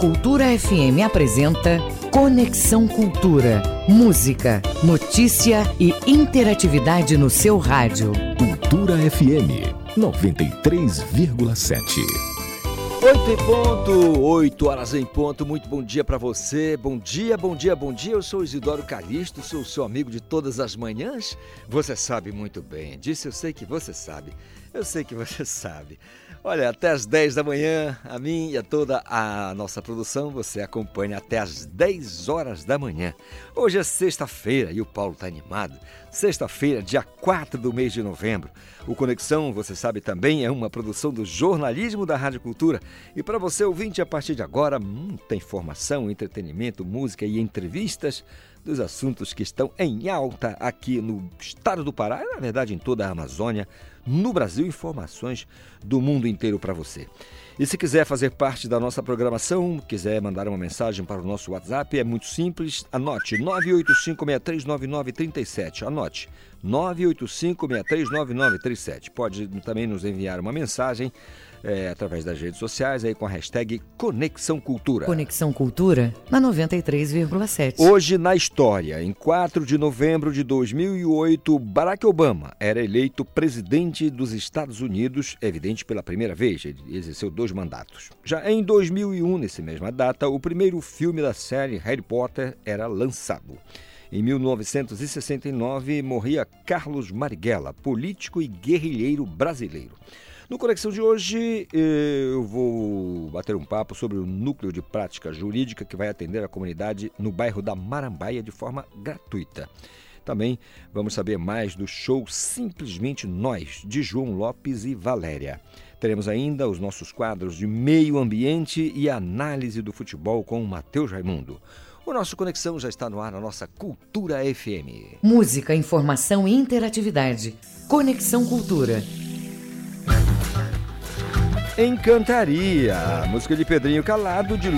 Cultura FM apresenta Conexão Cultura. Música, notícia e interatividade no seu rádio. Cultura FM 93,7. Oito em ponto, oito horas em ponto. Muito bom dia para você. Bom dia, bom dia, bom dia. Eu sou Isidoro Calixto, sou seu amigo de todas as manhãs. Você sabe muito bem disso, eu sei que você sabe. Eu sei que você sabe. Olha, até as 10 da manhã, a mim e a toda a nossa produção, você acompanha até as 10 horas da manhã. Hoje é sexta-feira e o Paulo está animado. Sexta-feira, dia 4 do mês de novembro. O Conexão, você sabe também, é uma produção do jornalismo da Rádio Cultura. E para você ouvinte, a partir de agora, muita informação, entretenimento, música e entrevistas dos assuntos que estão em alta aqui no estado do Pará, na verdade em toda a Amazônia, no Brasil, informações do mundo inteiro para você. E se quiser fazer parte da nossa programação, quiser mandar uma mensagem para o nosso WhatsApp, é muito simples. Anote 985639937. Anote 985639937. Pode também nos enviar uma mensagem é, através das redes sociais aí com a hashtag Conexão Cultura. Conexão Cultura na 93,7. Hoje na história, em 4 de novembro de 2008, Barack Obama era eleito presidente dos Estados Unidos, evidente pela primeira vez, ele exerceu dois mandatos. Já em 2001, nessa mesma data, o primeiro filme da série Harry Potter era lançado. Em 1969, morria Carlos Marighella, político e guerrilheiro brasileiro. No Conexão de hoje, eh, eu vou bater um papo sobre o núcleo de prática jurídica que vai atender a comunidade no bairro da Marambaia de forma gratuita. Também vamos saber mais do show Simplesmente Nós, de João Lopes e Valéria. Teremos ainda os nossos quadros de meio ambiente e análise do futebol com o Matheus Raimundo. O nosso Conexão já está no ar na nossa Cultura FM. Música, informação e interatividade. Conexão Cultura. Encantaria, música de Pedrinho Calado de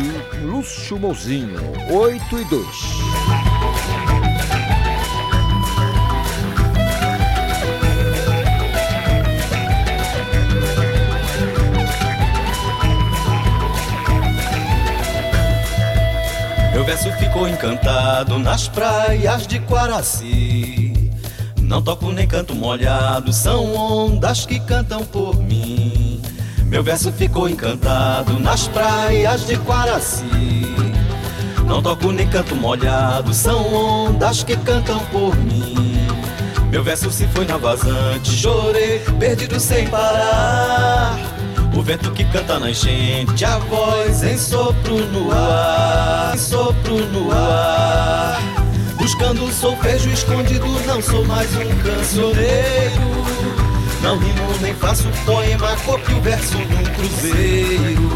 Lúcio Mozinho, 8 e 2. Meu verso ficou encantado nas praias de Quaraci. Não toco nem canto molhado, são ondas que cantam por mim. Meu verso ficou encantado nas praias de Quaraci. Não toco nem canto molhado, são ondas que cantam por mim. Meu verso se foi na vazante, chorei, perdido sem parar. O vento que canta na enchente, a voz em sopro no ar, em sopro no ar. Buscando solfejo escondido, não sou mais um cancioneiro. Não rimo nem faço poema, copio verso num cruzeiro.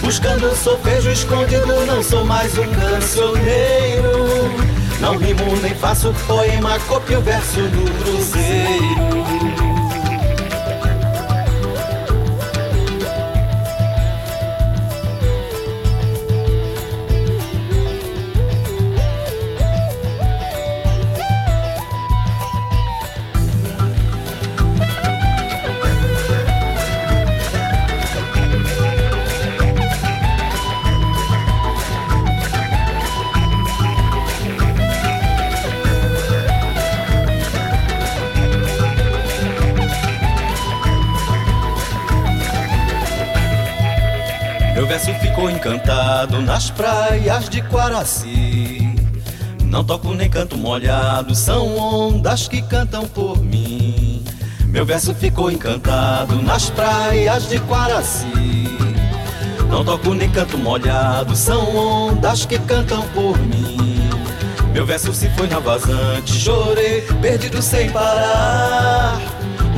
Buscando solfejo escondido, não sou mais um cancioneiro. Não rimo nem faço poema, copio verso no cruzeiro. Encantado nas praias de Quaraci. Não toco nem canto molhado, são ondas que cantam por mim. Meu verso ficou encantado nas praias de Quaraci. Não toco nem canto molhado, são ondas que cantam por mim. Meu verso se foi na vazante, chorei, perdido sem parar.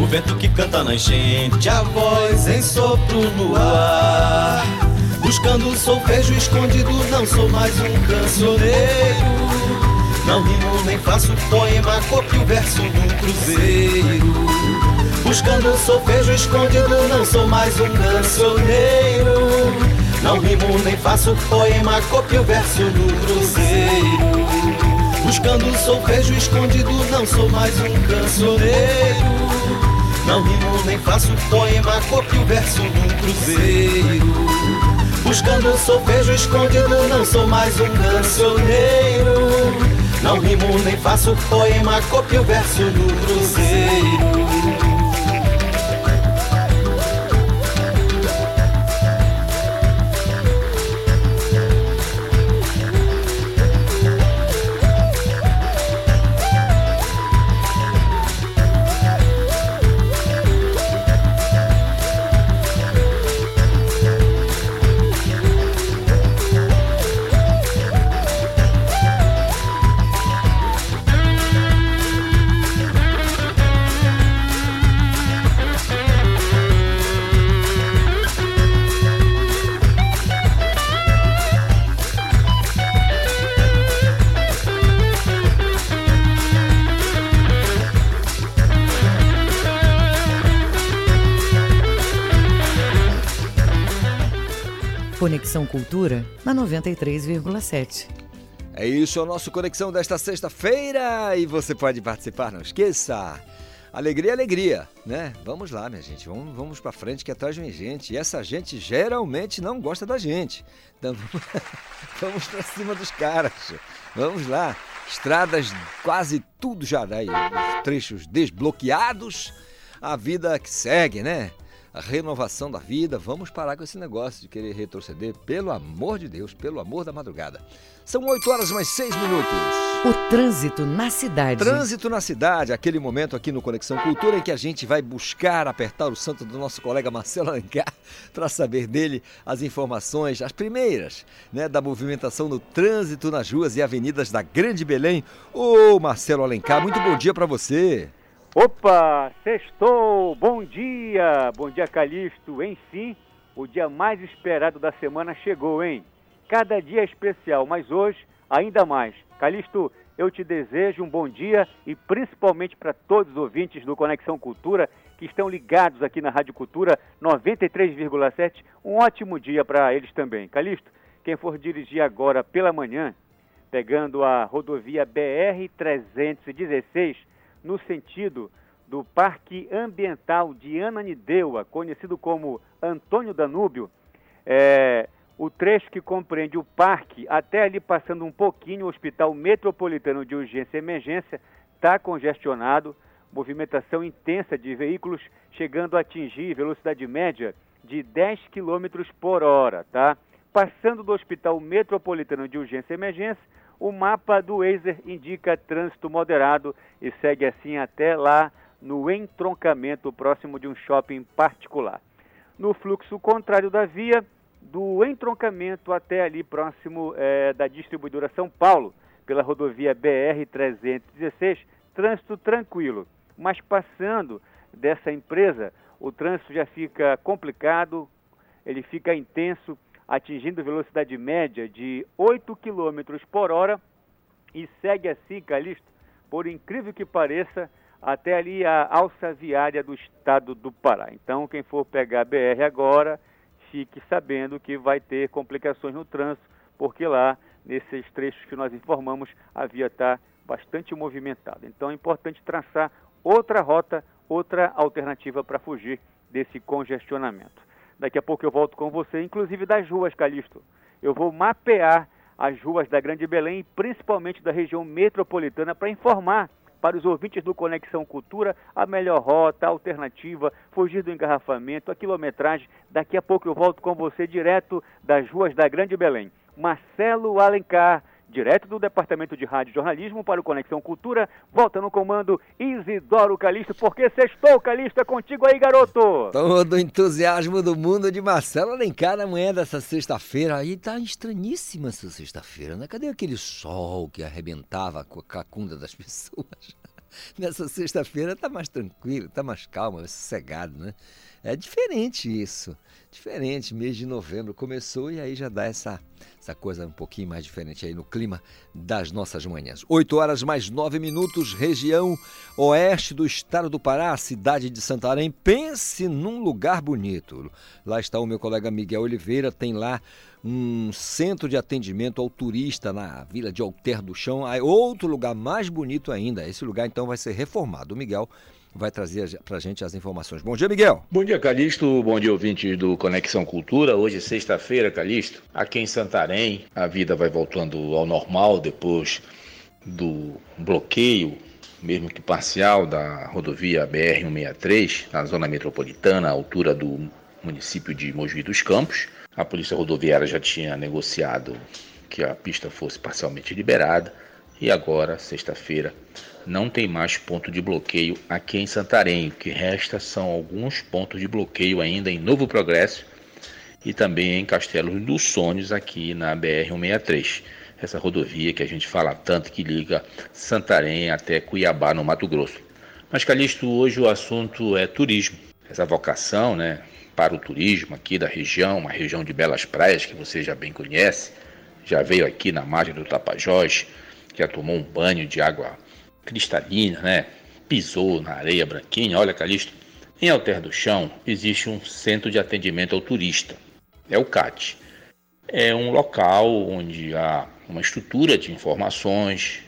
O vento que canta na enchente, a voz em sopro no ar. Buscando solfejo escondido, não sou mais um cancioneiro. Não rimo nem faço poema, copio verso num cruzeiro. Buscando solfejo escondido, não sou mais um cancioneiro. Não rimo nem faço poema, copio verso no cruzeiro. Buscando solfejo escondido, não sou mais um cancioneiro. Não rimo nem faço poema, copio verso num cruzeiro. Buscando solfejo escondido, não sou mais um cancioneiro. Não rimo nem faço poema, copio verso do cruzeiro. Conexão Cultura na 93,7. É isso, é o nosso Conexão desta sexta-feira e você pode participar, não esqueça. Alegria, alegria, né? Vamos lá, minha gente, vamos, vamos para frente que atrás vem gente. E essa gente geralmente não gosta da gente. Então vamos para cima dos caras. Vamos lá. Estradas, quase tudo já daí. Trechos desbloqueados. A vida que segue, né? A renovação da vida. Vamos parar com esse negócio de querer retroceder, pelo amor de Deus, pelo amor da madrugada. São 8 horas mais 6 minutos. O trânsito na cidade. Trânsito na cidade, aquele momento aqui no Conexão Cultura em que a gente vai buscar apertar o santo do nosso colega Marcelo Alencar para saber dele as informações, as primeiras, né, da movimentação no trânsito nas ruas e avenidas da Grande Belém. Ô Marcelo Alencar, muito bom dia para você. Opa, sextou, bom dia, bom dia Calixto, enfim, o dia mais esperado da semana chegou, hein? Cada dia é especial, mas hoje ainda mais. Calixto, eu te desejo um bom dia e principalmente para todos os ouvintes do Conexão Cultura que estão ligados aqui na Rádio Cultura 93,7, um ótimo dia para eles também. Calixto, quem for dirigir agora pela manhã, pegando a rodovia BR 316, no sentido do Parque Ambiental de Ananindeua, conhecido como Antônio Danúbio, é, o trecho que compreende o parque até ali passando um pouquinho o Hospital Metropolitano de Urgência e Emergência está congestionado, movimentação intensa de veículos chegando a atingir velocidade média de 10 km por hora, tá? Passando do Hospital Metropolitano de Urgência e Emergência, o mapa do Waze indica trânsito moderado e segue assim até lá no entroncamento próximo de um shopping particular. No fluxo contrário da via, do entroncamento até ali próximo é, da distribuidora São Paulo, pela rodovia BR-316, trânsito tranquilo. Mas passando dessa empresa, o trânsito já fica complicado, ele fica intenso atingindo velocidade média de 8 km por hora e segue assim, Calixto, por incrível que pareça, até ali a alça viária do estado do Pará. Então, quem for pegar a BR agora, fique sabendo que vai ter complicações no trânsito, porque lá, nesses trechos que nós informamos, a via está bastante movimentada. Então, é importante traçar outra rota, outra alternativa para fugir desse congestionamento. Daqui a pouco eu volto com você, inclusive das ruas, Calixto. Eu vou mapear as ruas da Grande Belém, principalmente da região metropolitana, para informar para os ouvintes do Conexão Cultura a melhor rota, a alternativa, fugir do engarrafamento, a quilometragem. Daqui a pouco eu volto com você direto das ruas da Grande Belém. Marcelo Alencar direto do Departamento de Rádio e Jornalismo para o Conexão Cultura. Volta no comando Isidoro Calixto, porque sextou, Calixto, é contigo aí, garoto! Todo o entusiasmo do mundo de Marcelo Alencar na manhã dessa sexta-feira. Aí tá estranhíssima essa sexta-feira, né? Cadê aquele sol que arrebentava com a cacunda das pessoas? Nessa sexta-feira tá mais tranquilo, tá mais calmo, mais sossegado, né? É diferente isso. Diferente, mês de novembro começou e aí já dá essa, essa coisa um pouquinho mais diferente aí no clima das nossas manhãs. 8 horas mais 9 minutos, região oeste do estado do Pará, cidade de Santarém. Pense num lugar bonito. Lá está o meu colega Miguel Oliveira, tem lá um centro de atendimento ao turista na vila de Alter do Chão. Aí outro lugar mais bonito ainda. Esse lugar então vai ser reformado. O Miguel vai trazer para a gente as informações. Bom dia, Miguel. Bom dia, Calixto. Bom dia, ouvinte do Conexão Cultura. Hoje, sexta-feira, Calixto. Aqui em Santarém, a vida vai voltando ao normal depois do bloqueio, mesmo que parcial, da rodovia BR-163, na zona metropolitana, à altura do município de Mogi dos Campos. A Polícia Rodoviária já tinha negociado que a pista fosse parcialmente liberada e agora, sexta-feira, não tem mais ponto de bloqueio aqui em Santarém. O que resta são alguns pontos de bloqueio ainda em Novo Progresso e também em Castelo dos Sonhos, aqui na BR-163. Essa rodovia que a gente fala tanto que liga Santarém até Cuiabá, no Mato Grosso. Mas, Calixto, hoje o assunto é turismo. Essa vocação né, para o turismo aqui da região, uma região de belas praias que você já bem conhece, já veio aqui na margem do Tapajós, já tomou um banho de água cristalina, né? Pisou na areia branquinha. Olha, Calixto, em Alter do Chão existe um centro de atendimento ao turista. É o CAT. É um local onde há uma estrutura de informações,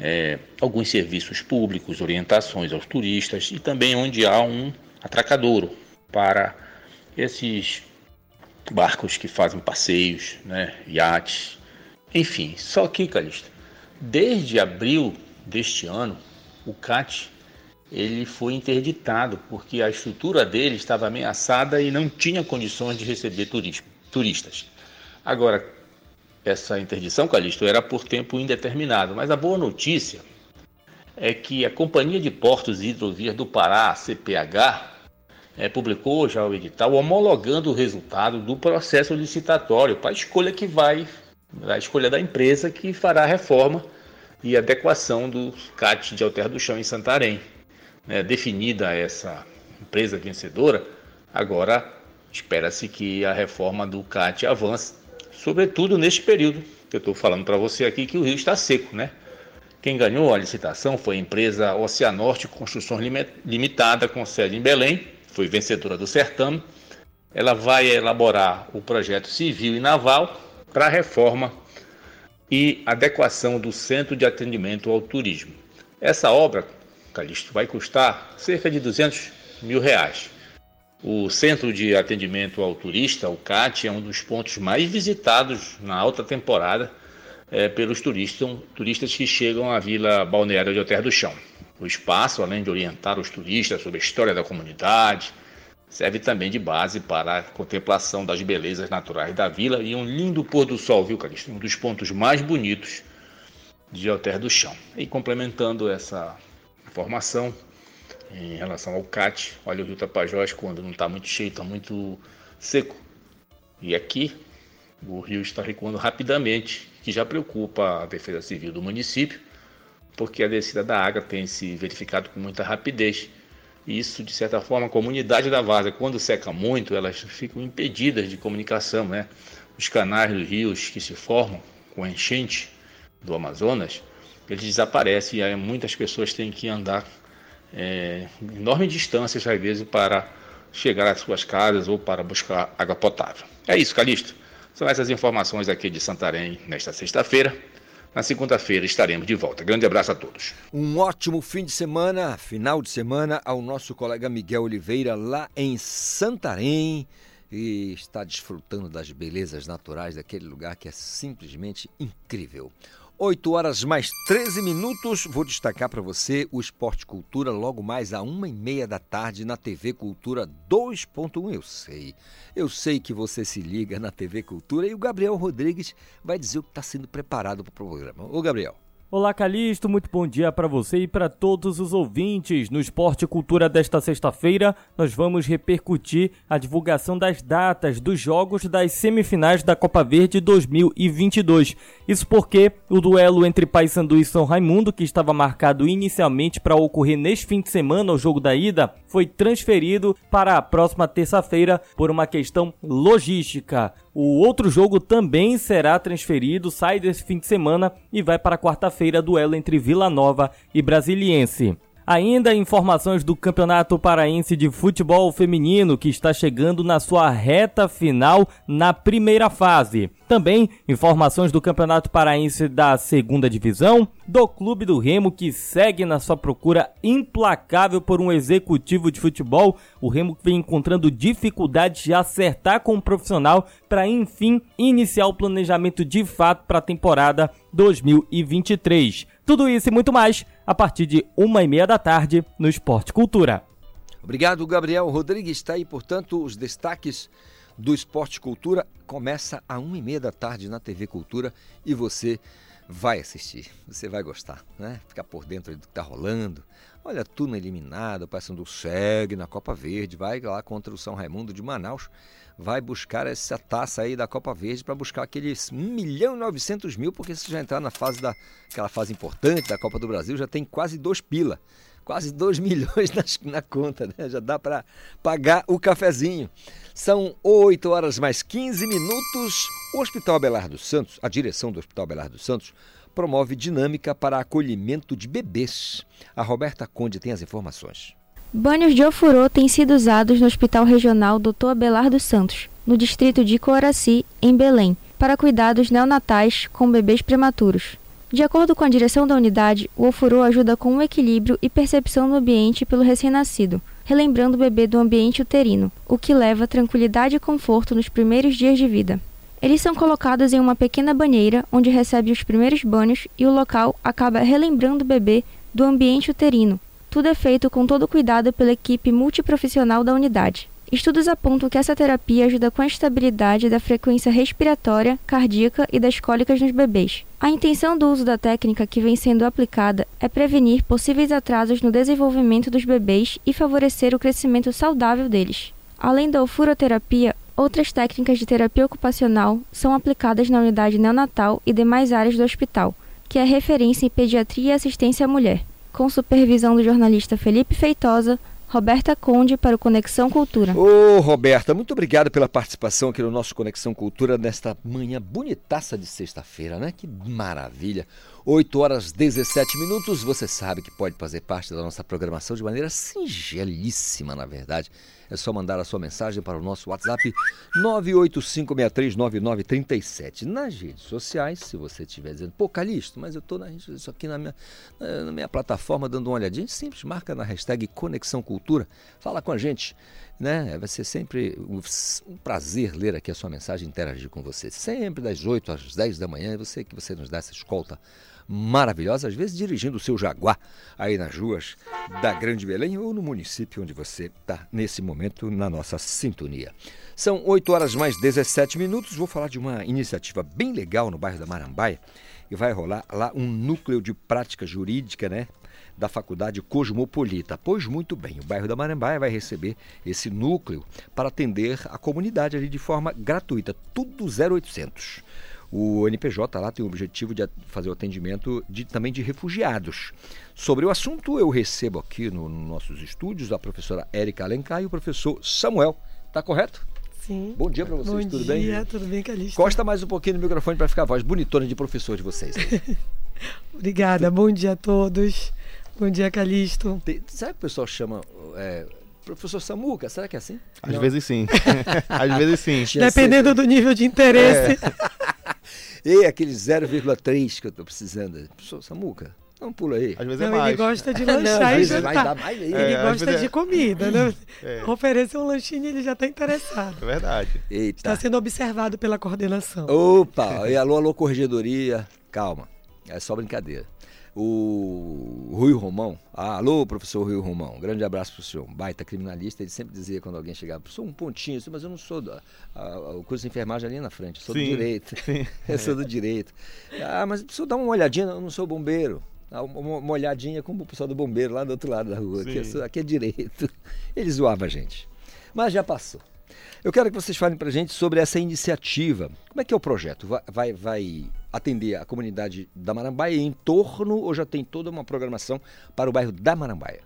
é, alguns serviços públicos, orientações aos turistas e também onde há um atracadouro para esses barcos que fazem passeios, né, iates, enfim. Só que, Calixto, desde abril deste ano, o CAT ele foi interditado porque a estrutura dele estava ameaçada e não tinha condições de receber turistas. Agora, essa interdição, Calixto, era por tempo indeterminado, mas a boa notícia é que a Companhia de Portos e Hidrovias do Pará, CPH, é, publicou já o edital homologando o resultado do processo licitatório para a escolha que vai, a escolha da empresa que fará a reforma e adequação do CAT de Alter do Chão em Santarém. É, definida essa empresa vencedora, agora espera-se que a reforma do CAT avance, sobretudo neste período que eu estou falando para você aqui, que o rio está seco, né? Quem ganhou a licitação foi a empresa Oceanorte Construções Limitada, com sede em Belém, foi vencedora do certame. Ela vai elaborar o projeto civil e naval para a reforma e adequação do Centro de Atendimento ao Turismo. Essa obra, Calixto, vai custar cerca de 200 mil reais. O Centro de Atendimento ao Turista, o CAT, é um dos pontos mais visitados na alta temporada é, pelos turistas, turistas que chegam à Vila Balneária de Alter do Chão. O espaço, além de orientar os turistas sobre a história da comunidade, serve também de base para a contemplação das belezas naturais da vila e um lindo pôr do sol, viu, Calixto? Um dos pontos mais bonitos de Alter do Chão. E complementando essa informação em relação ao CAT, olha o rio Tapajós quando não está muito cheio, está muito seco. E aqui o rio está recuando rapidamente, que já preocupa a Defesa Civil do município, porque a descida da água tem se verificado com muita rapidez isso, de certa forma, a comunidade da Várzea, quando seca muito, elas ficam impedidas de comunicação, né? Os canais dos rios que se formam com a enchente do Amazonas, eles desaparecem e aí muitas pessoas têm que andar é, enormes distâncias, às vezes, para chegar às suas casas ou para buscar água potável. É isso, Calixto. São essas informações aqui de Santarém nesta sexta-feira. Na segunda-feira estaremos de volta. Grande abraço a todos. Um ótimo fim de semana, final de semana, ao nosso colega Miguel Oliveira, lá em Santarém. E está desfrutando das belezas naturais daquele lugar que é simplesmente incrível. 8 horas mais 13 minutos. Vou destacar para você o Esporte Cultura logo mais a uma e meia da tarde na TV Cultura 2.1. Eu sei, eu sei que você se liga na TV Cultura e o Gabriel Rodrigues vai dizer o que está sendo preparado para o programa. Ô, Gabriel. Olá, Calixto, muito bom dia para você e para todos os ouvintes. No Esporte e Cultura desta sexta-feira, nós vamos repercutir a divulgação das datas dos jogos das semifinais da Copa Verde 2022. Isso porque o duelo entre Paysandu e São Raimundo, que estava marcado inicialmente para ocorrer neste fim de semana, o jogo da ida, foi transferido para a próxima terça-feira por uma questão logística. O outro jogo também será transferido, sai desse fim de semana e vai para quarta-feira, duelo entre Vila Nova e Brasiliense. Ainda informações do Campeonato Paraense de Futebol Feminino que está chegando na sua reta final na primeira fase. Também informações do Campeonato Paraense da Segunda Divisão, do Clube do Remo que segue na sua procura implacável por um executivo de futebol. O Remo vem encontrando dificuldades de acertar com o um profissional para enfim iniciar o planejamento de fato para a temporada 2023. Tudo isso e muito mais a partir de uma e meia da tarde no Esporte Cultura. Obrigado, Gabriel Rodrigues. Está aí, portanto, os destaques do Esporte Cultura. Começa a uma e meia da tarde na TV Cultura e você vai assistir. Você vai gostar, né? Ficar por dentro do que está rolando. Olha, Tuna eliminado, passando segue na Copa Verde, vai lá contra o São Raimundo de Manaus vai buscar essa taça aí da Copa Verde para buscar aqueles 1 milhão e 900 mil, porque se já entrar na fase da aquela fase importante da Copa do Brasil, já tem quase dois pila, quase 2 milhões na, na conta, né? Já dá para pagar o cafezinho. São 8 horas mais 15 minutos. O Hospital Abelardo Santos, a direção do Hospital Abelardo Santos, promove dinâmica para acolhimento de bebês. A Roberta Conde tem as informações. Banhos de ofurô têm sido usados no Hospital Regional Dr. Abelardo Santos, no distrito de Coraci, em Belém, para cuidados neonatais com bebês prematuros. De acordo com a direção da unidade, o ofurô ajuda com o equilíbrio e percepção do ambiente pelo recém-nascido, relembrando o bebê do ambiente uterino, o que leva tranquilidade e conforto nos primeiros dias de vida. Eles são colocados em uma pequena banheira onde recebe os primeiros banhos e o local acaba relembrando o bebê do ambiente uterino, tudo é feito com todo cuidado pela equipe multiprofissional da unidade. Estudos apontam que essa terapia ajuda com a estabilidade da frequência respiratória, cardíaca e das cólicas nos bebês. A intenção do uso da técnica que vem sendo aplicada é prevenir possíveis atrasos no desenvolvimento dos bebês e favorecer o crescimento saudável deles. Além da furoterapia, outras técnicas de terapia ocupacional são aplicadas na unidade neonatal e demais áreas do hospital, que é referência em pediatria e assistência à mulher com supervisão do jornalista Felipe Feitosa, Roberta Conde para o Conexão Cultura. Ô, Roberta, muito obrigado pela participação aqui no nosso Conexão Cultura nesta manhã bonitaça de sexta-feira, né? Que maravilha. 8 horas 17 minutos. Você sabe que pode fazer parte da nossa programação de maneira singelíssima, na verdade é só mandar a sua mensagem para o nosso WhatsApp 985639937. Nas redes sociais, se você estiver dizendo, pô, Calixto, mas eu estou isso aqui na minha, na minha plataforma dando uma olhadinha, simples, marca na hashtag Conexão Cultura, fala com a gente. Né? Vai ser sempre um prazer ler aqui a sua mensagem e interagir com você. Sempre das 8 às 10 da manhã, você que você nos dá essa escolta maravilhosa, às vezes dirigindo o seu Jaguar aí nas ruas da Grande Belém ou no município onde você está nesse momento na nossa sintonia. São 8 horas mais 17 minutos. Vou falar de uma iniciativa bem legal no bairro da Marambaia e vai rolar lá um núcleo de prática jurídica, né? Da Faculdade Cosmopolita. Pois muito bem, o bairro da Marambaia vai receber esse núcleo para atender a comunidade ali de forma gratuita, tudo 0800. O NPJ lá tem o objetivo de fazer o atendimento de, também de refugiados. Sobre o assunto, eu recebo aqui nos no nossos estúdios a professora Érica Alencar e o professor Samuel. Tá correto? Sim. Bom dia para vocês, Bom tudo dia, bem? Bom dia, tudo bem, Calixto? Costa mais um pouquinho no microfone para ficar a voz bonitona de professor de vocês. Obrigada, bom dia a todos. Bom dia, Calixto. Tem, sabe que o pessoal chama é, Professor Samuca, será que é assim? Às Não. vezes sim. Às vezes sim. Dependendo do nível de interesse. É. e aquele 0,3 que eu estou precisando. Professor Samuca, não pula aí. Às vezes não, é mais. ele gosta de lanchar não, e jantar. Mais ele é, gosta de é... comida, né? É. Oferecer um lanchinho ele já está interessado. É verdade. Eita. Está sendo observado pela coordenação. Opa, e alô, alô, corregedoria. Calma, é só brincadeira o Rui Romão. Ah, alô, professor Rui Romão. Um grande abraço para o senhor. Um baita criminalista. Ele sempre dizia quando alguém chegava, sou um pontinho, mas eu não sou do. o curso de enfermagem ali na frente, sou sim, do direito. Sim, eu sou do direito. Ah, mas preciso dar uma olhadinha, eu não sou bombeiro. Uma, uma olhadinha como o pessoal do bombeiro lá do outro lado da rua. Aqui, sou, aqui é direito. Ele zoava a gente. Mas já passou. Eu quero que vocês falem para a gente sobre essa iniciativa. Como é que é o projeto? Vai, vai, atender a comunidade da Marambaia em torno ou já tem toda uma programação para o bairro da Marambaia?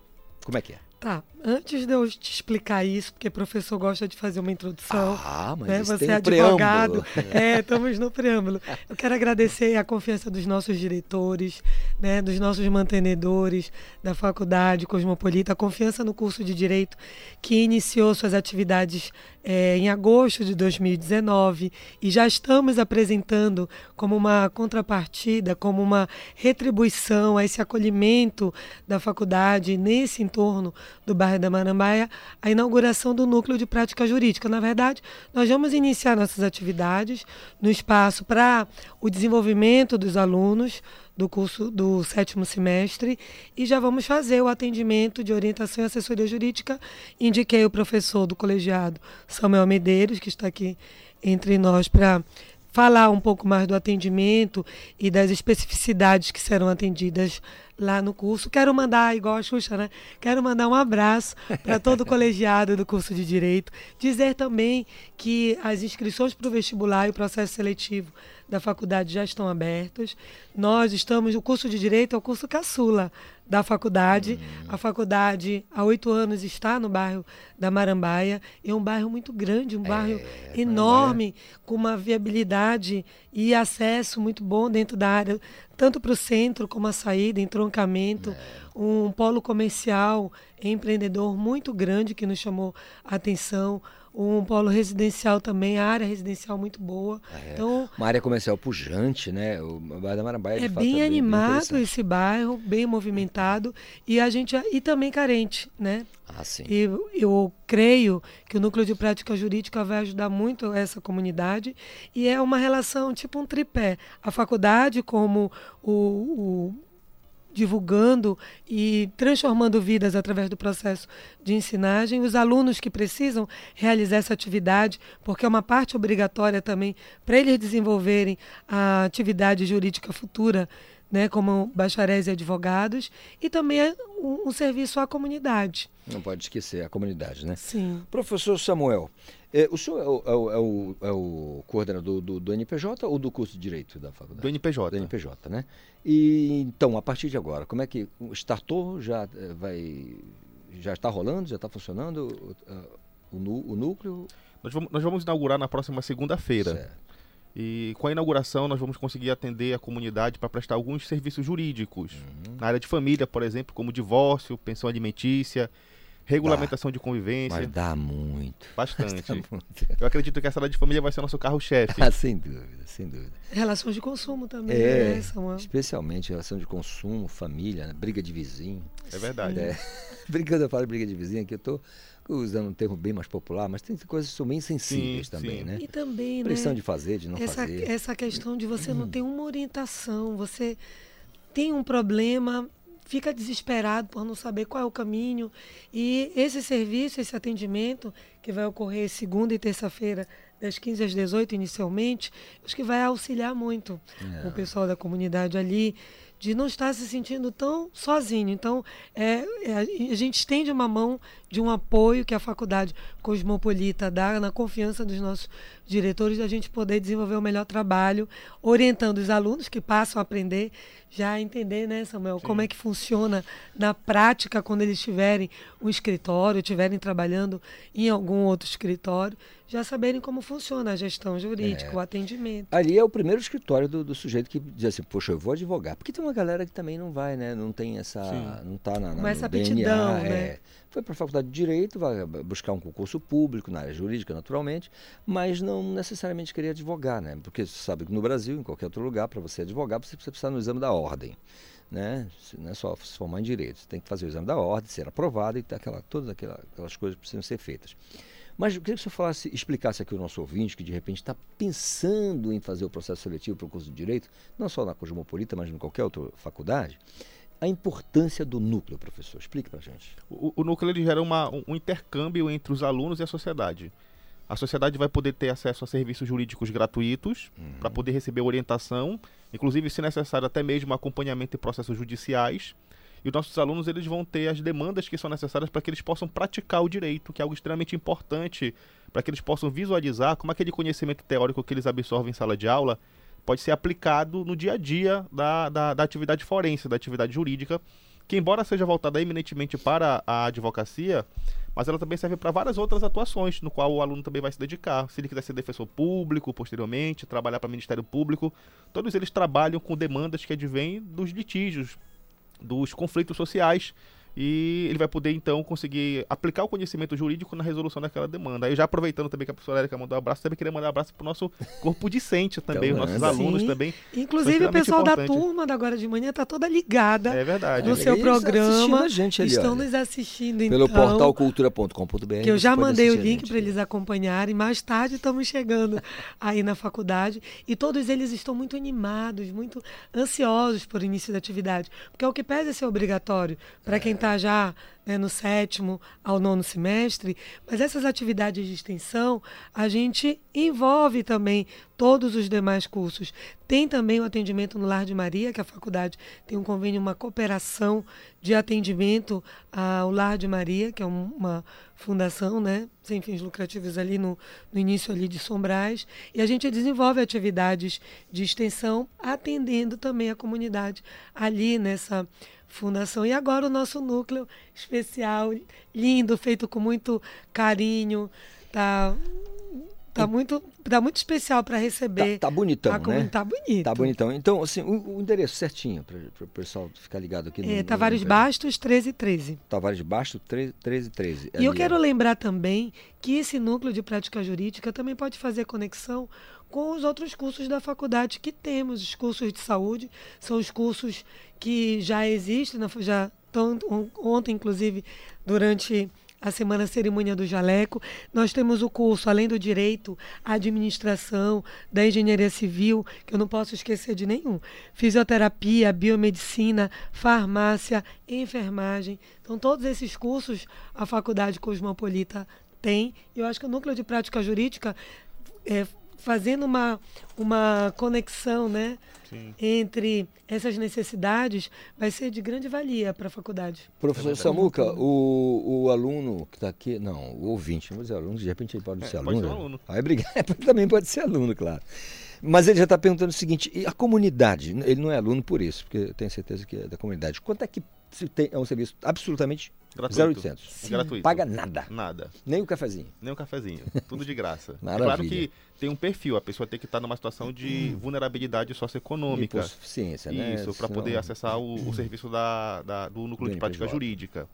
Como é que é? Tá, antes de eu te explicar isso, porque o professor gosta de fazer uma introdução. Ah, mas né? Você é advogado. preâmbulo. É, estamos no preâmbulo. Eu quero agradecer a confiança dos nossos diretores, né, dos nossos mantenedores da Faculdade Cosmopolita, a confiança no curso de Direito, que iniciou suas atividades é, em agosto de 2019 e já estamos apresentando como uma contrapartida, como uma retribuição a esse acolhimento da faculdade nesse entorno do bairro da Marambaia, a inauguração do núcleo de prática jurídica. Na verdade, nós vamos iniciar nossas atividades no espaço para o desenvolvimento dos alunos do curso do sétimo semestre e já vamos fazer o atendimento de orientação e assessoria jurídica. Indiquei o professor do colegiado, Samuel Medeiros, que está aqui entre nós para falar um pouco mais do atendimento e das especificidades que serão atendidas lá no curso. Quero mandar, igual a Xuxa, né? Quero mandar um abraço para todo o colegiado do curso de Direito. Dizer também que as inscrições para o vestibular e o processo seletivo da faculdade já estão abertos. Nós estamos, o curso de Direito é o curso caçula da faculdade. A faculdade, há oito anos, está no bairro da Marambaia. É um bairro muito grande, um bairro enorme, com uma viabilidade e acesso muito bom dentro da área, tanto para o centro como a saída, entroncamento. Um polo comercial empreendedor muito grande que nos chamou a atenção um polo residencial também, a área residencial muito boa. É, Então, Uma área comercial pujante, né? O bairro da Marambaia, de é fato, bem animado esse bairro, bem movimentado e a gente e também carente, né? Ah, sim. E eu creio que o núcleo de prática jurídica vai ajudar muito essa comunidade e é uma relação tipo um tripé. A faculdade como o, o divulgando e transformando vidas através do processo de ensinagem, os alunos que precisam realizar essa atividade, porque é uma parte obrigatória também para eles desenvolverem a atividade jurídica futura, né, como bacharéis e advogados, e também é um, um serviço à comunidade. Não pode esquecer a comunidade, né? Sim. Professor Samuel, eh, o senhor é o, é o- é o- é coordenador do, do NPJ ou do curso de Direito da faculdade? Do NPJ. Do NPJ, né? E então, a partir de agora, como é que startou? Já eh, vai, já está rolando? Já está funcionando o, ah, o, o núcleo? Nós vamos, nós vamos inaugurar na próxima segunda-feira. Certo. E com a inauguração nós vamos conseguir atender a comunidade para prestar alguns serviços jurídicos. Uhum. Na área de família, por exemplo, como divórcio, pensão alimentícia, regulamentação de convivência. Mas dá muito. Bastante. Dá muito. Eu acredito que essa área de família vai ser o nosso carro-chefe. Ah, sem dúvida, sem dúvida. Relações de consumo também, É, né, Samuel? especialmente relação de consumo, família, né? briga de vizinho. É verdade. É. Brincando, eu falo de briga de vizinho aqui, eu estou usando um termo bem mais popular, mas tem coisas que são bem sensíveis Sim, também, sim. né? E também, Pressão né? de fazer, de não essa, fazer. essa questão de você não ter uma orientação, você tem um problema, fica desesperado por não saber qual é o caminho. E esse serviço, esse atendimento, que vai ocorrer segunda e terça-feira, das 15 às 18 inicialmente, acho que vai auxiliar muito É. o pessoal da comunidade ali de não estar se sentindo tão sozinho. Então, é, é, a gente estende uma mão de um apoio que a faculdade cosmopolita dá na confiança dos nossos diretores da gente poder desenvolver o melhor trabalho, orientando os alunos que passam a aprender já a entender, né, Samuel, como é que funciona na prática quando eles tiverem um escritório, estiverem trabalhando em algum outro escritório, já saberem como funciona a gestão jurídica, É. o atendimento. Ali é o primeiro escritório do, do sujeito que diz assim, poxa, eu vou advogar. Porque tem uma galera que também não vai, né? Não tem essa. Sim. Não tá na, na Com essa no DNA, aptidão, é. Foi para a faculdade de Direito, vai buscar um concurso público na área jurídica, naturalmente, mas não necessariamente querer advogar, né? Porque você sabe que no Brasil, em qualquer outro lugar, para você advogar, você precisa no exame da ordem. Né? Não é só se formar em direito, você tem que fazer o exame da ordem, ser aprovado e ter aquela, todas aquela- aquelas coisas precisam ser feitas. Mas eu queria que o senhor falasse, explicasse aqui o nosso ouvinte que de repente está pensando em fazer o processo seletivo para o curso de Direito, não só na Cosmopolita, mas em qualquer outra faculdade, a importância do núcleo, professor. Explique para a gente. O, o núcleo ele gera uma, um, um intercâmbio entre os alunos e a sociedade. A sociedade vai poder ter acesso a serviços jurídicos gratuitos para poder receber orientação, inclusive, se necessário, até mesmo acompanhamento em processos judiciais. E os nossos alunos eles vão ter as demandas que são necessárias para que eles possam praticar o direito, que é algo extremamente importante, para que eles possam visualizar como aquele conhecimento teórico que eles absorvem em sala de aula pode ser aplicado no dia a dia da, da, da atividade forense, da atividade jurídica, que embora seja voltada eminentemente para a advocacia, mas ela também serve para várias outras atuações, no qual o aluno também vai se dedicar. Se ele quiser ser defensor público posteriormente, trabalhar para o Ministério Público, todos eles trabalham com demandas que advêm dos litígios, dos conflitos sociais e ele vai poder então conseguir aplicar o conhecimento jurídico na resolução daquela demanda. Aí já aproveitando também que a professora Erika mandou um abraço, também queria mandar um abraço para o nosso corpo discente também, então, os nossos alunos sim. também. Inclusive o pessoal importante. da turma da agora de manhã está toda ligada é verdade. no seu Eles programa. A gente ali, estão olha, nos assistindo pelo então. portal cultura.com.br. Que eu já mandei o link para eles acompanharem. Mais tarde estamos chegando aí na faculdade e todos eles estão muito animados, muito ansiosos por início da atividade, porque é o que pede ser obrigatório para quem está já né, no sétimo ao nono semestre, mas essas atividades de extensão a gente envolve também todos os demais cursos. Tem também o atendimento no Lar de Maria, que a faculdade tem um convênio, uma cooperação de atendimento ao Lar de Maria, que é uma fundação, né, sem fins lucrativos ali no, no início ali de Sombrais, e a gente desenvolve atividades de extensão atendendo também a comunidade ali nessa fundação. E agora o nosso núcleo especial, lindo, feito com muito carinho, tá Tá muito, tá muito especial para receber. Tá, tá bonitão, né? Tá bonito. Tá bonitão. Então, assim, o, o endereço certinho, para o pessoal ficar ligado aqui. No, é, Tavares no... Bastos, 1313. Tavares Bastos, 1313. E eu quero lembrar também que esse núcleo de prática jurídica também pode fazer conexão com os outros cursos da faculdade que temos. Os cursos de saúde são os cursos que já existem, já estão, ontem, inclusive, durante a Semana Cerimônia do Jaleco. Nós temos o curso, além do direito, administração, da engenharia civil, que eu não posso esquecer de nenhum. Fisioterapia, biomedicina, farmácia, enfermagem. Então, todos esses cursos a Faculdade Cosmopolita tem. E eu acho que o Núcleo de Prática Jurídica, é, fazendo uma, uma conexão, né? Sim. entre essas necessidades vai ser de grande valia para a faculdade. Professor Samuca, o, o aluno que está aqui, não, o ouvinte, não vou dizer aluno, de repente ele pode é, ser aluno. Pode ser aluno. Aí, obrigado, também pode ser aluno, claro. Mas ele já está perguntando o seguinte, e a comunidade, ele não é aluno por isso, porque eu tenho certeza que é da comunidade. Quanto é que é um serviço absolutamente Gratuito. 0800. Gratuito. Paga nada. Nada. Nem o cafezinho. Nem o cafezinho. Tudo de graça. É claro que tem um perfil, a pessoa tem que estar numa situação de hum. vulnerabilidade socioeconômica. Hipossuficiência, né? Isso, para poder acessar o, o serviço da, da, do núcleo de prática jurídica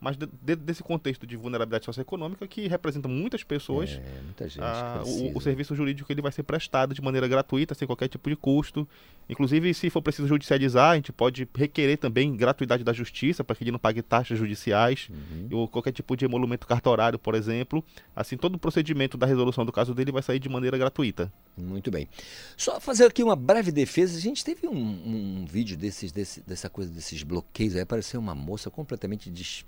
mas dentro desse contexto de vulnerabilidade socioeconômica que representa muitas pessoas, é, muita gente a, o, o, serviço jurídico ele vai ser prestado de maneira gratuita, sem qualquer tipo de custo. Inclusive, se for preciso judicializar, a gente pode requerer também gratuidade da justiça para que ele não pague taxas judiciais uhum. ou qualquer tipo de emolumento cartorário, por exemplo. Assim, todo o procedimento da resolução do caso dele vai sair de maneira gratuita. Muito bem. Só fazer aqui uma breve defesa. A gente teve um, um vídeo desses, desse, dessa coisa desses bloqueios. Aí apareceu uma moça completamente des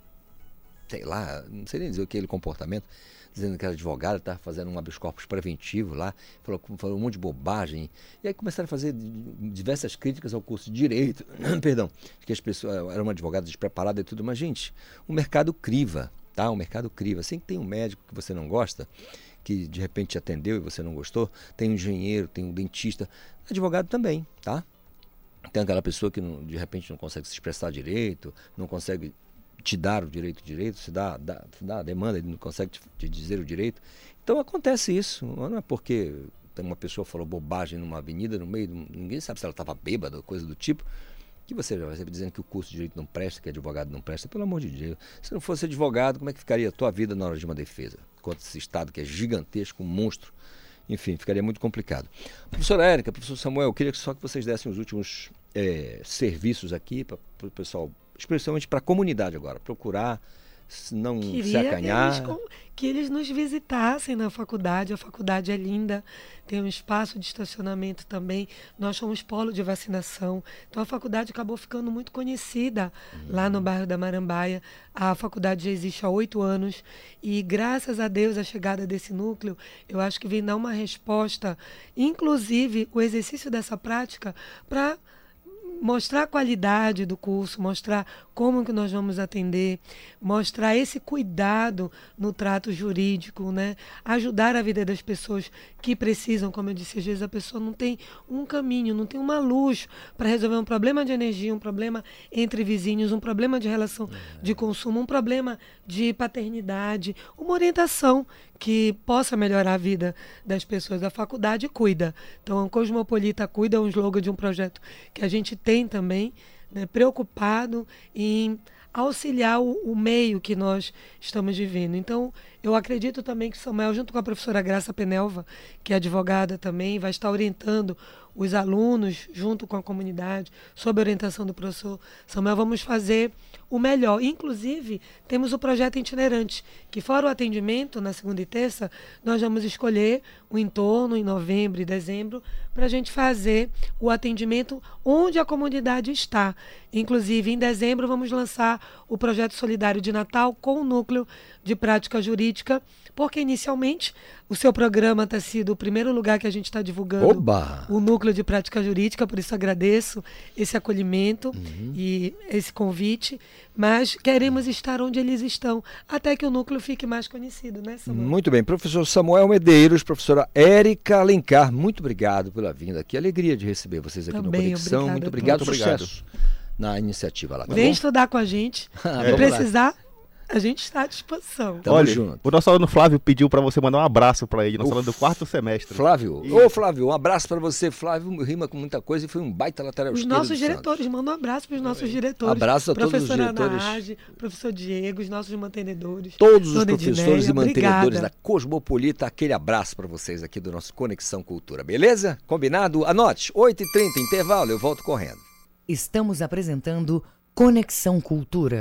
sei lá, não sei nem dizer o que aquele comportamento, dizendo que era advogada, estava fazendo um habeas corpus preventivo lá, falou, falou um monte de bobagem. E aí começaram a fazer diversas críticas ao curso de Direito, perdão, que as pessoas eram uma advogada despreparada e tudo, mas, gente, o mercado criva, tá? O mercado criva. Assim que tem um médico que você não gosta, que de repente te atendeu e você não gostou, tem um engenheiro, tem um dentista, advogado também, tá? Tem aquela pessoa que não, de repente não consegue se expressar direito, não consegue te dar o direito direito, se dá, dá, dá a demanda, ele não consegue te, te, dizer o direito. Então acontece isso. Não é porque uma pessoa falou bobagem numa avenida, no meio, ninguém sabe se ela estava bêbada coisa do tipo, que você já vai sempre dizendo que o curso de direito não presta, que advogado não presta. Pelo amor de Deus. Se não fosse advogado, como é que ficaria a tua vida na hora de uma defesa? Contra esse Estado que é gigantesco, um monstro. Enfim, ficaria muito complicado. Professora Érica, professor Samuel, eu queria só que vocês dessem os últimos é, serviços aqui para o pessoal especialmente para a comunidade agora, procurar não Queria se acanhar. Que eles, que eles nos visitassem na faculdade. A faculdade é linda, tem um espaço de estacionamento também. Nós somos polo de vacinação. Então a faculdade acabou ficando muito conhecida uhum. lá no bairro da Marambaia. A faculdade já existe há oito anos e graças a Deus a chegada desse núcleo, eu acho que vem dar uma resposta, inclusive o exercício dessa prática para mostrar a qualidade do curso, mostrar como que nós vamos atender, mostrar esse cuidado no trato jurídico, né? Ajudar a vida das pessoas que precisam, como eu disse, às vezes a pessoa não tem um caminho, não tem uma luz para resolver um problema de energia, um problema entre vizinhos, um problema de relação de consumo, um problema de paternidade, uma orientação que possa melhorar a vida das pessoas da faculdade cuida. Então, a Cosmopolita cuida é um slogan de um projeto que a gente tem também, né, preocupado em auxiliar o, o, meio que nós estamos vivendo. Então, eu acredito também que Samuel, junto com a professora Graça Penelva, que é advogada também, vai estar orientando os alunos, junto com a comunidade, sob a orientação do professor Samuel, vamos fazer o melhor. Inclusive, temos o projeto itinerante, que fora o atendimento, na segunda e terça, nós vamos escolher o entorno em novembro e dezembro para a gente fazer o atendimento onde a comunidade está. Inclusive, em dezembro, vamos lançar o projeto solidário de Natal com o núcleo de prática jurídica, porque inicialmente o seu programa está sido o primeiro lugar que a gente está divulgando Oba! o núcleo de prática jurídica, por isso agradeço esse acolhimento uhum. e esse convite. Mas queremos estar onde eles estão, até que o núcleo fique mais conhecido, né, Samuel? Muito bem. Professor Samuel Medeiros, professora Érica Alencar, muito obrigado pela vinda aqui. Alegria de receber vocês aqui Também, no Conexão. Muito obrigado, muito obrigado. sucesso na iniciativa lá. Tá Vem bom? estudar com a gente. Ah, Se precisar, a gente está à disposição. Tamo Olha, junto. o nosso aluno Flávio pediu para você mandar um abraço para ele, nós Uf. falando do quarto semestre. Flávio. Isso. Ô, Flávio, um abraço para você. Flávio rima com muita coisa e foi um baita lateral Os nossos do Santos. diretores, manda um abraço para os nossos diretores. Abraço a todos os diretores. Naage, professor Diego, os nossos mantenedores. Todos os professores e mantenedores obrigada. da Cosmopolita, aquele abraço para vocês aqui do nosso Conexão Cultura, beleza? Combinado? Anote, 8h30, intervalo, eu volto correndo. Estamos apresentando Conexão Cultura.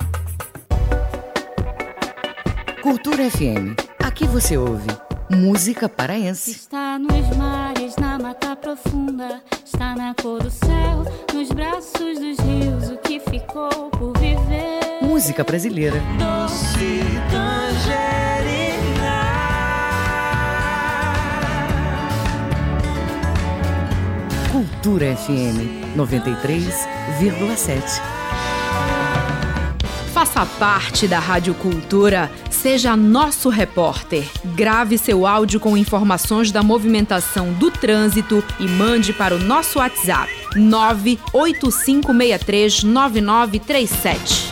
Cultura FM. Aqui você ouve música paraense. Está nos mares, na mata profunda, está na cor do céu, nos braços dos rios, o que ficou por viver. Música brasileira. Doce tangerina. Cultura FM 93,7. Faça parte da Rádio Cultura, seja nosso repórter. Grave seu áudio com informações da movimentação do trânsito e mande para o nosso WhatsApp 985639937.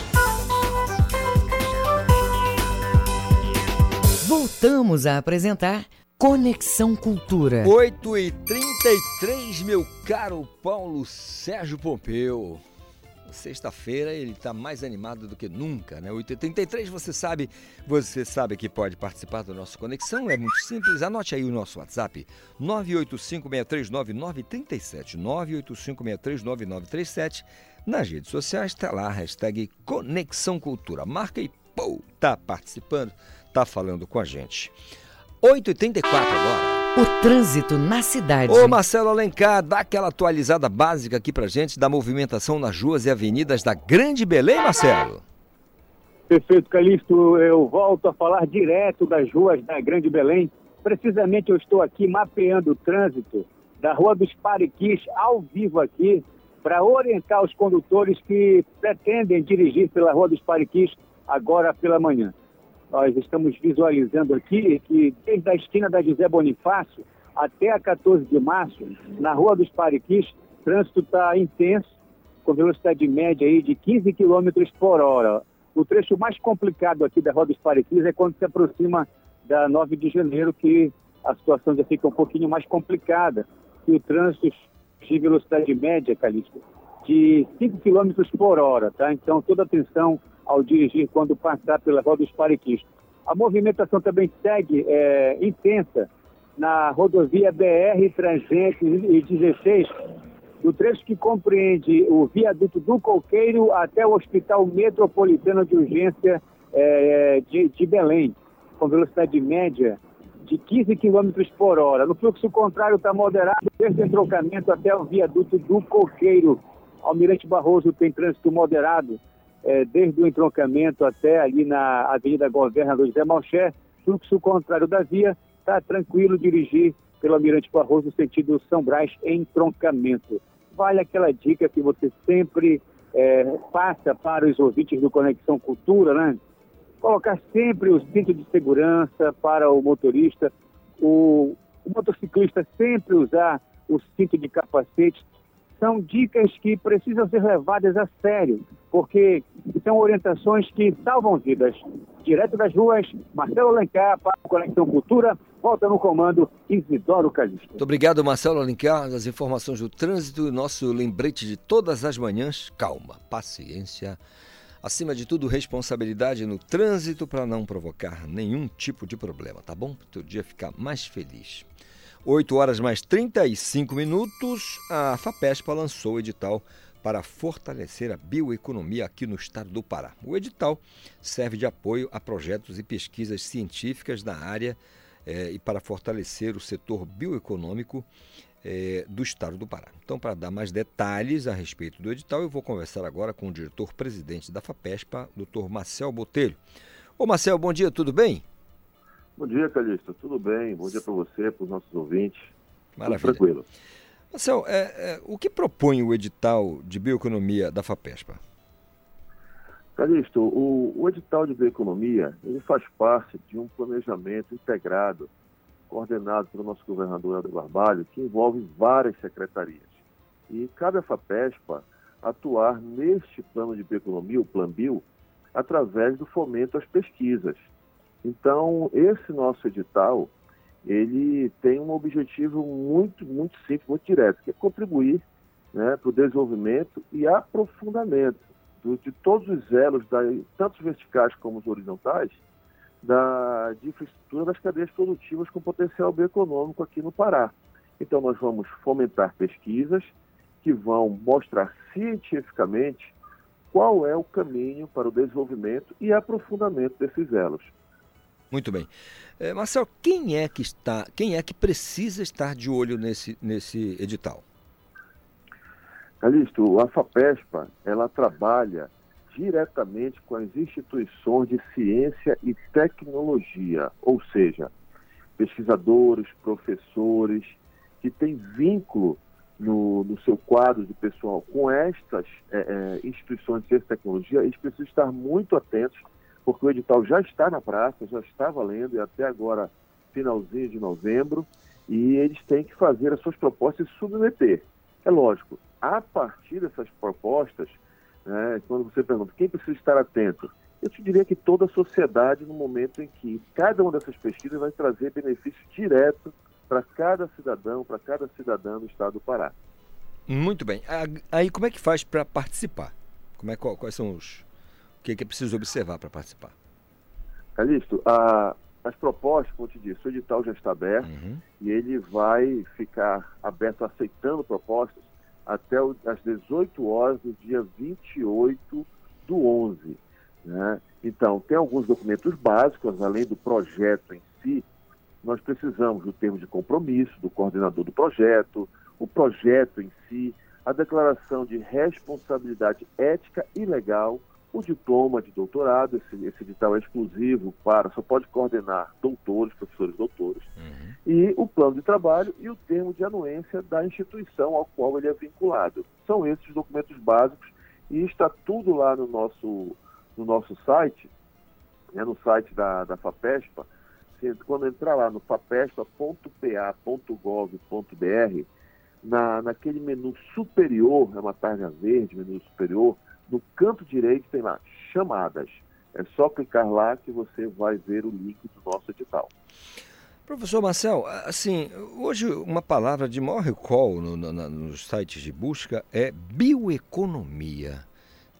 Voltamos a apresentar Conexão Cultura. 8 e 33 meu caro Paulo Sérgio Pompeu. Sexta-feira ele está mais animado do que nunca, né? 8h33, você sabe, você sabe que pode participar do nosso Conexão, é muito simples, anote aí o nosso WhatsApp, 985639937, 985639937, nas redes sociais está lá a hashtag Conexão Cultura, marca e pô, tá participando, tá falando com a gente. 8h34 agora. O trânsito na cidade. Ô Marcelo Alencar, dá aquela atualizada básica aqui pra gente da movimentação nas ruas e avenidas da Grande Belém, Marcelo. Perfeito, Calixto. Eu volto a falar direto das ruas da Grande Belém. Precisamente eu estou aqui mapeando o trânsito da Rua dos Pariquis, ao vivo aqui, para orientar os condutores que pretendem dirigir pela Rua dos Pariquis agora pela manhã. Nós estamos visualizando aqui que desde a esquina da José Bonifácio até a 14 de março, na Rua dos Pariquis, o trânsito está intenso, com velocidade média aí de 15 km por hora. O trecho mais complicado aqui da Rua dos Pariquis é quando se aproxima da 9 de janeiro, que a situação já fica um pouquinho mais complicada. E o trânsito de velocidade média, Calixto, de 5 km por hora, tá? Então, toda atenção ao dirigir quando passar pela Rua dos Pariquis. A movimentação também segue é, intensa na rodovia BR-316, do trecho que compreende o viaduto do Coqueiro até o Hospital Metropolitano de Urgência é, de, de Belém, com velocidade média de 15 km por hora. No fluxo contrário está moderado desde o entrocamento até o viaduto do Coqueiro. Almirante Barroso tem trânsito moderado é, desde o entroncamento até ali na Avenida Governador José Malcher. Fluxo contrário da via está tranquilo dirigir pelo Almirante Barroso sentido São Brás entroncamento. Vale aquela dica que você sempre é, passa para os ouvintes do Conexão Cultura, né? Colocar sempre o cinto de segurança para o motorista, o, o motociclista sempre usar o cinto de capacete, são dicas que precisam ser levadas a sério, porque são orientações que salvam vidas. Direto das ruas, Marcelo Alencar para a Conexão Cultura, volta no comando Isidoro Calixto. Muito obrigado, Marcelo Alencar, das informações do trânsito, nosso lembrete de todas as manhãs. Calma, paciência. Acima de tudo, responsabilidade no trânsito para não provocar nenhum tipo de problema, tá bom? Para o teu dia ficar mais feliz. 8 horas mais 35 minutos, a FAPESPA lançou o edital para fortalecer a bioeconomia aqui no estado do Pará. O edital serve de apoio a projetos e pesquisas científicas na área eh, e para fortalecer o setor bioeconômico eh, do estado do Pará. Então, para dar mais detalhes a respeito do edital, eu vou conversar agora com o diretor-presidente da FAPESPA, Dr. Marcel Botelho. Ô Marcel, bom dia, tudo bem? Bom dia, Calixto. Tudo bem? Bom dia para você, para os nossos ouvintes. Maravilha. Tudo tranquilo. Marcel, é, é, o que propõe o edital de bioeconomia da FAPESPA? Calixto, o, o edital de bioeconomia ele faz parte de um planejamento integrado, coordenado pelo nosso governador Helder Barbalho, que envolve várias secretarias. E cabe à FAPESPA atuar neste plano de bioeconomia, o Plan Bio, através do fomento às pesquisas, então, esse nosso edital, ele tem um objetivo muito, muito simples, muito direto, que é contribuir né, para o desenvolvimento e aprofundamento do, de todos os elos, da, tanto os verticais como os horizontais, da, de infraestrutura das cadeias produtivas com potencial bioeconômico aqui no Pará. Então, nós vamos fomentar pesquisas que vão mostrar cientificamente qual é o caminho para o desenvolvimento e aprofundamento desses elos. Muito bem. É, Marcel, quem é que está, quem é que precisa estar de olho nesse, nesse edital? Calixto, a FAPESPA, ela trabalha diretamente com as instituições de ciência e tecnologia, ou seja, pesquisadores, professores, que têm vínculo no, no seu quadro de pessoal com estas é, é, instituições de ciência e tecnologia, eles precisam estar muito atentos porque o edital já está na praça, já está valendo, e até agora, finalzinho de novembro, e eles têm que fazer as suas propostas e submeter. É lógico, a partir dessas propostas, né, quando você pergunta quem precisa estar atento, eu te diria que toda a sociedade, no momento em que cada uma dessas pesquisas vai trazer benefício direto para cada cidadão, para cada cidadã do estado do Pará. Muito bem. Aí como é que faz para participar? Como é, quais são os, o que é, que é preciso observar para participar? Calixto, a, as propostas, como eu te disse, o edital já está aberto uhum. e ele vai ficar aberto aceitando propostas até o, as 18 horas do dia 28 do 11. Né? Então, tem alguns documentos básicos, além do projeto em si, nós precisamos do termo de compromisso do coordenador do projeto, o projeto em si, a declaração de responsabilidade ética e legal o diploma de doutorado, esse, esse edital é exclusivo para, só pode coordenar doutores, professores doutores, uhum. e o plano de trabalho e o termo de anuência da instituição ao qual ele é vinculado. São esses os documentos básicos e está tudo lá no nosso, no nosso site, né, no site da, da FAPESPA, quando entrar lá no fapespa.pa.gov.br, na, naquele menu superior, é uma página verde, menu superior, no canto direito tem lá chamadas. É só clicar lá que você vai ver o link do nosso edital. Professor Marcel, assim, hoje uma palavra de maior recall no, no, nos sites de busca é bioeconomia.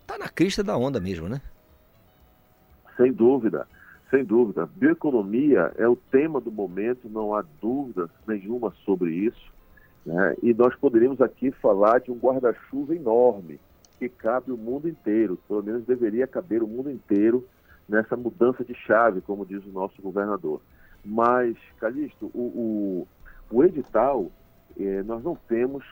Está na crista da onda mesmo, né? Sem dúvida, sem dúvida. Bioeconomia é o tema do momento, não há dúvida nenhuma sobre isso. Né? E nós poderíamos aqui falar de um guarda-chuva enorme que cabe o mundo inteiro, pelo menos deveria caber o mundo inteiro nessa mudança de chave, como diz o nosso governador. Mas, Calixto, o, o, o edital, eh, nós não temos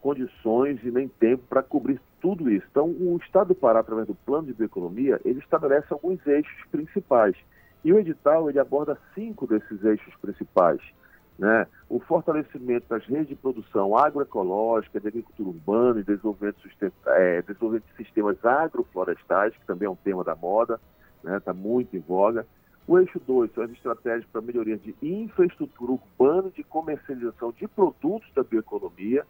condições e nem tempo para cobrir tudo isso. Então, o Estado do Pará, através do Plano de Bioeconomia, ele estabelece alguns eixos principais. E o edital, ele aborda cinco desses eixos principais. Né? O fortalecimento das redes de produção agroecológica, de agricultura urbana e desenvolvimento, é, desenvolvimento de sistemas agroflorestais, que também é um tema da moda, está né? Tá muito em voga. O eixo 2 são as estratégias para melhoria de infraestrutura urbana e de comercialização de produtos da bioeconomia.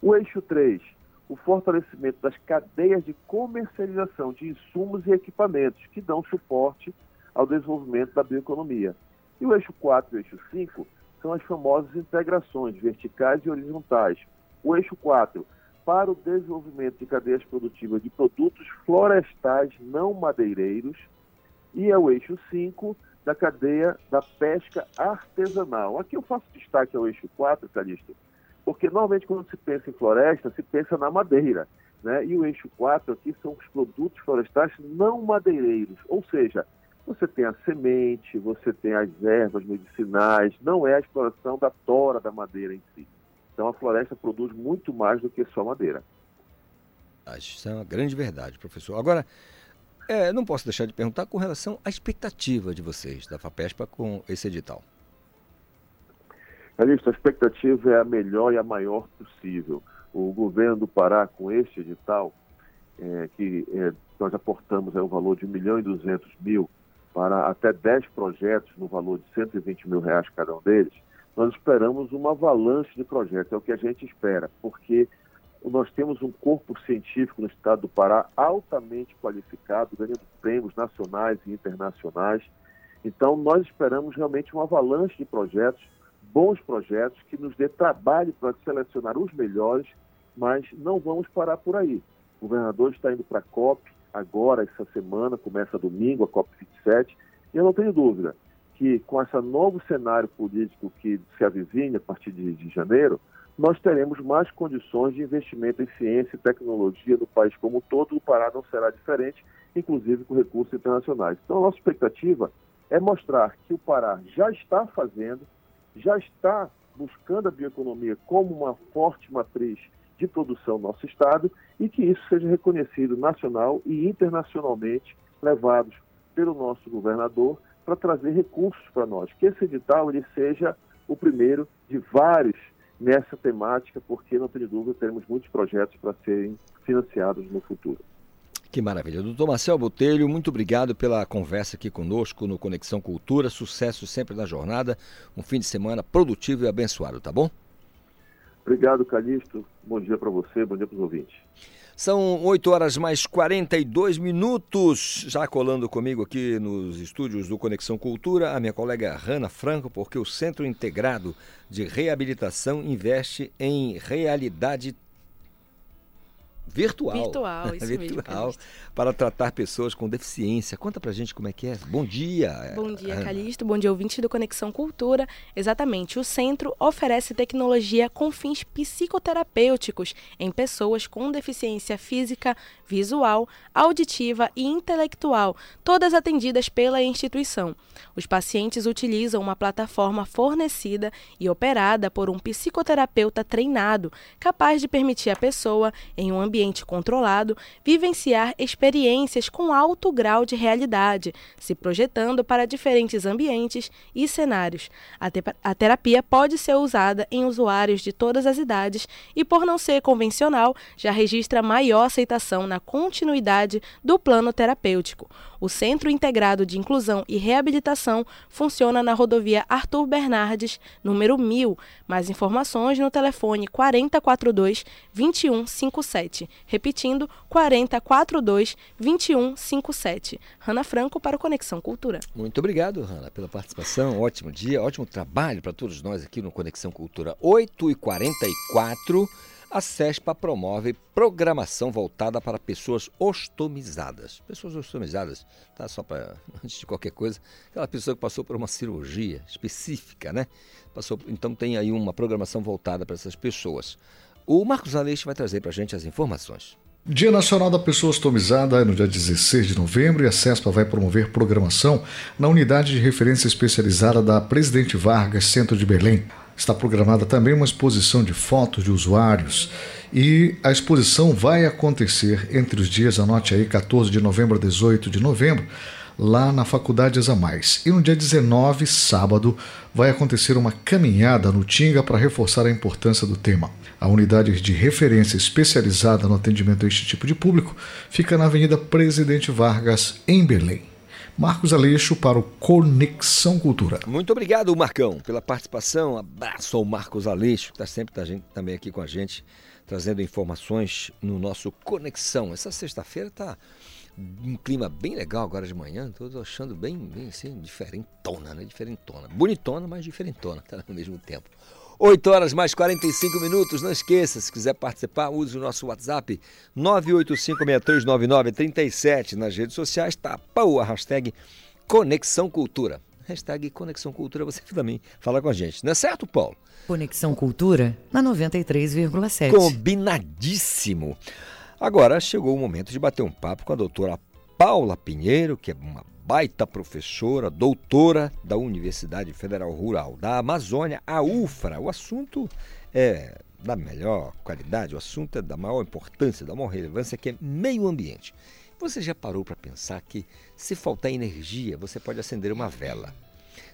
O eixo 3, o fortalecimento das cadeias de comercialização de insumos e equipamentos que dão suporte ao desenvolvimento da bioeconomia. E o eixo 4 e o eixo 5 são as famosas integrações verticais e horizontais. O eixo 4, para o desenvolvimento de cadeias produtivas de produtos florestais não madeireiros. E é o eixo 5, da cadeia da pesca artesanal. Aqui eu faço destaque ao eixo 4, Calixto, porque normalmente quando se pensa em floresta, se pensa na madeira. Né? E o eixo 4 aqui são os produtos florestais não madeireiros, ou seja, você tem a semente, você tem as ervas medicinais, não é a exploração da tora da madeira em si. Então a floresta produz muito mais do que só madeira. Isso é uma grande verdade, professor. Agora, é, não posso deixar de perguntar com relação à expectativa de vocês, da FAPESPA, com esse edital. Calixto, a expectativa é a melhor e a maior possível. O governo do Pará, com este edital, é, que é, nós aportamos é, o valor de 1 milhão e 200 mil, para até 10 projetos no valor de 120 mil reais cada um deles, nós esperamos uma avalanche de projetos, é o que a gente espera, porque nós temos um corpo científico no estado do Pará altamente qualificado, ganhando prêmios nacionais e internacionais. Então, nós esperamos realmente uma avalanche de projetos, bons projetos, que nos dê trabalho para selecionar os melhores, mas não vamos parar por aí. O governador está indo para a COP, agora, essa semana, começa domingo, a COP27, e eu não tenho dúvida que com esse novo cenário político que se avizinha a partir de, de janeiro, nós teremos mais condições de investimento em ciência e tecnologia no país como um todo, o Pará não será diferente, inclusive com recursos internacionais. Então, a nossa expectativa é mostrar que o Pará já está fazendo, já está buscando a bioeconomia como uma forte matriz de produção no nosso Estado e que isso seja reconhecido nacional e internacionalmente, levados pelo nosso governador para trazer recursos para nós. Que esse edital ele seja o primeiro de vários nessa temática, porque não tenho dúvida, teremos muitos projetos para serem financiados no futuro. Que maravilha. Doutor Marcel Botelho, muito obrigado pela conversa aqui conosco no Conexão Cultura. Sucesso sempre na jornada. Um fim de semana produtivo e abençoado, tá bom? Obrigado, Calixto. Bom dia para você, bom dia para os ouvintes. São 8 horas mais 42 minutos. Já colando comigo aqui nos estúdios do Conexão Cultura, a minha colega Rana Franco, porque o Centro Integrado de Reabilitação investe em realidade virtual. Virtual, isso virtual, mesmo, para tratar pessoas com deficiência. Conta pra gente como é que é. Bom dia. Bom dia, Ana. Calixto. Bom dia, ouvinte do Conexão Cultura. Exatamente, o centro oferece tecnologia com fins psicoterapêuticos em pessoas com deficiência física, visual, auditiva e intelectual, todas atendidas pela instituição. Os pacientes utilizam uma plataforma fornecida e operada por um psicoterapeuta treinado, capaz de permitir à pessoa, em um ambiente controlado, vivenciar experiências com alto grau de realidade, se projetando para diferentes ambientes e cenários. A, te a terapia pode ser usada em usuários de todas as idades e, por não ser convencional, já registra maior aceitação na continuidade do plano terapêutico. O Centro Integrado de Inclusão e Reabilitação funciona na rodovia Arthur Bernardes, número 1000. Mais informações no telefone 4042 2157. Repetindo, 4042 2157. Hanna Franco para o Conexão Cultura. Muito obrigado, Hanna, pela participação. Ótimo dia, ótimo trabalho para todos nós aqui no Conexão Cultura 8h44. A CESPA promove programação voltada para pessoas ostomizadas. Pessoas ostomizadas, tá? Só para, antes de qualquer coisa, aquela pessoa que passou por uma cirurgia específica, né? Passou, então tem aí uma programação voltada para essas pessoas. O Marcos Aleixo vai trazer para a gente as informações. Dia Nacional da Pessoa Ostomizada é no dia 16 de novembro e a CESPA vai promover programação na unidade de referência especializada da Presidente Vargas, Centro de Belém. Está programada também uma exposição de fotos de usuários e a exposição vai acontecer entre os dias, anote aí, 14 de novembro a 18 de novembro, lá na Faculdade Examais. E no dia 19, sábado, vai acontecer uma caminhada no Tinga para reforçar a importância do tema. A unidade de referência especializada no atendimento a este tipo de público fica na Avenida Presidente Vargas, em Belém. Marcos Aleixo para o Conexão Cultura. Muito obrigado, Marcão, pela participação. Abraço ao Marcos Aleixo, que está sempre gente, também aqui com a gente, trazendo informações no nosso Conexão. Essa sexta-feira está um clima bem legal agora de manhã. Estou achando bem, bem assim, diferentona, né? Diferentona. Bonitona, mas diferentona, tá ao mesmo tempo. 8 horas mais 45 minutos. Não esqueça, se quiser participar, use o nosso WhatsApp 985639937. Nas redes sociais tá a hashtag Conexão Cultura. Hashtag Conexão Cultura, você também fala com a gente. Não é certo, Paulo? Conexão Cultura na 93,7. Combinadíssimo. Agora chegou o momento de bater um papo com a doutora Paula Pinheiro, que é uma baita professora, doutora da Universidade Federal Rural da Amazônia, a UFRA. O assunto é da melhor qualidade, o assunto é da maior importância, da maior relevância, que é meio ambiente. Você já parou para pensar que se faltar energia, você pode acender uma vela.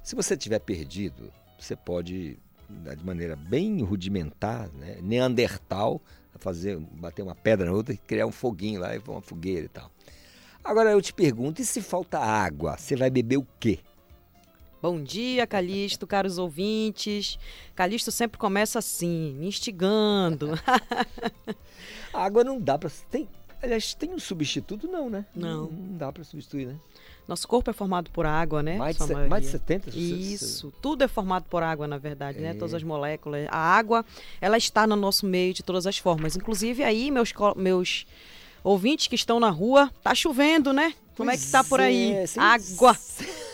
Se você tiver perdido, você pode, de maneira bem rudimentar, né, neandertal, fazer, bater uma pedra na outra e criar um foguinho lá e uma fogueira e tal. Agora eu te pergunto, e se falta água, você vai beber o quê? Bom dia, Calixto, caros ouvintes. Calixto sempre começa assim, instigando. a água não dá para tem, aliás, tem um substituto não, né? Não, não, não dá para substituir, né? Nosso corpo é formado por água, né? Mais, de, mais de 70? Isso, tudo é formado por água, na verdade, é. né? Todas as moléculas. A água, ela está no nosso meio de todas as formas. Inclusive aí, meus, meus ouvintes que estão na rua, tá chovendo, né? Como pois é que tá por aí? É, água!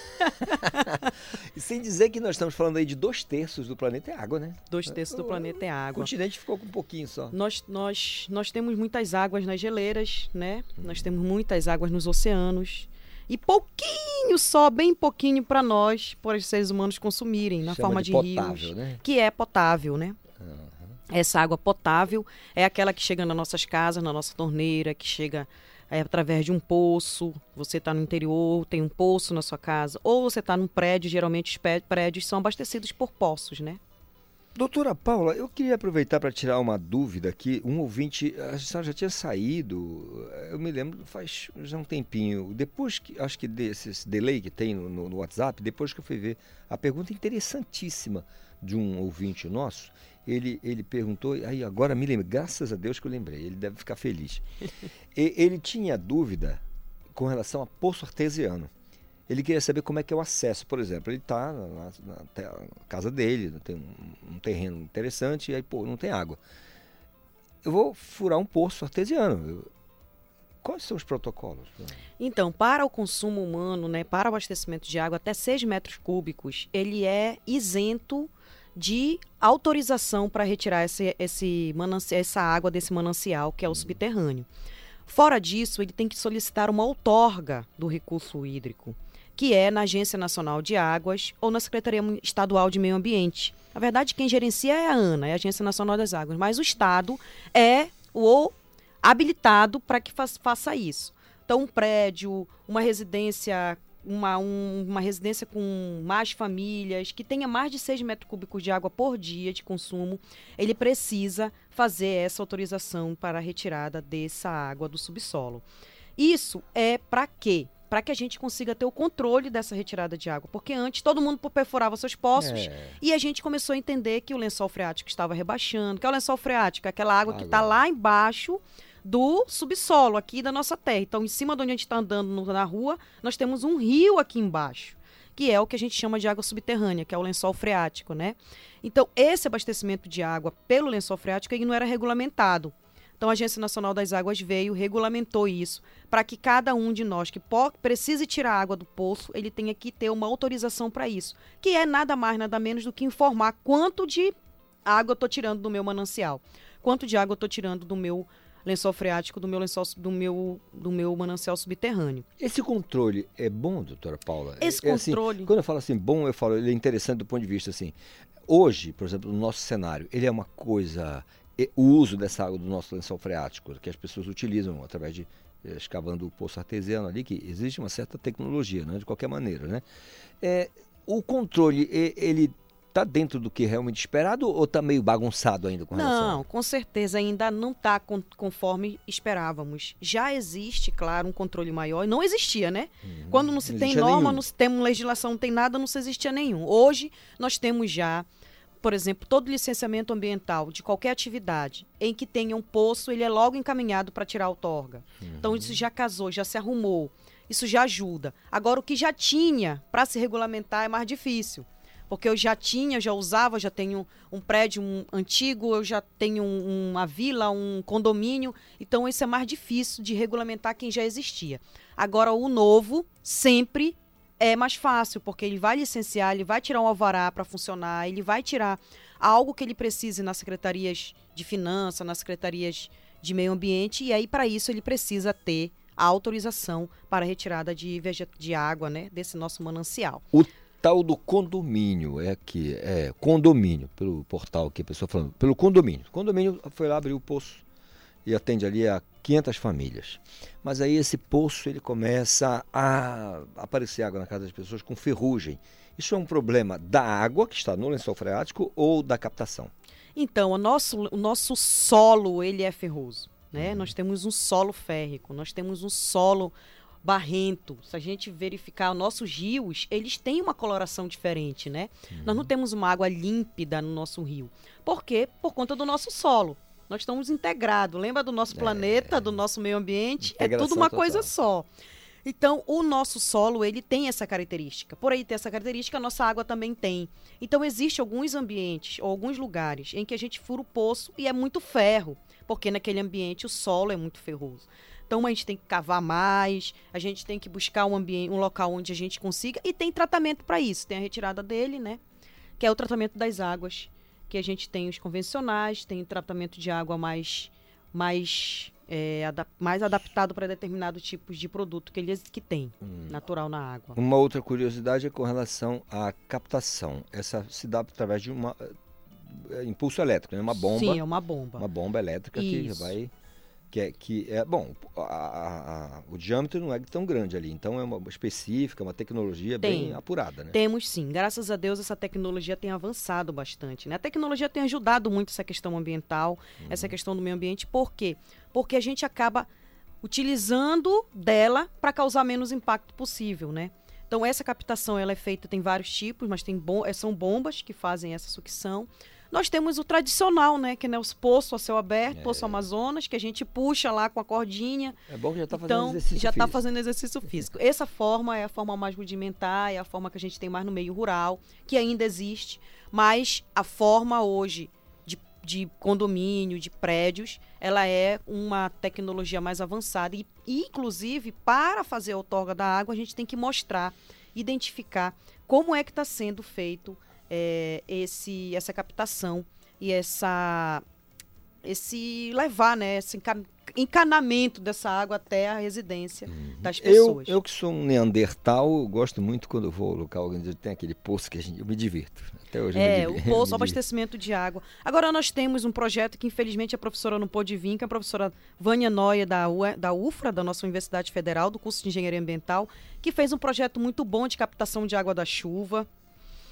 sem dizer que nós estamos falando aí de dois terços do planeta é água, né? Dois terços do planeta é água. O continente ficou com um pouquinho só. Nós, nós, nós temos muitas águas nas geleiras, né? Hum. Nós temos muitas águas nos oceanos. E pouquinho só, bem pouquinho para nós, para os seres humanos consumirem, na Chama forma de, de potável, rios. Né? Que é potável, né? Essa água potável é aquela que chega nas nossas casas, na nossa torneira, que chega é, através de um poço. Você está no interior, tem um poço na sua casa, ou você está num prédio. Geralmente os prédios são abastecidos por poços, né? Doutora Paula, eu queria aproveitar para tirar uma dúvida aqui. Um ouvinte, a senhora já tinha saído, eu me lembro, faz já um tempinho. Depois que, acho que desse delay que tem no, no, no WhatsApp, depois que eu fui ver a pergunta interessantíssima de um ouvinte nosso, ele, ele perguntou, aí agora me lembro, graças a Deus que eu lembrei, ele deve ficar feliz. e, ele tinha dúvida com relação a poço artesiano. Ele queria saber como é que é o acesso, por exemplo, ele está na, na, na, casa dele, tem um, um, terreno interessante, e aí, pô, não tem água. Eu vou furar um poço artesiano. Eu, Quais são os protocolos? Então, para o consumo humano, né, para o abastecimento de água até 6 metros cúbicos, ele é isento de autorização para retirar esse, esse essa água desse manancial, que é o subterrâneo. Fora disso, ele tem que solicitar uma outorga do recurso hídrico, que é na Agência Nacional de Águas ou na Secretaria Estadual de Meio Ambiente. Na verdade, quem gerencia é a ANA, é a Agência Nacional das Águas, mas o Estado é o habilitado para que faça isso. Então, um prédio, uma residência uma, um, uma residência com mais famílias, que tenha mais de 6 metros cúbicos de água por dia de consumo, ele precisa fazer essa autorização para a retirada dessa água do subsolo. Isso é para quê? para que a gente consiga ter o controle dessa retirada de água. Porque antes todo mundo perfurava seus poços É. e a gente começou a entender que o lençol freático estava rebaixando. Que é o lençol freático? É aquela água que está lá embaixo do subsolo aqui da nossa terra. Então, em cima de onde a gente está andando na rua, nós temos um rio aqui embaixo, que é o que a gente chama de água subterrânea, que é o lençol freático, né? Então, esse abastecimento de água pelo lençol freático ele não era regulamentado. Então, a Agência Nacional das Águas veio, regulamentou isso, para que cada um de nós que precise tirar água do poço, ele tenha que ter uma autorização para isso, que é nada mais, nada menos do que informar quanto de água eu estou tirando do meu manancial, quanto de água eu estou tirando do meu lençol freático, do meu lençol, do meu, do meu manancial subterrâneo. Esse controle é bom, doutora Paula? Esse É assim, controle- quando eu falo assim, bom, eu falo, ele é interessante do ponto de vista assim. Hoje, por exemplo, no nosso cenário, ele é uma coisa. O uso dessa água do nosso lençol freático, que as pessoas utilizam através de eh, escavando o poço artesiano ali, que existe uma certa tecnologia, né, de qualquer maneira, né? É, o controle, ele está dentro do que é realmente esperado ou está meio bagunçado ainda com relação? Não, com certeza ainda não está conforme esperávamos. Já existe, claro, um controle maior. e Não existia, né? Quando não se Não tem norma, nenhum. não se tem legislação, não tem nada, não se existia nenhum. Hoje nós temos já, por exemplo, todo licenciamento ambiental de qualquer atividade em que tenha um poço, ele é logo encaminhado para tirar a outorga. Então isso já casou, já se arrumou. Isso já ajuda. Agora o que já tinha para se regulamentar é mais difícil porque eu já tinha, já usava, já tenho um prédio um, antigo, eu já tenho um- uma vila, um condomínio, então isso é mais difícil de regulamentar quem já existia. Agora o novo sempre é mais fácil, porque ele vai licenciar, ele vai tirar um alvará para funcionar, ele vai tirar algo que ele precise nas secretarias de finanças, nas secretarias de meio ambiente, e aí para isso ele precisa ter a autorização para a retirada de, de água, né, desse nosso manancial. O tal do condomínio é aqui, é condomínio, pelo portal aqui, a pessoa falando, pelo condomínio. O condomínio foi lá abrir o poço e atende ali a 500 famílias. Mas aí esse poço ele começa a aparecer água na casa das pessoas com ferrugem. Isso é um problema da água que está no lençol freático ou da captação? Então, o nosso, o nosso solo, ele é ferroso, né? Nós temos um solo férrico, nós temos um solo barrento. Se a gente verificar nossos rios, eles têm uma coloração diferente, né? Nós não temos uma água límpida no nosso rio. Por quê? Por conta do nosso solo. Nós estamos integrados. Lembra do nosso planeta, do nosso meio ambiente? É Integração tudo uma total. coisa só. Então, o nosso solo, ele tem essa característica. Por aí ter essa característica, a nossa água também tem. Então, existe alguns ambientes ou alguns lugares em que a gente fura o poço e é muito ferro, porque naquele ambiente o solo é muito ferroso. Então, a gente tem que cavar mais, a gente tem que buscar um ambiente, um local onde a gente consiga e tem tratamento para isso. Tem a retirada dele, né? Que é o tratamento das águas, que a gente tem os convencionais, tem o tratamento de água mais mais é, adap- mais adaptado para determinados tipos de produto que eles que tem natural na água. Uma outra curiosidade é com relação à captação. Essa se dá através de uma eh, impulso elétrico, né? uma bomba. Sim, é uma bomba. Uma bomba elétrica que Isso. vai que é, que é bom. a- a- o diâmetro não é tão grande ali, então é uma específica, uma tecnologia bem Tem. apurada, né? Temos sim. Graças a Deus essa tecnologia tem avançado bastante. Né? A tecnologia tem ajudado muito essa questão ambiental, essa questão do meio ambiente. Por quê? Porque a gente acaba utilizando dela para causar menos impacto possível, né? Então essa captação ela é feita tem vários tipos, mas tem bom, são bombas que fazem essa sucção. Nós temos o tradicional, né, que é os poços a céu aberto, poço Amazonas, que a gente puxa lá com a cordinha. É bom que já está fazendo Então, exercício já está fazendo exercício físico. Essa forma é a forma mais rudimentar, é a forma que a gente tem mais no meio rural, que ainda existe, mas a forma hoje de, de condomínio, de prédios, ela é uma tecnologia mais avançada. E, inclusive, para fazer a outorga da água, a gente tem que mostrar, identificar como é que está sendo feito é, esse, essa captação e essa esse levar, né, esse enca- encanamento dessa água até a residência das Eu, pessoas. eu que sou um neandertal, eu gosto muito quando eu vou ao local onde tem aquele poço que a gente, eu me divirto. Até hoje eu É, o poço, abastecimento de água. Agora nós temos um projeto que infelizmente a professora não pôde vir, que é a professora Vânia Noia da, da UFRA, da nossa Universidade Federal, do curso de Engenharia Ambiental, que fez um projeto muito bom de captação de água da chuva.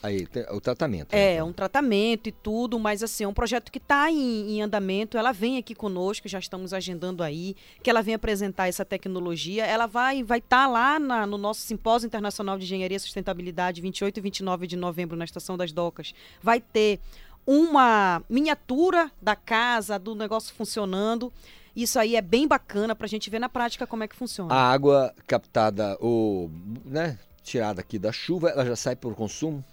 Aí, o tratamento. É, um tratamento e tudo, mas assim, é um projeto que está em, em, andamento. Ela vem aqui conosco, já estamos agendando aí, que ela vem apresentar essa tecnologia. Ela vai vai estar tá lá na, no nosso Simpósio Internacional de Engenharia e Sustentabilidade, 28 e 29 de novembro, na Estação das Docas. Vai ter uma miniatura da casa, do negócio funcionando. Isso aí é bem bacana para a gente ver na prática como é que funciona. A água captada ou né, tirada aqui da chuva, ela já sai por consumo?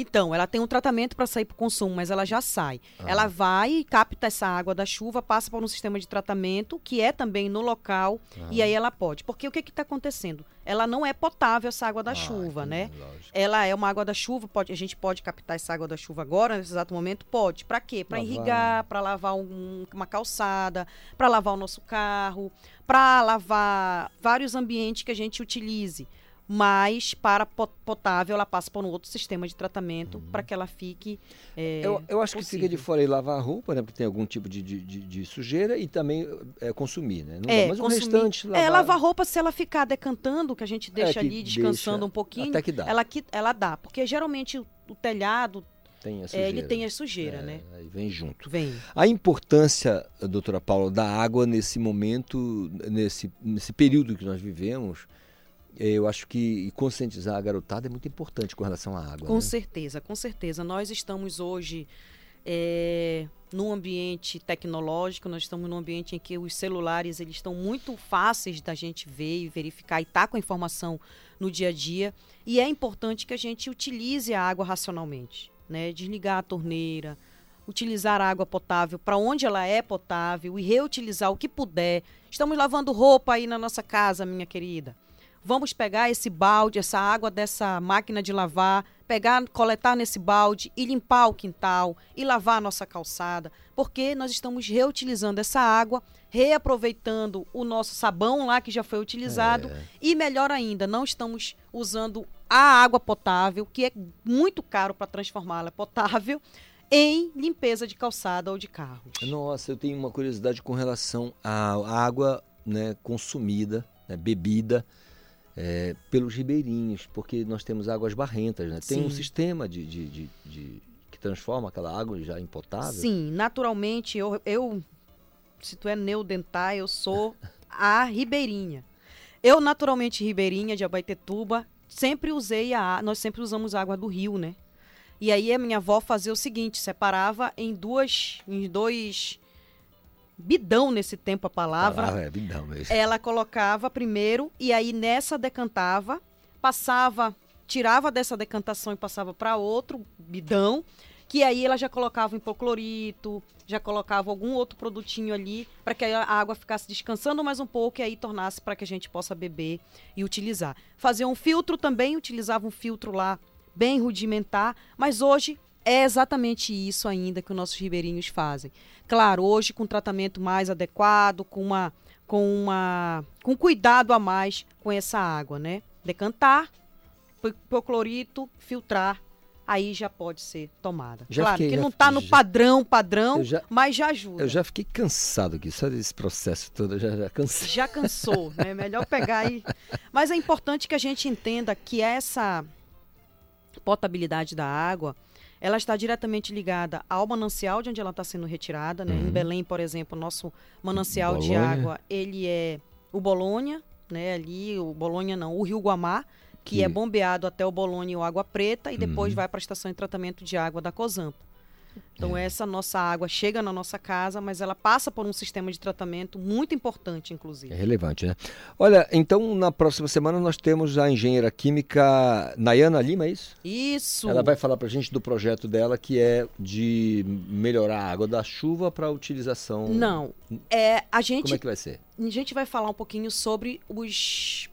Então, ela tem um tratamento para sair para consumo, mas ela já sai. Ah. Ela vai, capta essa água da chuva, passa por um sistema de tratamento, que é também no local, ah. e aí ela pode. Porque o que está acontecendo? Ela não é potável, essa água da ah, chuva, né? Lógico. Ela é uma água da chuva, pode, a gente pode captar essa água da chuva agora, nesse exato momento? Pode. Para quê? Para irrigar, para lavar um, uma calçada, para lavar o nosso carro, para lavar vários ambientes que a gente utilize mas para potável ela passa por um outro sistema de tratamento uhum. para que ela fique. É, eu, eu acho possível. que fica de fora e lavar a roupa, né? Porque tem algum tipo de, de, de, de sujeira e também é, consumir, né? Não é, dá, mas consumir. o restante. Lavar... É, lavar roupa, se ela ficar decantando, que a gente deixa é, ali descansando deixa, um pouquinho, até que dá. Ela, ela dá. Porque geralmente o, o telhado tem a sujeira. É, ele tem a sujeira, é, né? Aí vem junto. Vem. A importância, doutora Paula, da água nesse momento, nesse, nesse período que nós vivemos, eu acho que conscientizar a garotada é muito importante com relação à água. Com né? certeza, com certeza. Nós estamos hoje é, num ambiente tecnológico, nós estamos num ambiente em que os celulares eles estão muito fáceis da gente ver e verificar e estar tá com a informação no dia a dia. E é importante que a gente utilize a água racionalmente, né? Desligar a torneira, utilizar a água potável para onde ela é potável e reutilizar o que puder. Estamos lavando roupa aí na nossa casa, minha querida. Vamos pegar esse balde, essa água dessa máquina de lavar, pegar, coletar nesse balde e limpar o quintal e lavar a nossa calçada, porque nós estamos reutilizando essa água, reaproveitando o nosso sabão lá que já foi utilizado é. e melhor ainda, não estamos usando a água potável, que é muito caro para transformá-la potável, em limpeza de calçada ou de carros. Nossa, eu tenho uma curiosidade com relação à água né, consumida, né, bebida é, pelos ribeirinhos, porque nós temos águas barrentas, né? Tem Sim. um sistema de, de, de, de, que transforma aquela água já em potável? Sim, naturalmente, eu, eu se tu é neodentar, eu sou a ribeirinha. Eu, naturalmente, ribeirinha de Abaitetuba, sempre usei a nós sempre usamos água do rio, né? E aí a minha avó fazia o seguinte, separava em duas, em dois bidão nesse tempo a palavra. Palavra é bidão mesmo. Ela colocava primeiro e aí nessa decantava, passava, tirava dessa decantação e passava para outro bidão, que aí ela já colocava hipoclorito, já colocava algum outro produtinho ali para que a água ficasse descansando mais um pouco e aí tornasse para que a gente possa beber e utilizar. Fazia um filtro também, utilizava um filtro lá bem rudimentar, mas hoje é exatamente isso ainda que os nossos ribeirinhos fazem. Claro, hoje com tratamento mais adequado, com uma com uma com cuidado a mais com essa água, né? Decantar, hipoclorito, filtrar, aí já pode ser tomada. Já claro fiquei, que não está no padrão, padrão, já, mas já ajuda. Eu já fiquei cansado aqui, só desse processo todo, já, já cansei. Já cansou, né? Melhor pegar aí. Mas é importante que a gente entenda que essa potabilidade da água, ela está diretamente ligada ao manancial de onde ela está sendo retirada. Né? Uhum. Em Belém, por exemplo, nosso manancial de água, ele é o Bolonha, né? ali, o Bolonha não, o Rio Guamá, que, que... é bombeado até o Bolonha e o Água Preta, e depois uhum. vai para a estação de tratamento de água da Cozampa. Então é. essa nossa água chega na nossa casa, mas ela passa por um sistema de tratamento muito importante, inclusive. É relevante, né? Olha, então na próxima semana nós temos a engenheira química Nayana Lima, é isso? Isso. Ela vai falar para a gente do projeto dela que é de melhorar a água da chuva para utilização. Não, é a gente. Como é que vai ser? A gente vai falar um pouquinho sobre os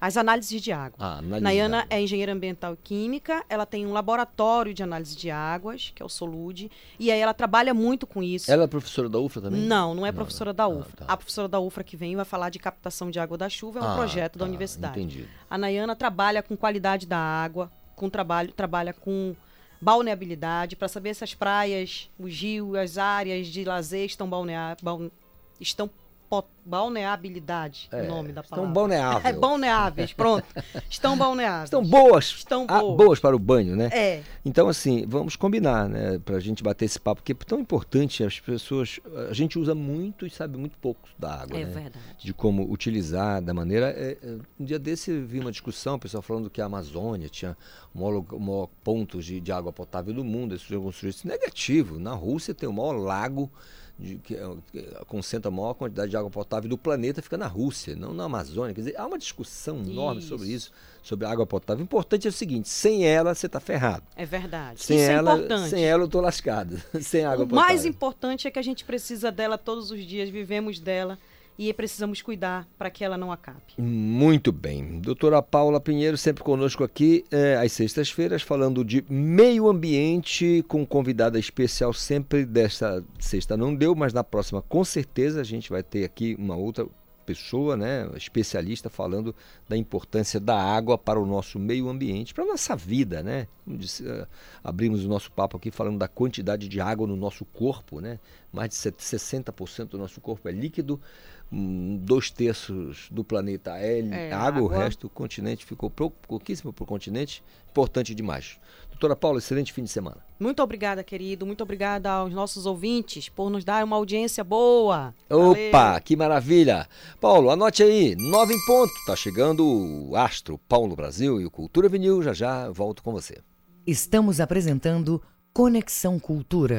as análises de água. Ah, Nayana é engenheira ambiental e química, ela tem um laboratório de análise de águas, que é o Solude, e aí ela trabalha muito com isso. Ela é professora da UFRA também? Não, não é não, professora não. da UFRA. Ah, tá. A professora da UFRA que vem vai falar de captação de água da chuva, é um ah, projeto tá. da universidade. Entendi. A Nayana trabalha com qualidade da água, com trabalho, trabalha com balneabilidade, para saber se as praias, os rios, as áreas de lazer estão balnear, balne, estão balneabilidade, É, o nome da estão palavra. balneáveis. É, balneáveis, pronto. Estão balneáveis. Estão boas. Estão ah, boas. boas para o banho, né? É. Então, assim, vamos combinar, né? Pra gente bater esse papo, porque é tão importante, as pessoas. A gente usa muito e sabe muito pouco da água. É né? verdade. De como utilizar da maneira. é, é, um dia desse eu vi uma discussão, o pessoal falando que a Amazônia tinha o maior, o maior ponto de, de água potável do mundo. Isso é negativo. Na Rússia tem o maior lago. De, que, é- que concentra a maior quantidade de água potável do planeta fica na Rússia, não na Amazônia. Quer dizer, há uma discussão enorme sobre isso, sobre a água potável. O importante é o seguinte: sem ela você está ferrado. É verdade. Sem Isso ela, é importante. sem ela eu tô lascado. sem água o potável. mais importante é que a gente precisa dela todos os dias, vivemos dela e precisamos cuidar para que ela não acabe. Muito bem. Doutora Paula Pinheiro, sempre conosco aqui, é, às sextas-feiras, falando de meio ambiente, com convidada especial sempre desta sexta não deu, mas na próxima com certeza a gente vai ter aqui uma outra pessoa, né, especialista falando da importância da água para o nosso meio ambiente, para a nossa vida, né? Disse, eh, abrimos o nosso papo aqui falando da quantidade de água no nosso corpo, né? Mais de 60% do nosso corpo é líquido, dois terços do planeta é, É, água, o água. resto, o continente ficou pou- pouquíssimo para o continente, importante demais. Doutora Paula, excelente fim de semana. Muito obrigada, querido. Muito obrigada aos nossos ouvintes por nos dar uma audiência boa. Valeu. Opa, que maravilha! Paulo, anote aí, nove em ponto. Tá chegando o Astro Paulo Brasil e o Cultura Vinil. Já já volto com você. Estamos apresentando Conexão Cultura.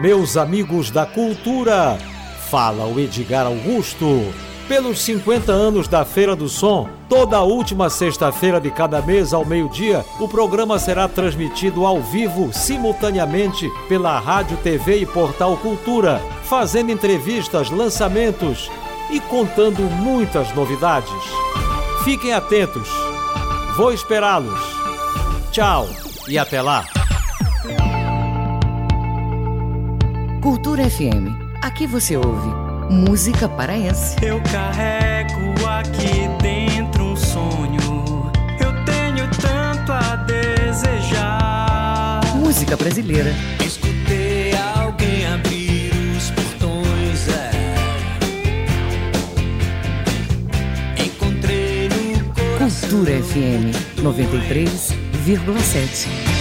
Meus amigos da cultura, fala o Edgar Augusto. Pelos 50 anos da Feira do Som, toda última sexta-feira de cada mês ao meio-dia, o programa será transmitido ao vivo, simultaneamente, pela Rádio, TV e Portal Cultura, fazendo entrevistas, lançamentos e contando muitas novidades. Fiquem atentos. Vou esperá-los. Tchau e até lá. Cultura FM. Aqui você ouve música paraense. Eu carrego aqui dentro um sonho. Eu tenho tanto a desejar. Música brasileira. Escutei alguém abrir os portões. É. Encontrei no coração. Cultura FM 93,7.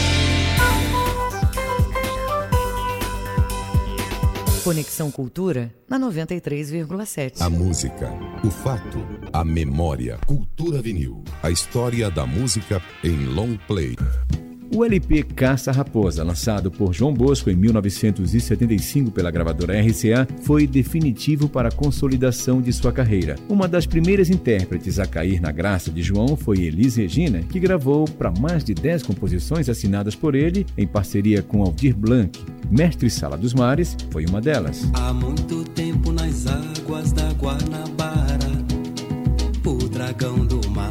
Conexão Cultura na 93,7. A música, o fato, a memória. Cultura vinil. A história da música em long play. O LP Caça Raposa, lançado por João Bosco em 1975 pela gravadora RCA, foi definitivo para a consolidação de sua carreira. Uma das primeiras intérpretes a cair na graça de João foi Elis Regina, que gravou para mais de 10 composições assinadas por ele em parceria com Aldir Blanc. Mestre Sala dos Mares foi uma delas. Há muito tempo nas águas da Guanabara, o dragão do mar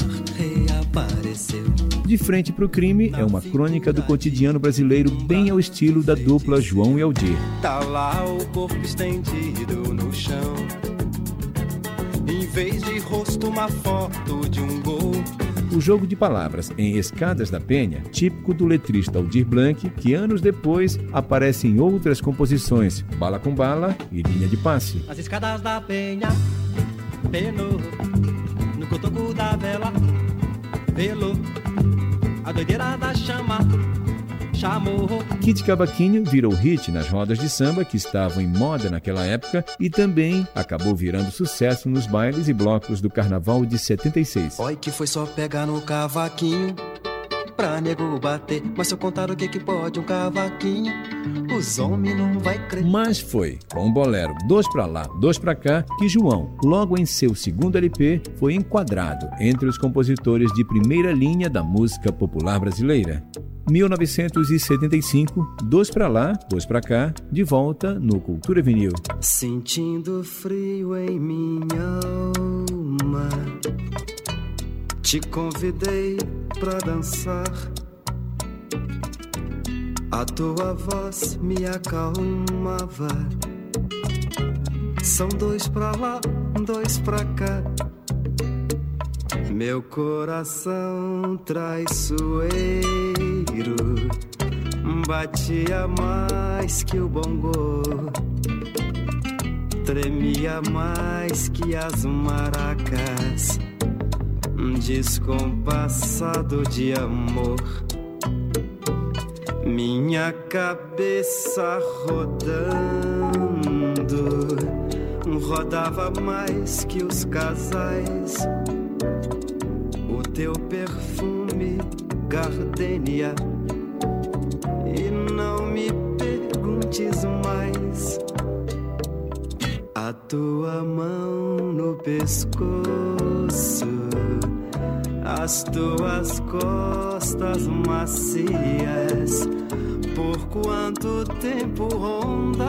reapareceu. De Frente para o Crime é uma crônica do cotidiano brasileiro bem ao estilo da dupla João e Aldir. Tá lá o corpo estendido no chão. Em vez de rosto, uma foto de um gol. O jogo de palavras em Escadas da Penha, típico do letrista Aldir Blanc, que anos depois aparece em outras composições, Bala com Bala e Linha de Passe. As escadas da penha, penou. No cotoco da vela, velou. A doideira da chama, chamou. Kit Cavaquinho virou hit nas rodas de samba que estavam em moda naquela época e também acabou virando sucesso nos bailes e blocos do Carnaval de 76. Oi, que foi só pegar no cavaquinho pra nego bater. Mas se eu contar o que que pode um cavaquinho, os homens não vai crer. Mas foi com o bolero Dois Pra Lá, Dois Pra Cá que João, logo em seu segundo LP, foi enquadrado entre os compositores de primeira linha da música popular brasileira. 1975, dois para lá, dois para cá, de volta no Cultura Vinil. Sentindo frio em minha alma, te convidei pra dançar. A tua voz me acalmava. São dois pra lá, dois pra cá. Meu coração traiçoeiro batia mais que o bongô, tremia mais que as maracas, descompassado de amor. Minha cabeça rodando, rodava mais que os casais. O teu perfume, gardenia. E não me perguntes mais. A tua mão no pescoço, as tuas costas macias. Por quanto tempo rondaram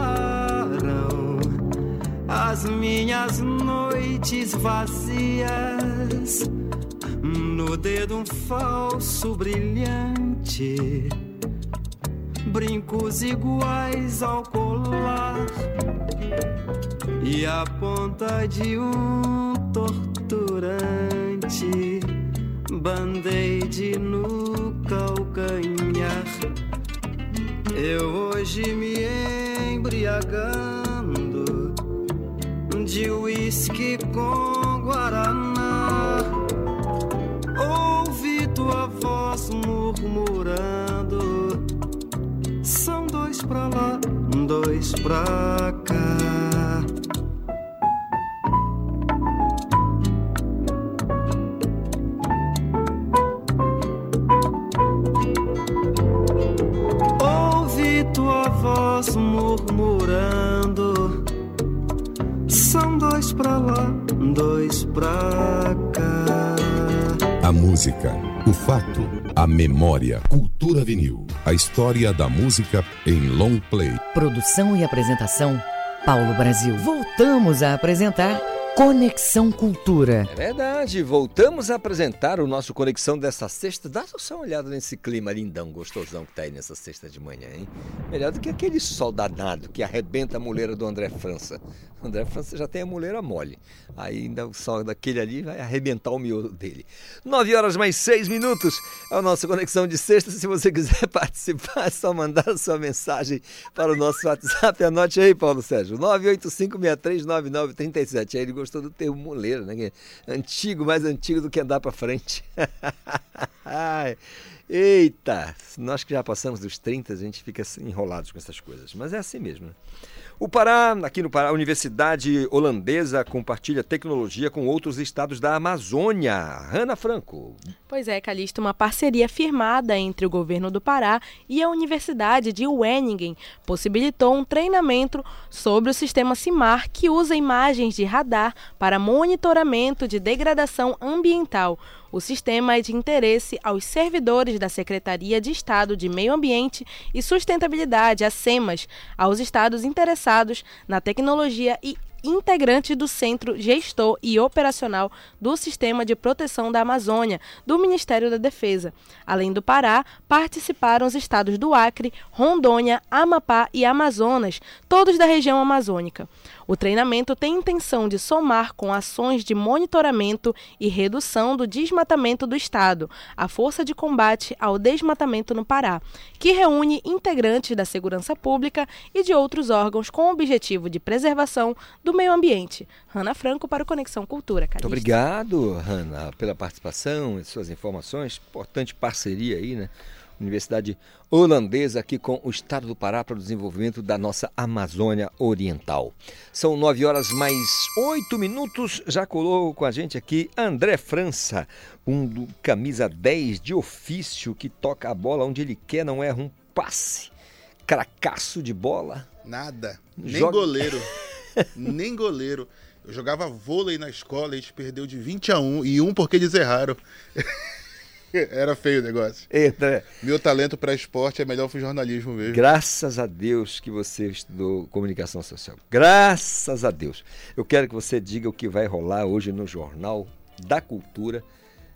as minhas noites vazias? No dedo um falso brilhante, brincos iguais ao colar e a ponta de um torturante band-aid no calcanhar. Eu hoje me embriagando de uísque com guaraná. Ouvi tua voz murmurando. São dois pra lá, dois pra cá. Voz murmurando. São dois pra lá, dois pra cá. A música, o fato, a memória. Cultura Vinil. A história da música em long play. Produção e apresentação, Paulo Brasil. Voltamos a apresentar Conexão Cultura. É verdade, voltamos a apresentar o nosso Conexão dessa sexta. Dá só uma olhada nesse clima lindão, gostosão que tá aí nessa sexta de manhã, hein? Melhor do que aquele sol danado que arrebenta a muleira do André França. O André França já tem a muleira mole. Aí ainda o sol daquele ali vai arrebentar o miolo dele. Nove horas mais seis minutos é a nossa Conexão de sexta. Se você quiser participar, é só mandar a sua mensagem para o nosso WhatsApp. Anote aí, Paulo Sérgio. 985639937. Aí ele gostou do termo muleira, né? É Antigo, mais antigo do que andar para frente. Eita! Nós que já passamos dos 30, a gente fica enrolados com essas coisas. Mas é assim mesmo, né? O Pará, aqui no Pará, a Universidade Holandesa compartilha tecnologia com outros estados da Amazônia. Ana Franco. Pois é, Calixto, uma parceria firmada entre o governo do Pará e a Universidade de Wageningen possibilitou um treinamento sobre o sistema CIMAR, que usa imagens de radar para monitoramento de degradação ambiental. O sistema é de interesse aos servidores da Secretaria de Estado de Meio Ambiente e Sustentabilidade, a SEMAS, aos estados interessados na tecnologia e integrante do Centro Gestor e Operacional do Sistema de Proteção da Amazônia, do Ministério da Defesa. Além do Pará, participaram os estados do Acre, Rondônia, Amapá e Amazonas, todos da região amazônica. O treinamento tem intenção de somar com ações de monitoramento e redução do desmatamento do Estado, a Força de Combate ao Desmatamento no Pará, que reúne integrantes da segurança pública e de outros órgãos com o objetivo de preservação do meio ambiente. Hanna Franco para o Conexão Cultura. Muito obrigado, Hanna, pela participação e suas informações. Importante parceria aí, né? Universidade Holandesa aqui com o Estado do Pará para o desenvolvimento da nossa Amazônia Oriental. São nove horas mais oito minutos. Já colou com a gente aqui André França, um do camisa 10 de ofício que toca a bola onde ele quer, não erra um passe. Cracaço de bola. Nada. Nem Joga- goleiro. Nem goleiro. Eu jogava vôlei na escola, a gente perdeu de 20 a 1 e um porque eles erraram. Era feio o negócio. Eita. Meu talento para esporte é melhor pro jornalismo mesmo. Graças a Deus que você estudou comunicação social. Graças a Deus. Eu quero que você diga o que vai rolar hoje no Jornal da Cultura,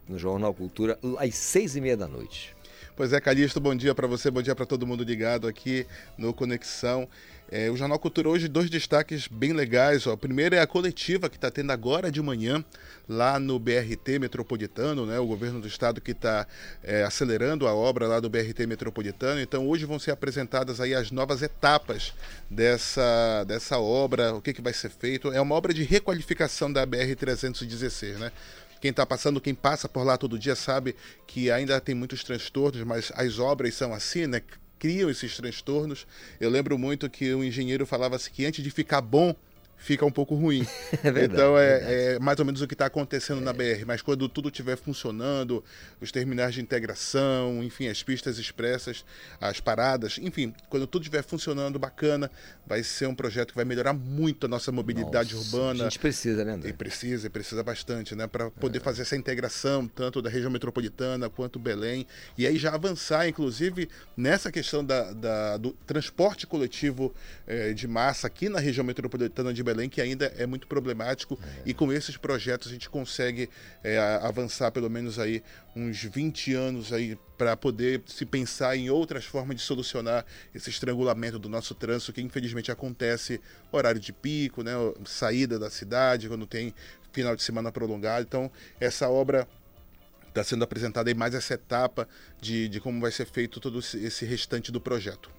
no Jornal Cultura, às seis e meia da noite. Pois é, Calixto, bom dia para você, bom dia para todo mundo ligado aqui no Conexão. É, o Jornal Cultura hoje, dois destaques bem legais. Ó. O primeiro é a coletiva que está tendo agora de manhã, lá no BRT Metropolitano, né? o governo do estado que está é, acelerando a obra lá do BRT Metropolitano. Então, hoje vão ser apresentadas aí as novas etapas dessa, dessa obra, o que, que vai ser feito. É uma obra de requalificação da BR-316, né? Quem está passando, quem passa por lá todo dia sabe que ainda tem muitos transtornos, mas as obras são assim, né? Criam esses transtornos. Eu lembro muito que o engenheiro falava assim que antes de ficar bom, fica um pouco ruim. É verdade, então é, é é mais ou menos o que está acontecendo na BR. Mas quando tudo estiver funcionando, os terminais de integração, enfim, as pistas expressas, as paradas, enfim, quando tudo estiver funcionando bacana, vai ser um projeto que vai melhorar muito a nossa mobilidade Nossa, urbana. A gente precisa, né, André? E precisa, e precisa bastante, né? Para poder fazer essa integração, tanto da região metropolitana quanto Belém. E aí já avançar, inclusive, nessa questão da, da- do transporte coletivo eh, de massa aqui na região metropolitana de Belém, que ainda é muito problemático. E com esses projetos a gente consegue a- avançar pelo menos aí uns 20 anos aí para poder se pensar em outras formas de solucionar esse estrangulamento do nosso trânsito que infelizmente acontece horário de pico, né, saída da cidade, quando tem final de semana prolongado. Então, essa obra está sendo apresentada aí mais essa etapa de, de como vai ser feito todo esse restante do projeto.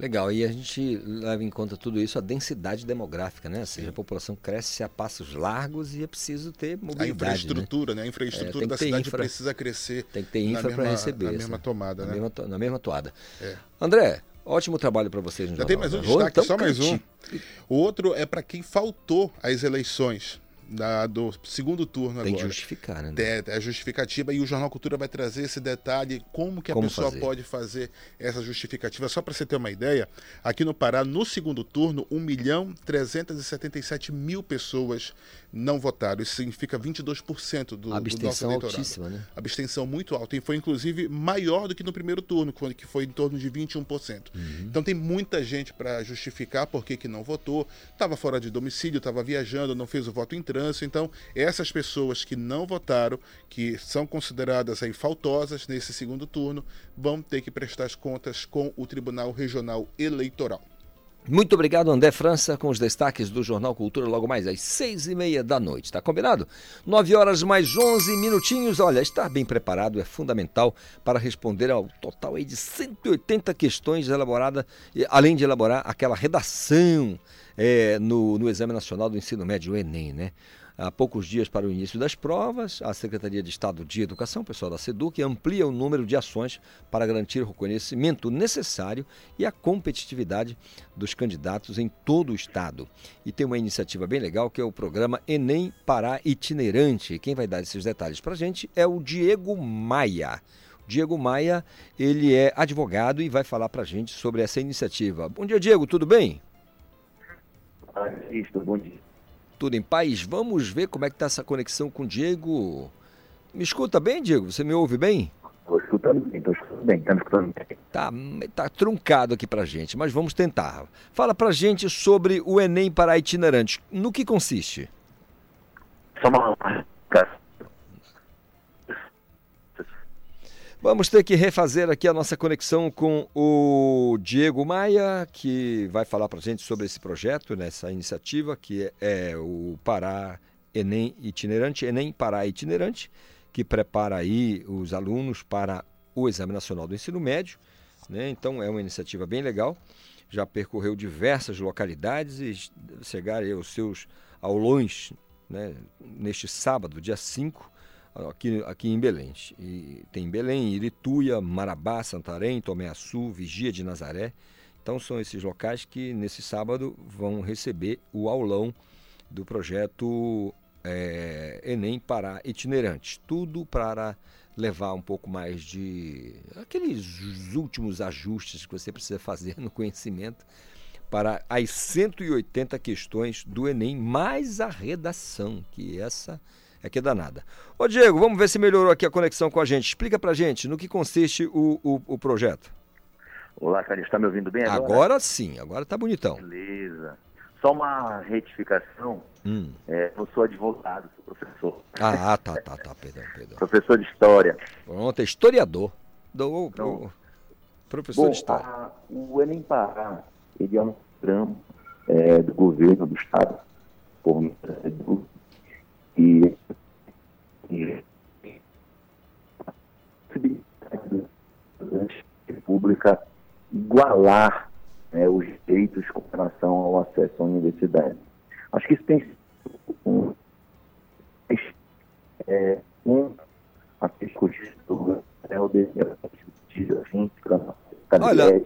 Legal, e a gente leva em conta tudo isso, a densidade demográfica, né? Ou seja, a população cresce a passos largos e é preciso ter mobilidade. A infraestrutura, né? A É, infraestrutura tem da cidade infra. precisa crescer. Tem que ter infra para receber. Na mesma tomada, na né? Mesma, to- na mesma toada. É. André, ótimo trabalho para vocês no Já tem jornal. mais um destaque, então, só mais um. O outro é para quem faltou às eleições da- do segundo turno Tem que agora. justificar, né? É, é a justificativa e o Jornal Cultura vai trazer esse detalhe, como que a Como pessoa fazer. pode fazer essa justificativa. Só para você ter uma ideia, aqui no Pará, no segundo turno, 1 milhão 377 mil pessoas não votaram. Isso significa 22% do, do A nosso abstenção eleitorado. altíssima, né? Abstenção muito alta. E foi, inclusive, maior do que no primeiro turno, que foi em torno de 21%. Uhum. Então tem muita gente para justificar por que, que não votou, estava fora de domicílio, estava viajando, não fez o voto em trânsito. Então, essas pessoas que não votaram, que são consideradas aí faltosas nesse segundo turno, vão ter que prestar as contas com o Tribunal Regional Eleitoral. Muito obrigado, André França, com os destaques do Jornal Cultura logo mais às seis e meia da noite. Tá combinado? Nove horas mais onze minutinhos. Olha, estar bem preparado é fundamental para responder ao total aí de 180 questões elaboradas, além de elaborar aquela redação é, no, no Exame Nacional do Ensino Médio, o Enem, né? Há poucos dias para o início das provas, a Secretaria de Estado de Educação, pessoal da SEDUC, amplia o número de ações para garantir o conhecimento necessário e a competitividade dos candidatos em todo o Estado. E tem uma iniciativa bem legal que é o programa Enem Pará Itinerante. Quem vai dar esses detalhes para a gente é o Diego Maia. Diego Maia, ele é advogado e vai falar para a gente sobre essa iniciativa. Bom dia, Diego, tudo bem? Bom dia. Tudo em paz? Vamos ver como é que está essa conexão com o Diego. Me escuta bem, Diego? Você me ouve bem? Estou escutando bem, estou escutando bem, me escutando bem. Tá, tá truncado aqui pra gente, mas vamos tentar. Fala pra gente sobre o Enem para itinerantes. No que consiste? Só uma. Vamos ter que refazer aqui a nossa conexão com o Diego Maia, que vai falar pra gente sobre esse projeto, nessa iniciativa, que é, o Pará Enem Itinerante, Enem Pará Itinerante, que prepara aí os alunos para o Exame Nacional do Ensino Médio. Né? Então é uma iniciativa bem legal. Já percorreu diversas localidades e chegar aos seus aulões né? neste sábado, dia 5, aqui, aqui em Belém. E tem Belém, Irituia, Marabá, Santarém, Tomé Açu, Vigia de Nazaré. Então são esses locais que nesse sábado vão receber o aulão do projeto é, Enem para itinerantes. Tudo para levar um pouco mais de aqueles últimos ajustes que você precisa fazer no conhecimento para as 180 questões do Enem, mais a redação, que essa é que é danada. Ô Diego, vamos ver se melhorou aqui a conexão com a gente. Explica pra gente no que consiste o, o, o projeto. Olá, cara, está me ouvindo bem agora? Agora sim, agora tá bonitão. Beleza. Só uma retificação. Hum. É, eu sou advogado, sou professor. Ah, tá, tá, tá, perdão, perdão. Professor de História. Pronto, é historiador. Do, pro- professor Bom, de História. a- o Enem Pará, ele é um programa é, do governo do Estado, por e, e a República igualar né, os direitos com relação ao acesso à universidade. Acho que isso tem sido um, é, um a discutido, é o Olha, eh,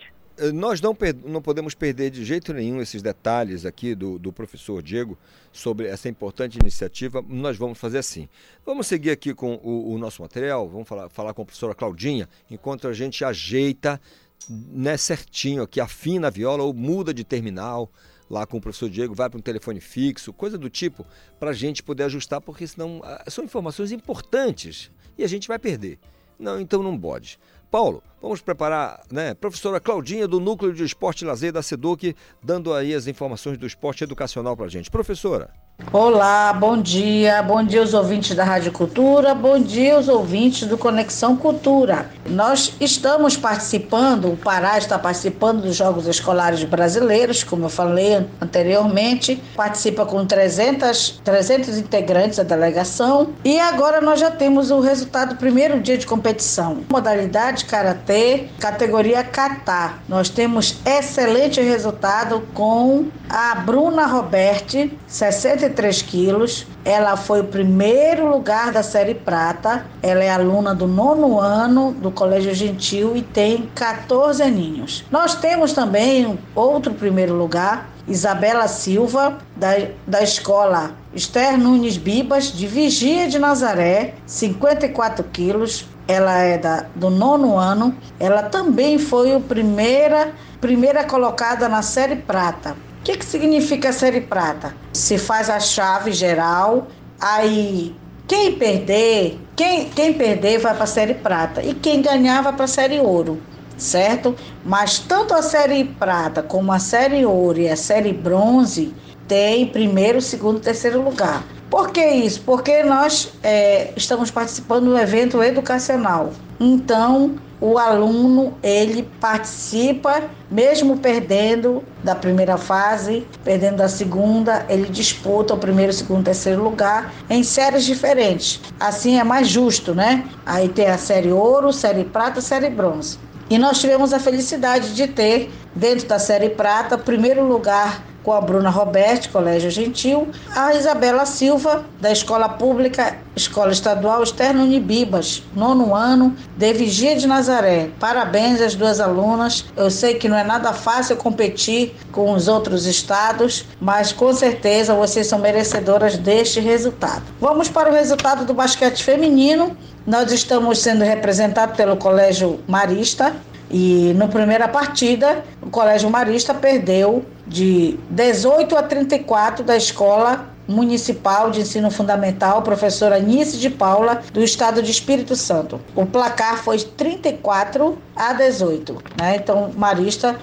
nós não, não podemos perder de jeito nenhum esses detalhes aqui do, do professor Diego sobre essa importante iniciativa. Nós vamos fazer assim. Vamos seguir aqui com o, o nosso material, vamos falar, falar com a professora Claudinha, enquanto a gente ajeita né, certinho aqui, afina a viola ou muda de terminal lá com o professor Diego, vai para um telefone fixo, coisa do tipo, para a gente poder ajustar, porque senão ah, são informações importantes e a gente vai perder. Não, então não pode. Paulo, vamos preparar, né? Professora Claudinha do Núcleo de Esporte e Lazer da SEDUC, dando aí as informações do esporte educacional para a gente. Professora. Olá, bom dia. Bom dia aos ouvintes da Rádio Cultura, bom dia aos ouvintes do Conexão Cultura. Nós estamos participando, o Pará está participando dos Jogos Escolares Brasileiros, como eu falei anteriormente, participa com 300, 300 integrantes da delegação e agora nós já temos o resultado do primeiro dia de competição. Modalidade Karatê, categoria Kata. Nós temos excelente resultado com a Bruna Roberti, 63 quilos. Ela foi o primeiro lugar da série prata. Ela é aluna do nono ano do Colégio Gentil e tem 14 aninhos. Nós temos também outro primeiro lugar, Isabela Silva, da, da escola Esther Nunes Bibas, de Vigia de Nazaré, 54 quilos. Ela é da, do nono ano. Ela também foi a primeira, primeira colocada na série prata. O que, que significa série prata? Se faz a chave geral, aí quem perder, quem, quem perder vai para a série prata e quem ganhar vai para a série ouro, certo? Mas tanto a série prata como a série ouro e a série bronze tem primeiro, segundo terceiro lugar. Por que isso? Porque nós é, estamos participando do evento educacional. Então, o aluno ele participa, mesmo perdendo da primeira fase, perdendo da segunda, ele disputa o primeiro, segundo, terceiro lugar em séries diferentes. Assim é mais justo, né? Aí tem a série ouro, série prata, série bronze. E nós tivemos a felicidade de ter, dentro da série prata, primeiro lugar com a Bruna Roberti, Colégio Gentil, a Isabela Silva, da Escola Pública, Escola Estadual Externo Unibibas, nono ano, de Vigia de Nazaré. Parabéns às duas alunas. Eu sei que não é nada fácil competir com os outros estados, mas com certeza vocês são merecedoras deste resultado. Vamos para o resultado do basquete feminino. Nós estamos sendo representados pelo Colégio Marista, e na primeira partida, o Colégio Marista perdeu de 18 a 34 da Escola Municipal de Ensino Fundamental, professora Nice de Paula, do Estado de Espírito Santo. O placar foi 34 a 18. Né? Então, Marista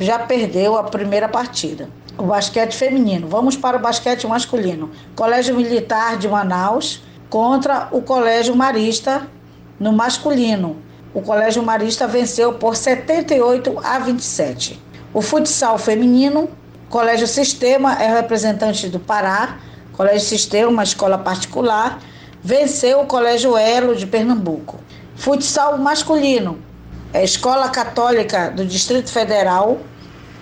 já perdeu a primeira partida. O basquete feminino. Vamos para o basquete masculino. Colégio Militar de Manaus contra o Colégio Marista no masculino. O Colégio Marista venceu por 78 a 27. O futsal feminino, Colégio Sistema é representante do Pará, Colégio Sistema, uma escola particular, venceu o Colégio Elo de Pernambuco. Futsal masculino, é Escola Católica do Distrito Federal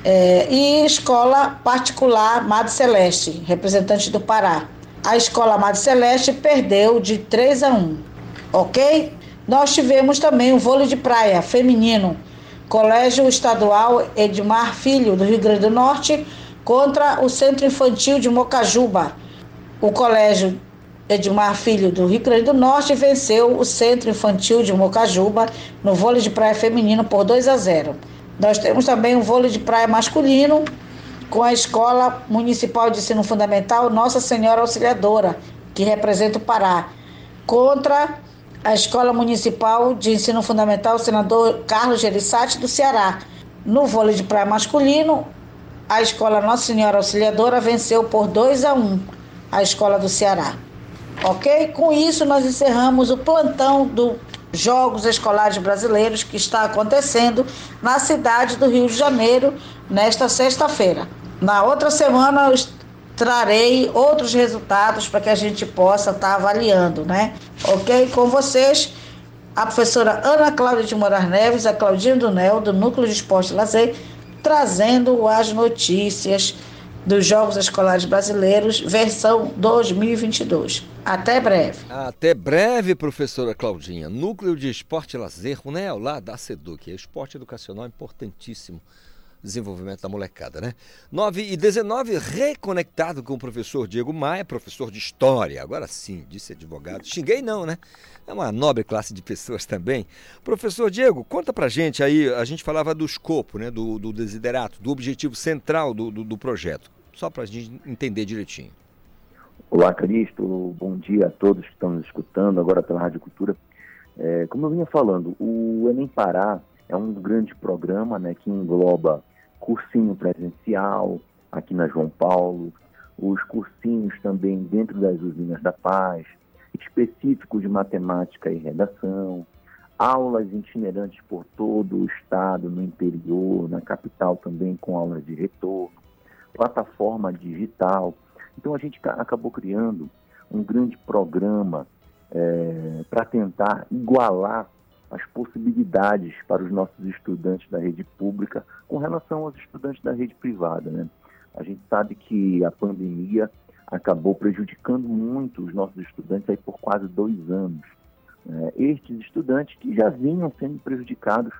é, e Escola Particular Madre Celeste, representante do Pará. A Escola Madre Celeste perdeu de 3 a 1, ok? Nós tivemos também o vôlei de praia feminino, Colégio Estadual Edmar Filho, do Rio Grande do Norte, contra o Centro Infantil de Mocajuba. O Colégio Edmar Filho, do Rio Grande do Norte, venceu o Centro Infantil de Mocajuba no vôlei de praia feminino por 2 a 0. Nós temos também o vôlei de praia masculino com a Escola Municipal de Ensino Fundamental Nossa Senhora Auxiliadora, que representa o Pará, contra a Escola Municipal de Ensino Fundamental Senador Carlos Gerissati do Ceará. No vôlei de praia masculino, a Escola Nossa Senhora Auxiliadora venceu por 2 a 1 a Escola do Ceará. Ok? Com isso, nós encerramos o plantão do Jogos Escolares Brasileiros que está acontecendo na cidade do Rio de Janeiro nesta sexta-feira. Na outra semana, trarei outros resultados para que a gente possa estar tá avaliando, né? Ok? Com vocês, a professora Ana Cláudia de Moraes Neves, a Claudinha do Nel, do Núcleo de Esporte Lazer, trazendo as notícias dos Jogos Escolares Brasileiros, versão 2022. Até breve. Até breve, professora Claudinha. Núcleo de Esporte e Lazer, NEL, lá da SEDUC. Esporte educacional importantíssimo desenvolvimento da molecada, né? 9 e 19, reconectado com o professor Diego Maia, professor de História. Agora sim, disse advogado. Xinguei não, né? É uma nobre classe de pessoas também. Professor Diego, conta pra gente aí, a gente falava do escopo, né? Do, do desiderato, do objetivo central do, do, do projeto. Só pra gente entender direitinho. Olá, Cristo. Bom dia a todos que estão nos escutando agora pela Rádio Cultura. É, como eu vinha falando, o Enem Pará é um grande programa né, que engloba cursinho presencial aqui na João Paulo, os cursinhos também dentro das usinas da paz, específicos de matemática e redação, aulas itinerantes por todo o estado, no interior, na capital também com aulas de retorno, plataforma digital. Então a gente acabou criando um grande programa é, para tentar igualar as possibilidades para os nossos estudantes da rede pública com relação aos estudantes da rede privada. Né? A gente sabe que a pandemia acabou prejudicando muito os nossos estudantes aí por quase dois anos. Né? estes estudantes que já vinham sendo prejudicados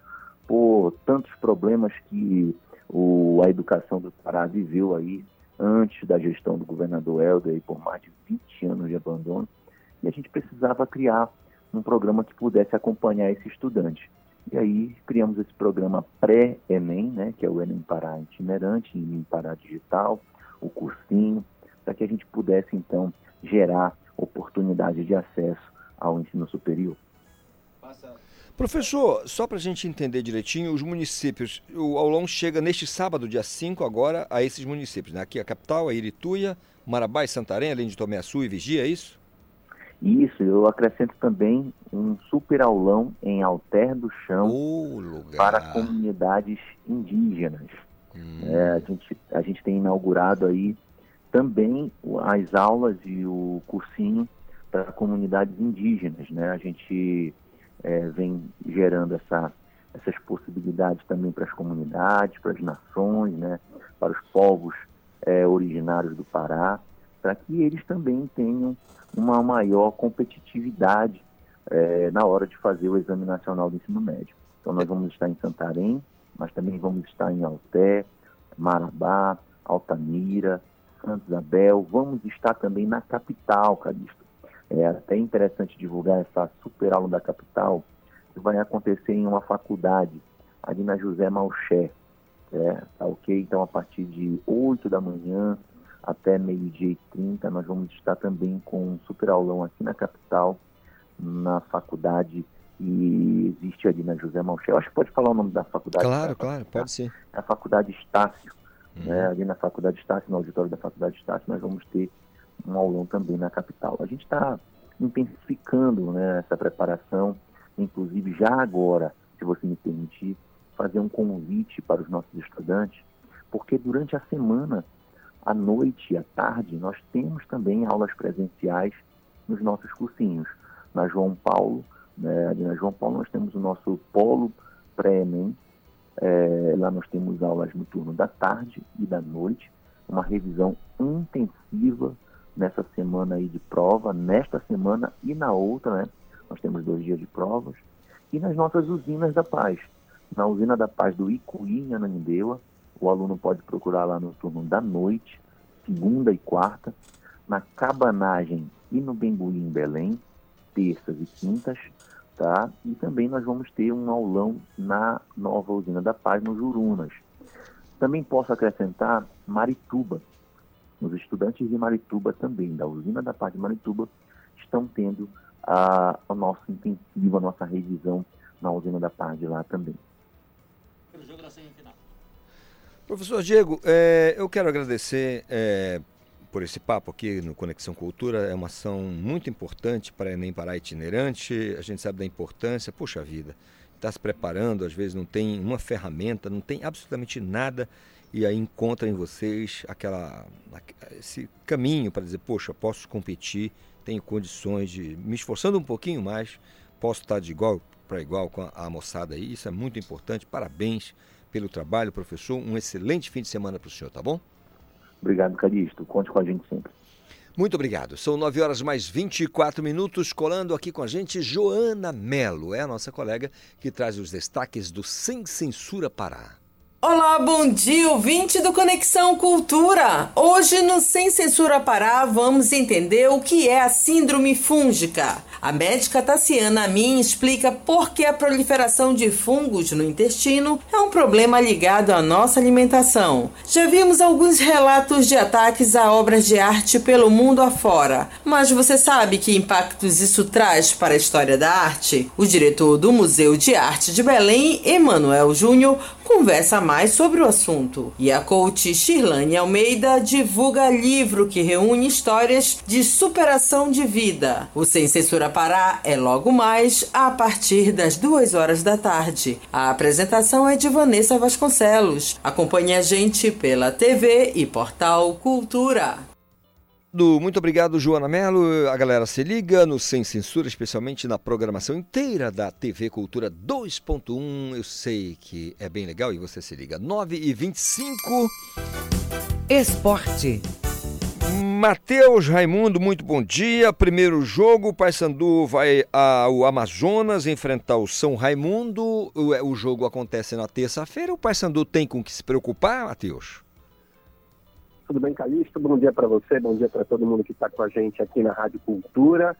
por tantos problemas que o, a educação do Pará viveu aí antes da gestão do governador Helder, aí por mais de 20 anos de abandono, e a gente precisava criar um programa que pudesse acompanhar esse estudante. E aí criamos esse programa pré-ENEM, né, que é o ENEM Pará itinerante, ENEM Pará digital, o cursinho, para que a gente pudesse então gerar oportunidade de acesso ao ensino superior. Professor, só para a gente entender direitinho, os municípios, o aulão chega neste sábado, dia 5, agora, a esses municípios, né? Aqui a capital, a Irituia, Marabá e Santarém, além de Tomé Açu e Vigia, é isso? Isso, eu acrescento também um super aulão em Alter do Chão para comunidades indígenas. Hum. É, a, gente, a gente tem inaugurado aí também as aulas e o cursinho para comunidades indígenas. Né? A gente é, vem gerando essa, essas possibilidades também para as comunidades, para as nações, né? para os povos é, originários do Pará, para que eles também tenham uma maior competitividade é, na hora de fazer o Exame Nacional do Ensino Médio. Então, nós vamos estar em Santarém, mas também vamos estar em Alté, Marabá, Altamira, Santos Isabel, vamos estar também na capital, Calixto. É até interessante divulgar essa super aula da capital, que vai acontecer em uma faculdade, ali na José Malcher. É, tá ok? Então, a partir de 8 da manhã, até meio-dia e 30. Nós vamos estar também com um super aulão aqui na capital, na faculdade e existe ali na José Malchel. Acho que pode falar o nome da faculdade. Claro, tá? claro, pode ser. A faculdade Estácio. Uhum. Né? Ali na faculdade Estácio, no auditório da faculdade Estácio, nós vamos ter um aulão também na capital. A gente está intensificando né, essa preparação, inclusive já agora, se você me permitir, fazer um convite para os nossos estudantes, porque durante a semana à noite e à tarde, nós temos também aulas presenciais nos nossos cursinhos. Na João Paulo, né, na João Paulo, nós temos o nosso polo pré-ENEM. É, lá nós temos aulas no turno da tarde e da noite, uma revisão intensiva nessa semana aí de prova, nesta semana e na outra, né? Nós temos dois dias de provas. E nas nossas usinas da paz. Na usina da paz do Icuí, em Ananindeua, o aluno pode procurar lá no turno da noite, segunda e quarta, na Cabanagem e no Bembuí em Belém, terças e quintas, tá? E também nós vamos ter um aulão na nova usina da Paz, no Jurunas. Também posso acrescentar Marituba. Os estudantes de Marituba também, da usina da Paz de Marituba, estão tendo a, o nosso intensivo, a nossa revisão na usina da Paz de lá também. Professor Diego, é, eu quero agradecer é, por esse papo aqui no Conexão Cultura. É uma ação muito importante para Enem Pará itinerante. A gente sabe da importância. Puxa vida, está se preparando, às vezes não tem uma ferramenta, não tem absolutamente nada. E aí encontra em vocês aquela, esse caminho para dizer, poxa, posso competir, tenho condições de, me esforçando um pouquinho mais, posso estar de igual para igual com a, a moçada aí. Isso é muito importante. Parabéns pelo trabalho, professor. Um excelente fim de semana para o senhor, tá bom? Obrigado, Calixto. Conte com a gente sempre. Muito obrigado. São 9 horas mais 24 minutos, colando aqui com a gente Joana Melo, é a nossa colega que traz os destaques do Sem Censura Pará. Olá, bom dia, ouvinte do Conexão Cultura. Hoje no Sem Censura Pará vamos entender o que é a síndrome fúngica. A médica Tassiana Amin explica por que a proliferação de fungos no intestino é um problema ligado à nossa alimentação. Já vimos alguns relatos de ataques a obras de arte pelo mundo afora, mas você sabe que impactos isso traz para a história da arte? O diretor do Museu de Arte de Belém, Emanuel Júnior, conversa mais sobre o assunto. E a coach Shirlane Almeida divulga livro que reúne histórias de superação de vida. O Sem Censura Pará é logo mais a partir das duas horas da tarde. A apresentação é de Vanessa Vasconcelos. Acompanhe a gente pela TV e portal Cultura. Muito obrigado, Joana Mello. A galera se liga no Sem Censura, especialmente na programação inteira da TV Cultura 2.1. Eu sei que é bem legal e você se liga. 9 e 25 Esporte. Matheus Raimundo, muito bom dia. Primeiro jogo, o Paysandu vai ao Amazonas enfrentar o São Raimundo. O, o jogo acontece na terça-feira. O Paysandu tem com que se preocupar, Matheus? Tudo bem, Calixto? Bom dia para você, bom dia para todo mundo que está com a gente aqui na Rádio Cultura.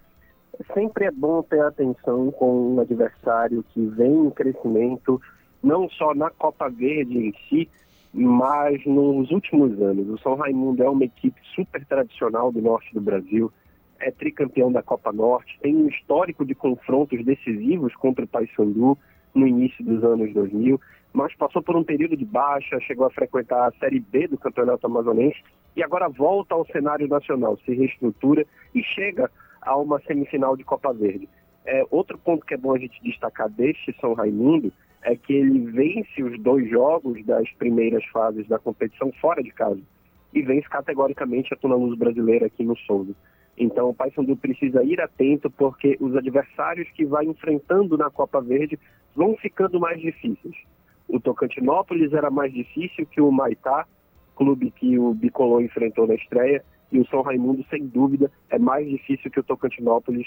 Sempre é bom ter atenção com um adversário que vem em crescimento, não só na Copa Verde em si, mas nos últimos anos. O São Raimundo é uma equipe super tradicional do norte do Brasil, é tricampeão da Copa Norte, tem um histórico de confrontos decisivos contra o Paysandu no início dos anos 2000 mas passou por um período de baixa, chegou a frequentar a Série B do Campeonato Amazonense e agora volta ao cenário nacional, se reestrutura e chega a uma semifinal de Copa Verde. É, outro ponto que é bom a gente destacar deste São Raimundo é que ele vence os dois jogos das primeiras fases da competição fora de casa e vence categoricamente a Tuna Luz brasileira aqui no Souza. Então o Paysandu precisa ir atento porque os adversários que vai enfrentando na Copa Verde vão ficando mais difíceis. O Tocantinópolis era mais difícil que o Maitá, clube que o Bicolor enfrentou na estreia, e o São Raimundo, sem dúvida, é mais difícil que o Tocantinópolis,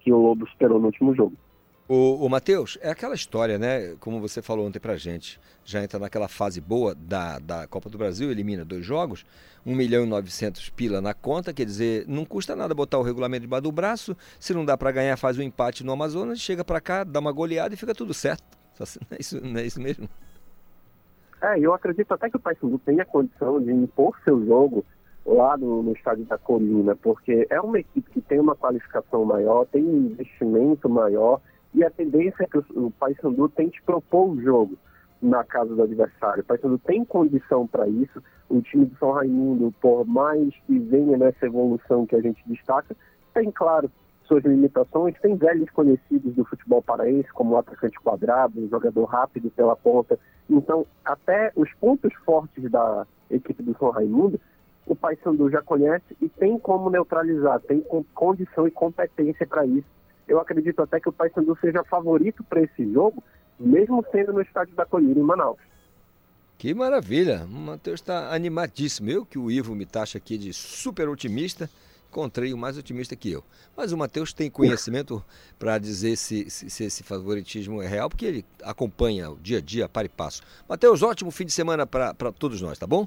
que o Lobo superou no último jogo. O, o Matheus, é aquela história, né? Como você falou ontem pra gente, já entra naquela fase boa da, da Copa do Brasil, elimina dois jogos, 1 milhão e 900 pila na conta, quer dizer, não custa nada botar o regulamento debaixo do braço, se não dá para ganhar, faz um empate no Amazonas, chega para cá, dá uma goleada e fica tudo certo. Não é isso, não é isso mesmo? É, eu acredito até que o Paysandu tenha condição de impor seu jogo lá no, no estádio da Colina, porque é uma equipe que tem uma qualificação maior, tem um investimento maior, e a tendência é que o, o Paysandu tente propor o jogo na casa do adversário. O Paysandu tem condição para isso. O time do São Raimundo, por mais que venha nessa evolução que a gente destaca, tem, claro, suas limitações. Tem velhos conhecidos do futebol paraense, como o atacante quadrado, um jogador rápido pela ponta. Então, até os pontos fortes da equipe do São Raimundo, o Paysandu já conhece e tem como neutralizar, tem condição e competência para isso. Eu acredito até que o Paysandu seja favorito para esse jogo, mesmo sendo no estádio da Colina, em Manaus. Que maravilha! O Matheus está animadíssimo. Eu que o Ivo me taxa aqui de super otimista encontrei o mais otimista que eu. Mas o Matheus tem conhecimento para dizer se, se, se, esse favoritismo é real, porque ele acompanha o dia a dia, para e passo. Matheus, ótimo fim de semana para todos nós, tá bom?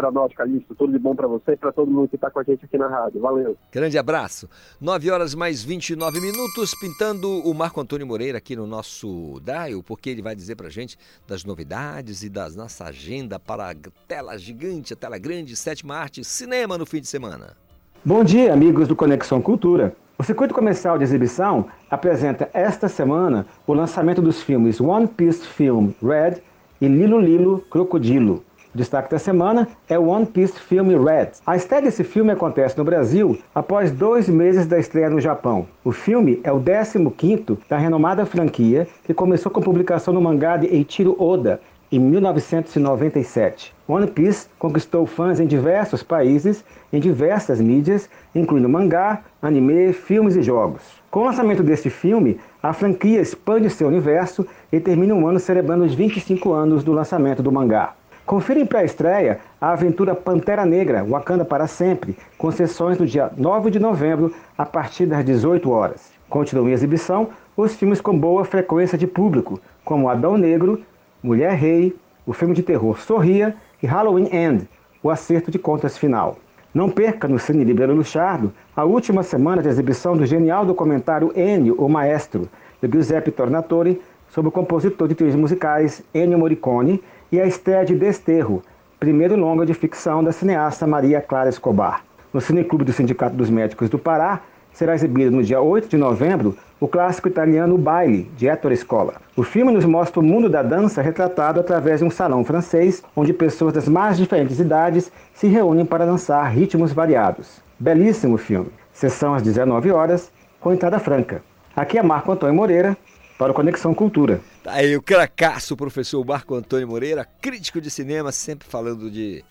para nós, Calixto. Tudo de bom para você e para todo mundo que está com a gente aqui na rádio. Valeu. Grande abraço. 9 horas mais 29 minutos, pintando o Marco Antônio Moreira aqui no nosso dial, porque ele vai dizer pra gente das novidades e da nossa agenda para a tela gigante, a tela grande, sétima arte, cinema no fim de semana. Bom dia, amigos do Conexão Cultura. O circuito comercial de exibição apresenta esta semana o lançamento dos filmes One Piece Film Red e Lilo Lilo Crocodilo. O destaque da semana é One Piece Film Red. A estreia desse filme acontece no Brasil após dois meses da estreia no Japão. O filme é o 15º da renomada franquia que começou com publicação no mangá de Eiichiro Oda em 1997. One Piece conquistou fãs em diversos países, em diversas mídias, incluindo mangá, anime, filmes e jogos. Com o lançamento deste filme, a franquia expande seu universo e termina o ano celebrando os 25 anos do lançamento do mangá. Confira em pré-estreia a aventura Pantera Negra, Wakanda para Sempre, com sessões no dia 9 de novembro, a partir das 18 horas. Continuam em exibição os filmes com boa frequência de público, como Adão Negro, Mulher Rei, o filme de terror Sorria e Halloween End, o acerto de contas final. Não perca no Cine Libero Luchardo a última semana de exibição do genial documentário Ennio, o Maestro, de Giuseppe Tornatore, sobre o compositor de trilhas musicais Ennio Morricone e a estreia de Desterro, primeiro longa de ficção da cineasta Maria Clara Escobar. No Cineclube do Sindicato dos Médicos do Pará, será exibido no dia 8 de novembro o clássico italiano Baile, de Ettore Scola. O filme nos mostra o mundo da dança retratado através de um salão francês, onde pessoas das mais diferentes idades se reúnem para dançar ritmos variados. Belíssimo filme. Sessão às 19 horas, com entrada franca. Aqui é Marco Antônio Moreira, para o Conexão Cultura. Tá aí o cracaço, professor Marco Antônio Moreira, crítico de cinema, sempre falando de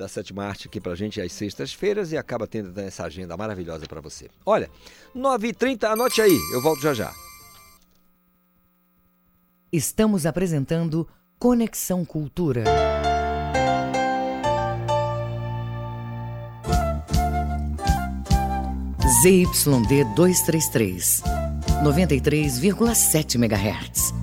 da sétima arte aqui pra gente às sextas-feiras e acaba tendo essa agenda maravilhosa para você. Olha, 9h30, anote aí, eu volto já já. Estamos apresentando Conexão Cultura. ZYD 233, 93,7 MHz.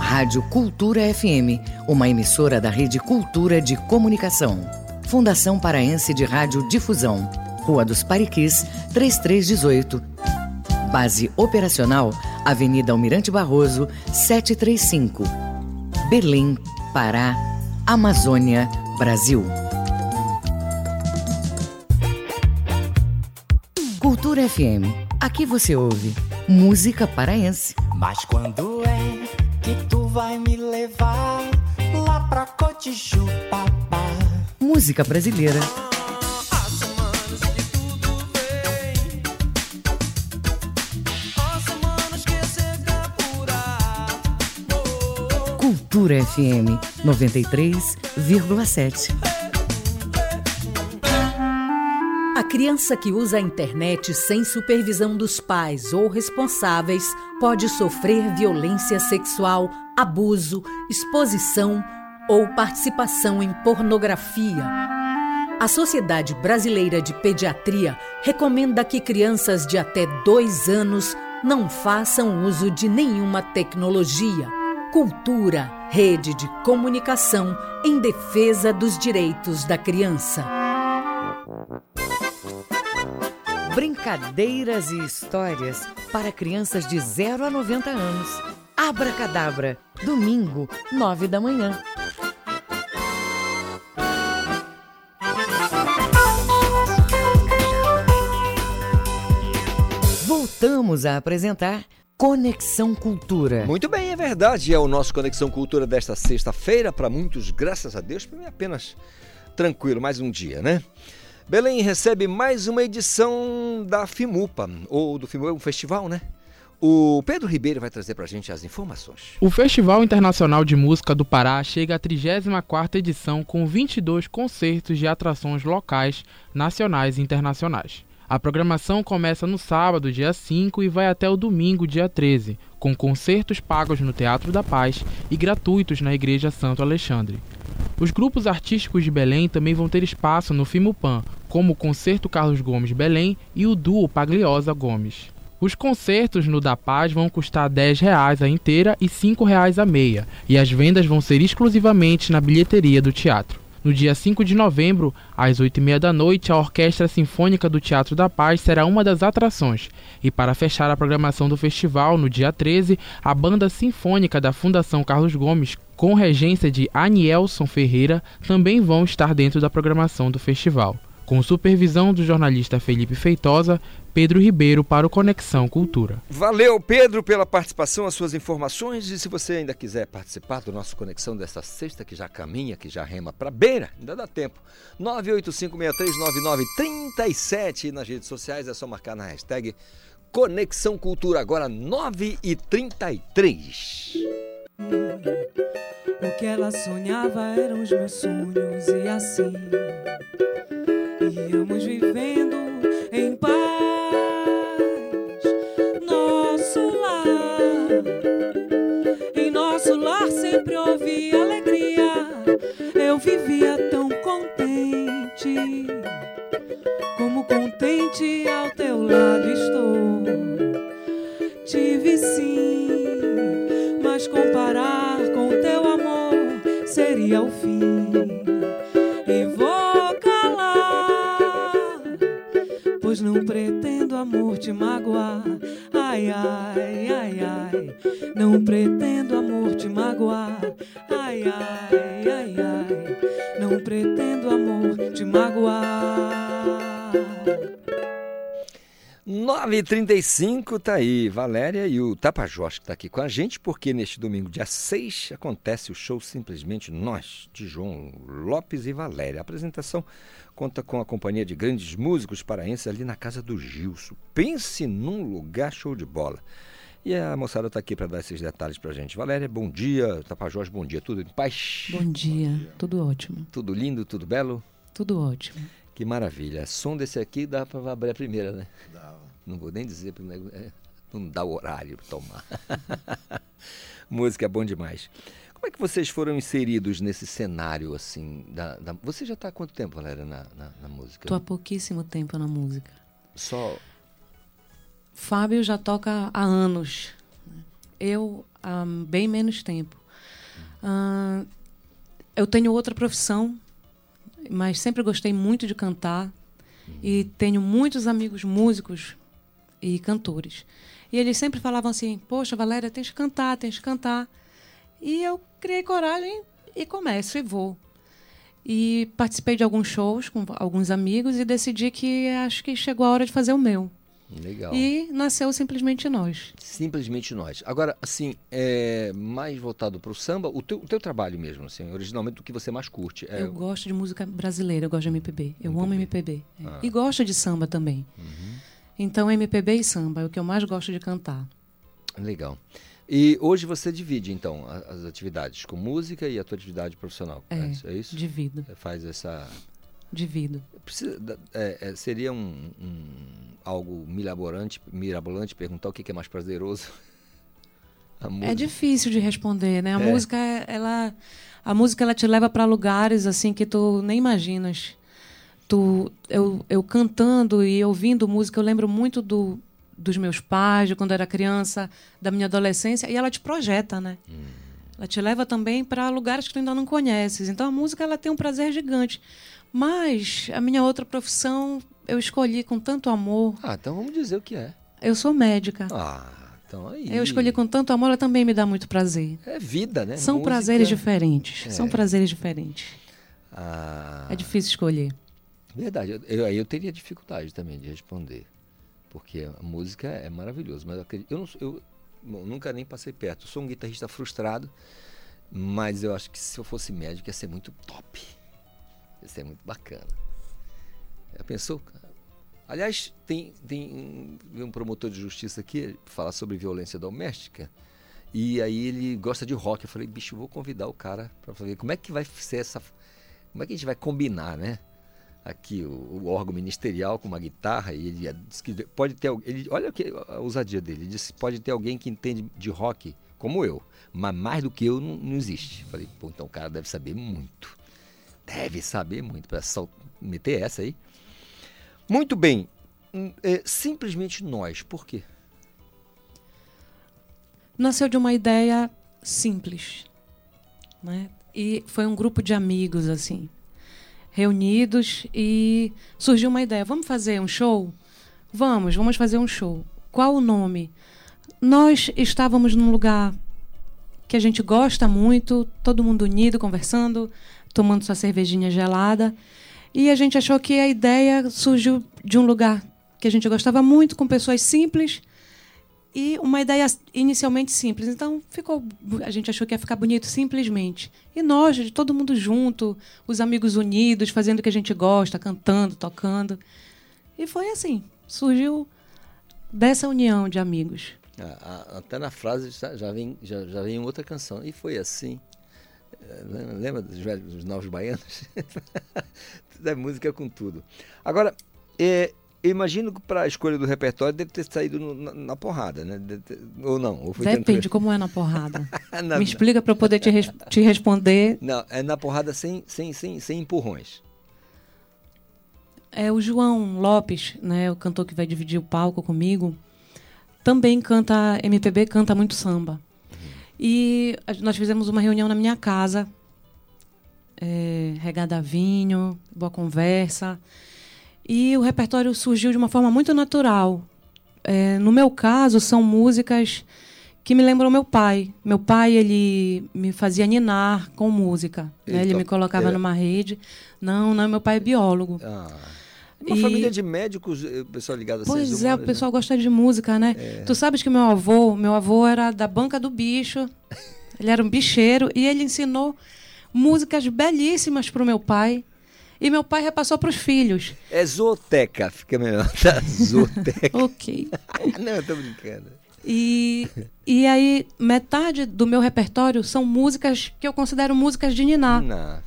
Rádio Cultura FM, uma emissora da Rede Cultura de Comunicação. Fundação Paraense de Rádio Difusão, Rua dos Pariquis, 3318. Base operacional, Avenida Almirante Barroso, 735. Belém, Pará, Amazônia, Brasil. Cultura FM. Aqui você ouve música paraense. Mas quando é que tu vai me levar lá pra Cotijuba? Música brasileira. Cultura FM 93,7. A criança que usa a internet sem supervisão dos pais ou responsáveis pode sofrer violência sexual, abuso, exposição ou participação em pornografia. A Sociedade Brasileira de Pediatria recomenda que crianças de até dois anos não façam uso de nenhuma tecnologia. Cultura, rede de comunicação em defesa dos direitos da criança. Brincadeiras e histórias para crianças de 0 a 90 anos. Abra Cadabra, domingo, 9 da manhã. Voltamos a apresentar Conexão Cultura. Muito bem, é verdade. É o nosso Conexão Cultura desta sexta-feira. Para muitos, graças a Deus, para mim apenas tranquilo, mais um dia, né? Belém recebe mais uma edição da FIMUPA, ou do FIMUPA, um festival, né? O Pedro Ribeiro vai trazer para a gente as informações. O Festival Internacional de Música do Pará chega à 34ª edição com 22 concertos de atrações locais, nacionais e internacionais. A programação começa no sábado, dia 5, e vai até o domingo, dia 13, com concertos pagos no Teatro da Paz e gratuitos na Igreja Santo Alexandre. Os grupos artísticos de Belém também vão ter espaço no Fimupan, como o Concerto Carlos Gomes Belém e o Duo Pagliosa Gomes. Os concertos no Da Paz vão custar R$ 10 a inteira e R$ 5 a meia, e as vendas vão ser exclusivamente na bilheteria do teatro. No dia 5 de novembro, às 8h30 da noite, a Orquestra Sinfônica do Teatro da Paz será uma das atrações. E para fechar a programação do festival, no dia 13, a Banda Sinfônica da Fundação Carlos Gomes, com regência de Anielson Ferreira, também vão estar dentro da programação do festival. Com supervisão do jornalista Felipe Feitosa, Pedro Ribeiro para o Conexão Cultura. Valeu, Pedro, pela participação, as suas informações. E se você ainda quiser participar do nosso Conexão desta sexta, que já caminha, que já rema para beira, ainda dá tempo. 985639937 e nas redes sociais é só marcar na hashtag Conexão Cultura. Agora 9h33. O que ela sonhava eram os meus sonhos e assim íamos vivendo em paz. Nosso lar, em nosso lar sempre houve alegria. Eu vivia tão contente, como contente ao teu lado estou. Tive sim, mas comparar com teu amor seria o fim. E vou pois não pretendo amor te magoar. Ai, ai, ai, ai, não pretendo amor te magoar. Ai, ai, ai, ai, não pretendo amor te magoar. 9h35 tá aí, Valéria e o Tapajós que tá aqui com a gente, porque neste domingo, dia 6, acontece o show Simplesmente Nós, de João Lopes e Valéria. A apresentação conta com a companhia de grandes músicos paraenses ali na casa do Gilson. Pense num lugar show de bola. E a moçada está aqui para dar esses detalhes para a gente. Valéria, bom dia. Tapajós, bom dia. Tudo em paz? Bom dia. Tudo ótimo. Tudo lindo, tudo belo? Tudo ótimo. Que maravilha. Som desse aqui dá para abrir a primeira, né? Dá. Não vou nem dizer, porque é, não dá o horário para tomar. Música é bom demais. Como é que vocês foram inseridos nesse cenário, assim? Da, da... Você já está há quanto tempo, Valéria, na, na, na música? Estou há pouquíssimo tempo na música. Só... Fábio já toca há anos. Eu há bem menos tempo. Uh, eu tenho outra profissão, mas sempre gostei muito de cantar. E tenho muitos amigos músicos e cantores. E eles sempre falavam assim: Poxa, Valéria, tens que cantar, tens que cantar. E eu criei coragem e começo e vou. E participei de alguns shows com alguns amigos e decidi que acho que chegou a hora de fazer o meu. Legal. E nasceu simplesmente nós. Simplesmente nós. Agora, assim, é mais voltado para o samba, o teu, o teu trabalho mesmo, assim, originalmente o que você mais curte. É... Eu gosto de música brasileira, eu gosto de MPB. Eu MPB. amo MPB. É. Ah. E gosto de samba também. Uhum. Então, MPB e samba é o que eu mais gosto de cantar. Legal. E hoje você divide, então, as atividades com música e a tua atividade profissional, é, é isso? divido. Faz essa... Divido. Precisa, é, é, seria um, um, algo mirabolante, mirabolante perguntar o que, que é mais prazeroso? É difícil de responder, né? A é. música, ela, a música ela te leva para lugares assim que tu nem imaginas. Eu, eu cantando e ouvindo música, eu lembro muito do, dos meus pais, de quando eu era criança, da minha adolescência, e ela te projeta, né? Hum. Ela te leva também para lugares que tu ainda não conheces. Então a música ela tem um prazer gigante. Mas a minha outra profissão eu escolhi com tanto amor. Ah, então vamos dizer o que é. Eu sou médica. Ah, então aí. Eu escolhi com tanto amor, ela também me dá muito prazer. É vida, né? São Música... prazeres diferentes. É. São prazeres diferentes. Ah. É difícil escolher. Verdade. Aí eu, eu, teria dificuldade também de responder. Porque a música é maravilhosa. Mas eu, eu, não, eu bom, nunca nem passei perto. Eu sou um guitarrista frustrado. Mas eu acho que se eu fosse médico ia ser muito top. Isso é muito bacana. Já pensou? Aliás, tem, tem um promotor de justiça aqui falar sobre violência doméstica. E aí ele gosta de rock. Eu falei, bicho, vou convidar o cara para ver como é que vai ser essa. Como é que a gente vai combinar, né? Aqui o, o órgão ministerial com uma guitarra. E ele disse que pode ter. Ele, olha que, a ousadia dele. Ele disse pode ter alguém que entende de rock como eu. Mas mais do que eu não, não existe. Falei, pô, então o cara deve saber muito deve saber muito para meter essa aí. Muito bem. Hum, é, simplesmente nós. Por quê? Nasceu de uma ideia simples. Né? E foi um grupo de amigos, assim. Reunidos e surgiu uma ideia. Vamos fazer um show? Vamos, vamos fazer um show. Qual o nome? Nós estávamos num lugar que a gente gosta muito, todo mundo unido, conversando, tomando sua cervejinha gelada. E a gente achou que a ideia surgiu de um lugar que a gente gostava muito, com pessoas simples e uma ideia inicialmente simples. Então ficou, a gente achou que ia ficar bonito simplesmente. E nós, todo mundo junto, os amigos unidos, fazendo o que a gente gosta, cantando, tocando. E foi assim, surgiu dessa união de amigos. Até na frase já, vem, já, já vem outra canção. E foi assim. É, lembra dos, velhos, dos novos baianos? tudo é música com tudo. Agora, é, imagino que para a escolha do repertório deve ter saído no, na, na, porrada, né? Ou não? Ou Depende como é na porrada. na, Me explica para eu poder te, res, te responder. Não, é na porrada sem, sem, sem, sem empurrões. É o João Lopes, né, o cantor que vai dividir o palco comigo, também canta MPB, canta muito samba. Uhum. E nós fizemos uma reunião na minha casa, é, regada a vinho, boa conversa. E o repertório surgiu de uma forma muito natural. É, no meu caso, são músicas que me lembram meu pai. Meu pai ele me fazia ninar com música. Né? Ele me colocava é. numa rede. Não, não, meu pai é biólogo. Ah. Uma e... família de médicos, o pessoal ligado a Pois é, o pessoal né? gosta de música, né? É. Tu sabes que meu avô, meu avô era da banca do bicho. ele era um bicheiro e ele ensinou músicas belíssimas para o meu pai. E meu pai repassou para os filhos. É zooteca, fica melhor. Tá? Zooteca. ok. Não, eu tô brincando. E, e aí, metade do meu repertório são músicas que eu considero músicas de ninar. Ninar.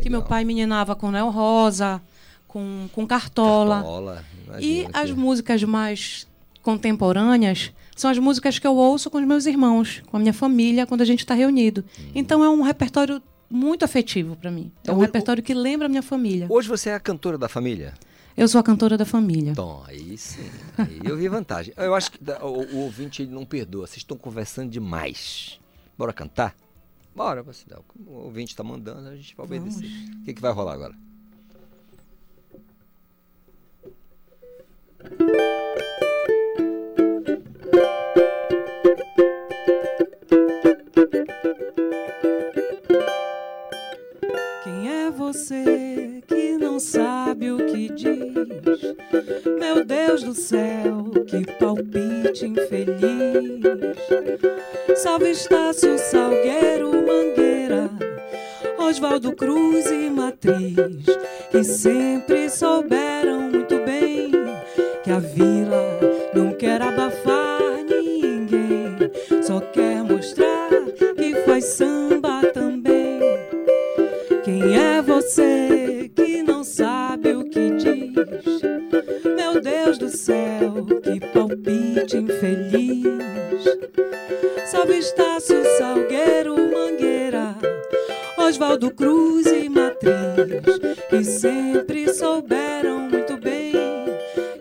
Que meu pai me ninava com Nel Rosa, com, com Cartola. Cartola e as músicas mais contemporâneas são as músicas que eu ouço com os meus irmãos, com a minha família, quando a gente está reunido. Hum. Então é um repertório muito afetivo para mim. É um repertório que lembra a minha família. Hoje você é a cantora da família? Eu sou a cantora da família. Bom, aí sim. Aí eu vi vantagem. Eu acho que o, o ouvinte ele não perdoa. Vocês estão conversando demais. Bora cantar? Bora, o ouvinte está mandando, a gente vai obedecer. O que, que vai rolar agora? Quem você que não sabe o que diz? Meu Deus do céu, que palpite infeliz. Salve Estácio Salgueiro Mangueira, Oswaldo Cruz e Matriz, que sempre souberam muito bem que a vila não quer abafar ninguém, só quer mostrar que faz samba também. Quem é você que não sabe o que diz? Meu Deus do céu, que palpite infeliz. Salve Estácio Salgueiro Mangueira, Oswaldo Cruz e Matriz, que sempre souberam muito bem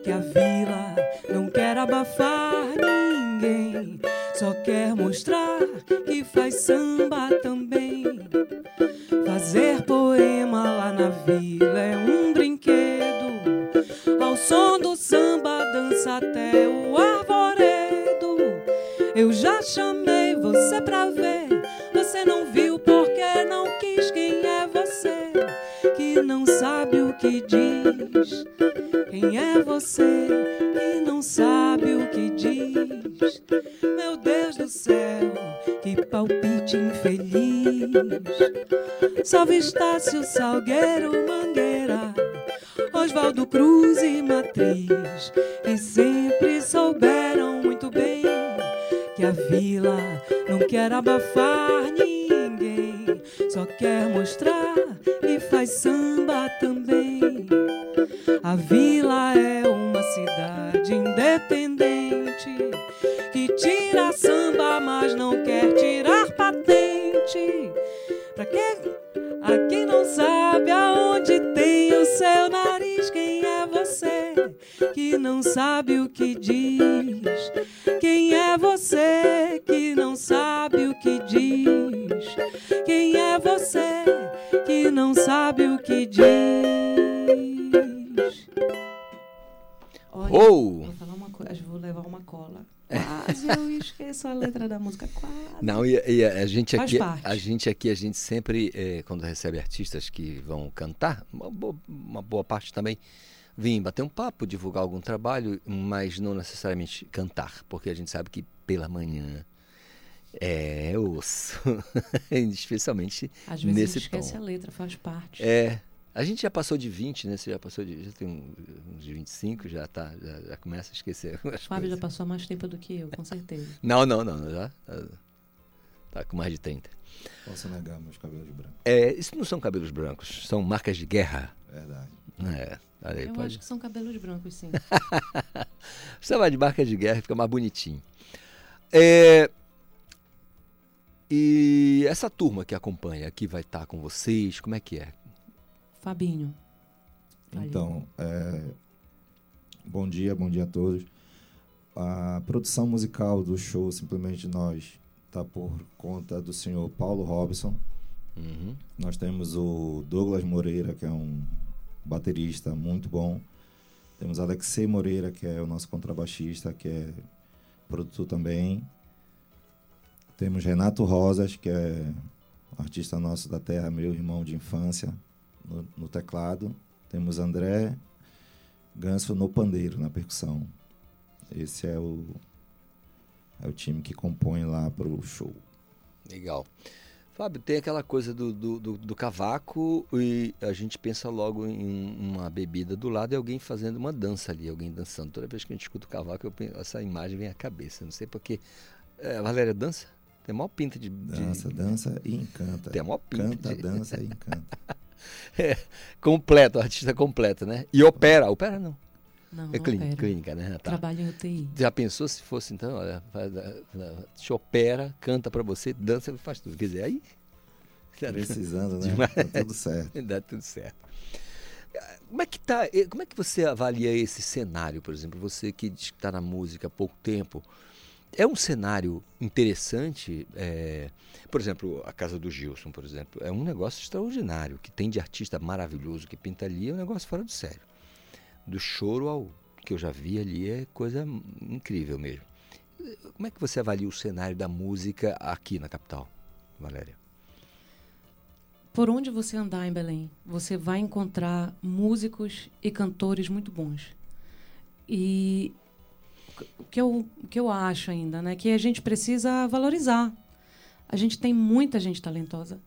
que a vila não quer abafar ninguém, só quer mostrar que faz samba também. Fazer poema lá na vila é um brinquedo, ao som do samba dança até o arvoredo. Eu já chamei você pra ver, você não viu porque não quis. Quem é você que não sabe o que diz? Quem é você que não sabe o diz? Meu Deus do céu, que palpite infeliz. Salve Estácio Salgueiro Mangueira, Oswaldo Cruz e Matriz, que sempre souberam muito bem que a vila não quer abafar ninguém, só quer mostrar que faz samba também. A vila é uma cidade independente que tira samba, mas não quer tirar patente. Pra quê? A quem não sabe aonde tem o seu nariz, quem é você que não sabe o que diz? Quem é você que não sabe sabe o que diz. Olha, Oh! vou falar uma coisa, vou levar uma cola. Quase eu esqueço a letra da música, quase. Não, e, e a gente aqui, a gente aqui, a gente sempre, eh, quando recebe artistas que vão cantar, uma boa, uma boa parte também, vem bater um papo, divulgar algum trabalho, mas não necessariamente cantar, porque a gente sabe que pela manhã é osso, especialmente Às vezes nesse esquece tom. a letra, faz parte. É. A gente já passou de 20, né? Você já passou de. Já tem uns de 25, já tá. Já, já começa a esquecer. as Fábio já passou mais tempo do que eu, com certeza. Não, não, não. Já. tá- com mais de 30. Posso negar meus cabelos brancos. É, isso não são cabelos brancos, são marcas de guerra. Verdade. É, aí, eu pode. acho que são cabelos brancos, sim. Você vai de marca de guerra e fica mais bonitinho. É, e essa turma que acompanha aqui vai estar com vocês, como é que é? Fabinho. Então, é, bom dia, bom dia a todos. A produção musical do show Simplesmente Nós está por conta do senhor Paulo Robson. Uhum. Nós temos o Douglas Moreira, que é um baterista muito bom. Temos Alexei Moreira, que é o nosso contrabaixista, que é produtor também. Temos Renato Rosas, que é artista nosso da terra, meu irmão de infância, no, no teclado. Temos André Ganso no pandeiro, na percussão. Esse é o, é o time que compõe lá para o show. Legal. Fábio, tem aquela coisa do, do, do- do cavaco e a gente pensa logo em uma bebida do lado e alguém fazendo uma dança ali, alguém dançando. Toda vez que a gente escuta o cavaco, penso- essa imagem vem à cabeça. Não sei porque. É, Valéria dança? Tem maior pinta de. de- Dança, dança e encanta. Tem a maior pinta. Canta, de- dança e encanta. é, completo, artista completo, né? E opera. Opera não. Não, é não clínica, opera. clínica, né? Tá. Trabalho em UTI. Já pensou se fosse então, olha, faz, te opera, canta pra você, dança, faz tudo. Quer dizer, aí. Precisando, né? Demais. Tá tudo certo. Dá tudo certo. Como é que tá? Como é que você avalia esse cenário, por exemplo? Você que está na música há pouco tempo, é um cenário interessante. é, por exemplo, a casa do Gilson, por exemplo, é um negócio extraordinário que tem de artista maravilhoso que pinta ali, é um negócio fora do sério. Do choro ao que eu já vi ali é coisa incrível mesmo. Como é que você avalia o cenário da música aqui na capital, Valéria? Por onde você andar em Belém, você vai encontrar músicos e cantores muito bons. E que eu, que eu acho ainda, né, que a gente precisa valorizar. A gente tem muita gente talentosa.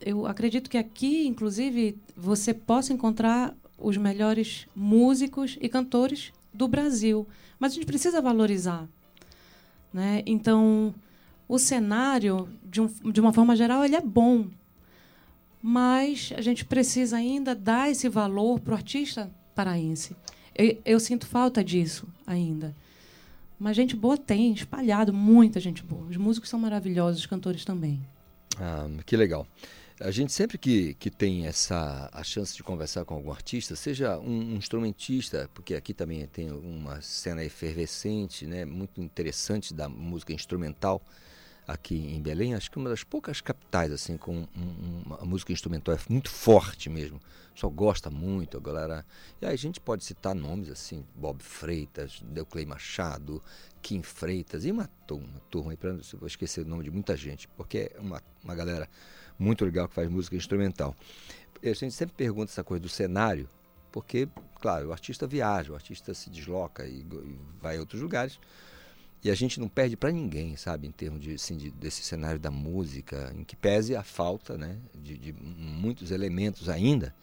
Eu acredito que aqui, inclusive, você possa encontrar os melhores músicos e cantores do Brasil. Mas a gente precisa valorizar. Né? Então, o cenário, de, um, de uma forma geral, ele é bom mas a gente precisa ainda dar esse valor para o artista paraense. Eu, eu sinto falta disso ainda. Mas gente boa tem, espalhado, muita gente boa. Os músicos são maravilhosos, os cantores também. Ah, que legal. A gente sempre que, que tem essa a chance de conversar com algum artista, seja um, um instrumentista, porque aqui também tem uma cena efervescente, né, muito interessante da música instrumental aqui em Belém, acho que uma das poucas capitais assim com um, um, uma música instrumental é muito forte mesmo. Pessoal gosta muito, a galera. E aí a gente pode citar nomes assim, Bob Freitas, Deuclei Machado, Kim Freitas e uma turma, turma aí vou esquecer o nome de muita gente, porque é uma, uma galera muito legal que faz música instrumental. A gente sempre pergunta essa coisa do cenário, porque, claro, o artista viaja, o artista se desloca e, e vai a outros lugares. E a gente não perde para ninguém, sabe, em termos de, assim, de, desse cenário da música, em que pese a falta né, de, de muitos elementos ainda,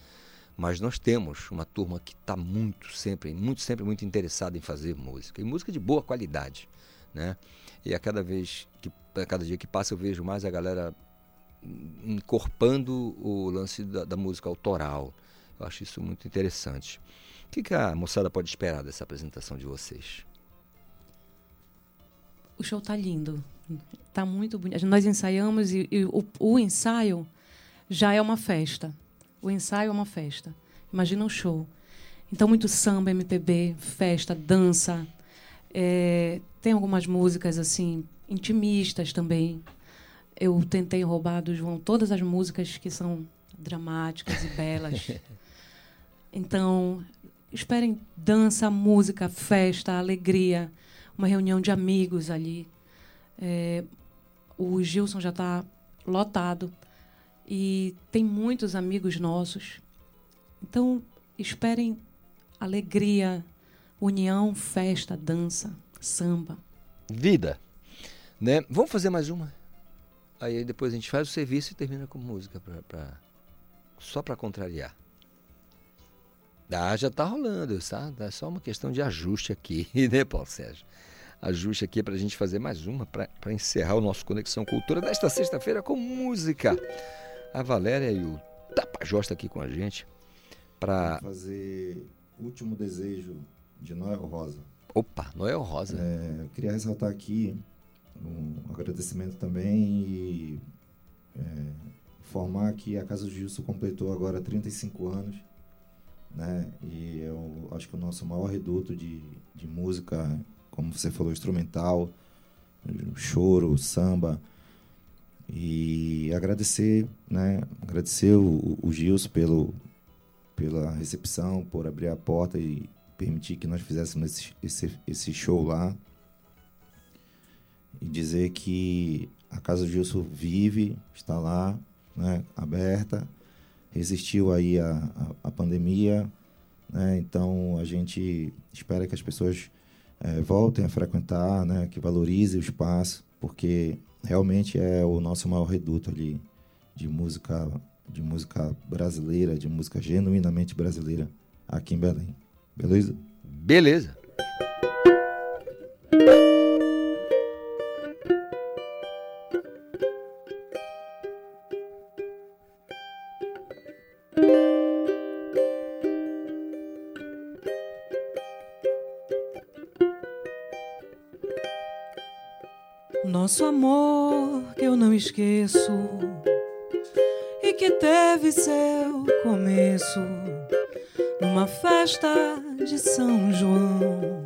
mas nós temos uma turma que está muito sempre, muito sempre muito interessada em fazer música e música de boa qualidade, né? E a cada vez que, a cada dia que passa eu vejo mais a galera encorpando o lance da, da música autoral. Eu acho isso muito interessante. O que, que a moçada pode esperar dessa apresentação de vocês? O show tá lindo, tá muito bonito. Nós ensaiamos e, e o, o ensaio já é uma festa. O ensaio é uma festa. Imagina um show. Então, muito samba, MPB, festa, dança. É, tem algumas músicas assim intimistas também. Eu tentei roubar do João todas as músicas que são dramáticas e belas. Então, esperem dança, música, festa, alegria, uma reunião de amigos ali. É, o Gilson já está lotado e tem muitos amigos nossos. Então, esperem alegria, união, festa, dança, samba. Vida. Né? Vamos fazer mais uma? Aí depois a gente faz o serviço e termina com música pra, pra só para contrariar. Ah, já está rolando, tá? É só uma questão de ajuste aqui, né, Paulo Sérgio? Ajuste aqui para a gente fazer mais uma, para encerrar o nosso Conexão Cultura desta sexta-feira com música. A Valéria e o Tapajós estão aqui com a gente para fazer Último Desejo de Noel Rosa. Opa, Noel Rosa. É, eu queria ressaltar aqui um agradecimento também e é, informar que a Casa do Gilson completou agora 35 anos né? E eu acho que o nosso maior reduto de, de música, como você falou, instrumental, choro, samba. E agradecer, né? Agradecer o, o Gilson pelo, pela recepção, por abrir a porta e permitir que nós fizéssemos esse, esse, esse show lá. E dizer que a Casa do Gilson vive, está lá, né? aberta resistiu aí a, a, a pandemia, né? então a gente espera que as pessoas é, voltem a frequentar, né? que valorizem o espaço, porque realmente é o nosso maior reduto ali de música, de música brasileira, de música genuinamente brasileira aqui em Belém. Beleza? Beleza. Nosso amor que eu não esqueço e que teve seu começo numa festa de São João.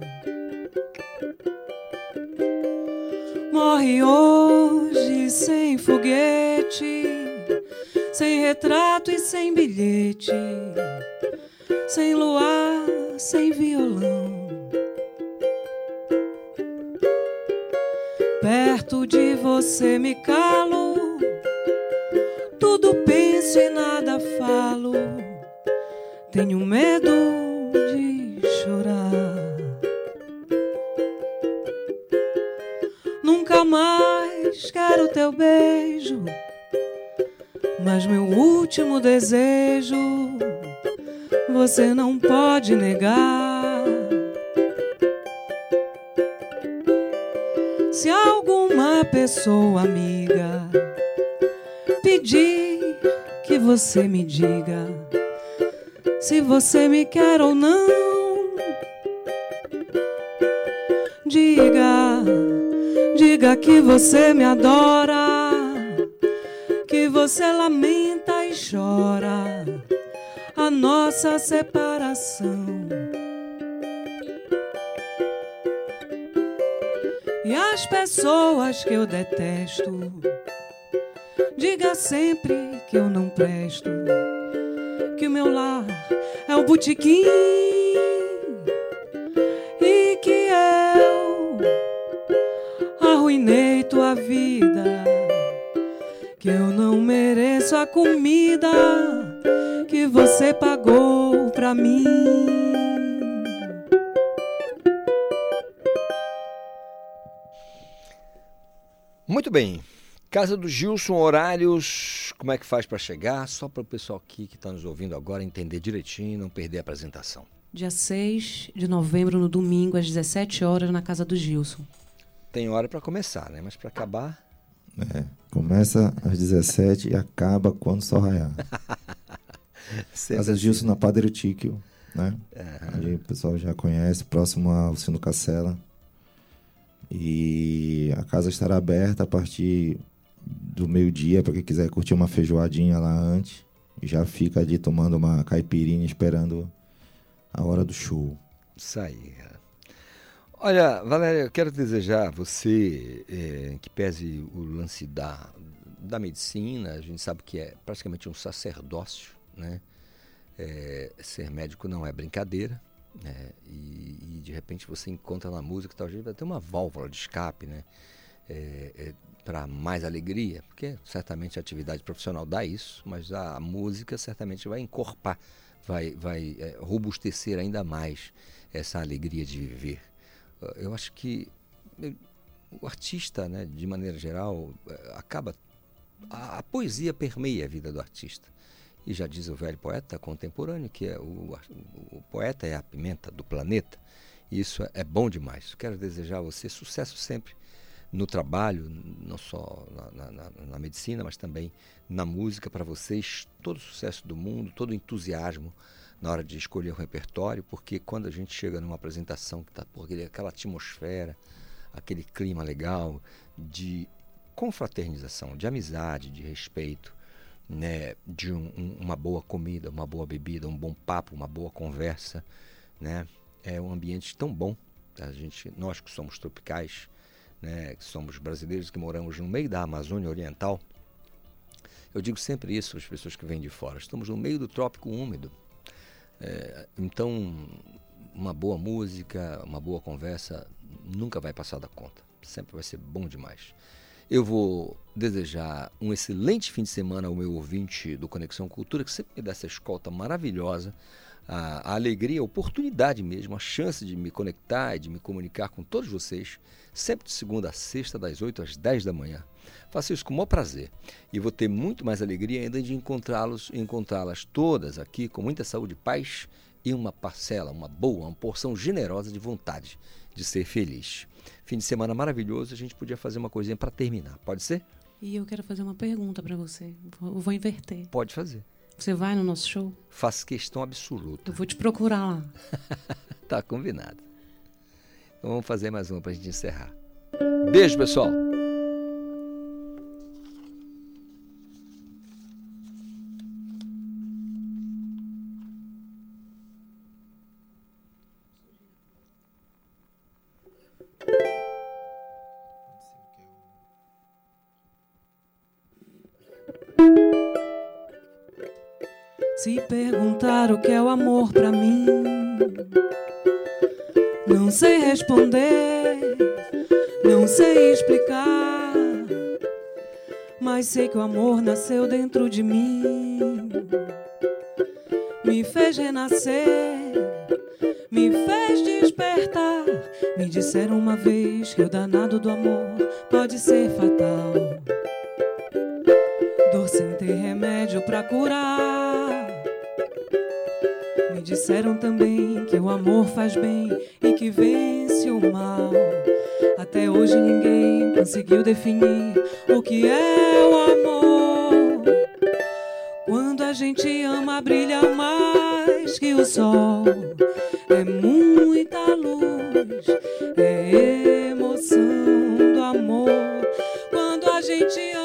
Morre hoje sem foguete, sem retrato e sem bilhete, sem luar, sem violão. Perto de você me calo, tudo penso e nada falo. Tenho medo de chorar. Nunca mais quero teu beijo, mas meu último desejo você não pode negar. Pessoa amiga pedir que você me diga se você me quer ou não, diga, diga que você me adora, que você lamenta e chora a nossa separação. As pessoas que eu detesto, diga sempre que eu não presto, que o meu lar é o botequim Muito bem. Casa do Gilson, horários, como é que faz para chegar? Só para o pessoal aqui que está nos ouvindo agora entender direitinho e não perder a apresentação. Dia 6 de novembro, no domingo, às 17 horas, na casa do Gilson. Tem hora para começar, né? Mas para acabar. É, começa às 17 e acaba quando sol raiar. casa do Gilson na Padre Tíquio, né? É. Ali o pessoal já conhece, próximo ao Sino Cacela. E a casa estará aberta a partir do meio-dia para quem quiser curtir uma feijoadinha lá antes. Já fica ali tomando uma caipirinha esperando a hora do show. Isso aí. Olha, Valéria, eu quero desejar você é, que pese o lance da, da medicina, a gente sabe que é praticamente um sacerdócio, né? É, ser médico não é brincadeira, né? E, e, de repente você encontra na música talvez vai ter uma válvula de escape, né? É, é, para mais alegria, porque certamente a atividade profissional dá isso, mas a, música certamente vai encorpar, vai, vai é, robustecer ainda mais essa alegria de viver. Eu acho que o artista, né, de maneira geral, é, acaba. A, a, poesia permeia a vida do artista. E já diz o velho poeta contemporâneo que é o, o poeta é a pimenta do planeta. Isso é, é bom demais. Quero desejar a você sucesso sempre no trabalho, não só na, na, na medicina, mas também na música para vocês. Todo o sucesso do mundo, todo o entusiasmo na hora de escolher o repertório, porque quando a gente chega numa apresentação que está por aquela atmosfera, aquele clima legal de confraternização, de amizade, de respeito, né, de um, um, uma boa comida, uma boa bebida, um bom papo, uma boa conversa, né, é um ambiente tão bom. A gente, nós que somos tropicais, né, que somos brasileiros que moramos no meio da Amazônia Oriental, eu digo sempre isso às pessoas que vêm de fora. Estamos no meio do trópico úmido. É, então, uma boa música, uma boa conversa nunca vai passar da conta. Sempre vai ser bom demais. Eu vou desejar um excelente fim de semana ao meu ouvinte do Conexão Cultura, que sempre me dá essa escolta maravilhosa, a, a alegria, a oportunidade mesmo, a chance de me conectar e de me comunicar com todos vocês, sempre de segunda a sexta, das 8 às 10 da manhã. Faço isso com o maior prazer e vou ter muito mais alegria ainda de encontrá-los e encontrá-las todas aqui com muita saúde paz e uma parcela, uma boa, uma porção generosa de vontade de ser feliz. Fim de semana maravilhoso, a gente podia fazer uma coisinha para terminar, pode ser? E eu quero fazer uma pergunta para você. Eu vou inverter. Pode fazer. Você vai no nosso show? Faço questão absoluta. Eu vou te procurar lá. tá combinado. Então vamos fazer mais uma para a gente encerrar. Beijo, pessoal. Que é o amor para mim, não sei responder, não sei explicar, mas sei que o amor nasceu dentro de mim, me fez renascer, me fez despertar. Me disseram uma vez que o danado do amor pode ser fatal. Dor sem ter remédio para curar disseram também que o amor faz bem e que vence o mal. Até hoje ninguém conseguiu definir o que é o amor. Quando a gente ama, brilha mais que o sol. É muita luz, é emoção do amor. Quando a gente ama,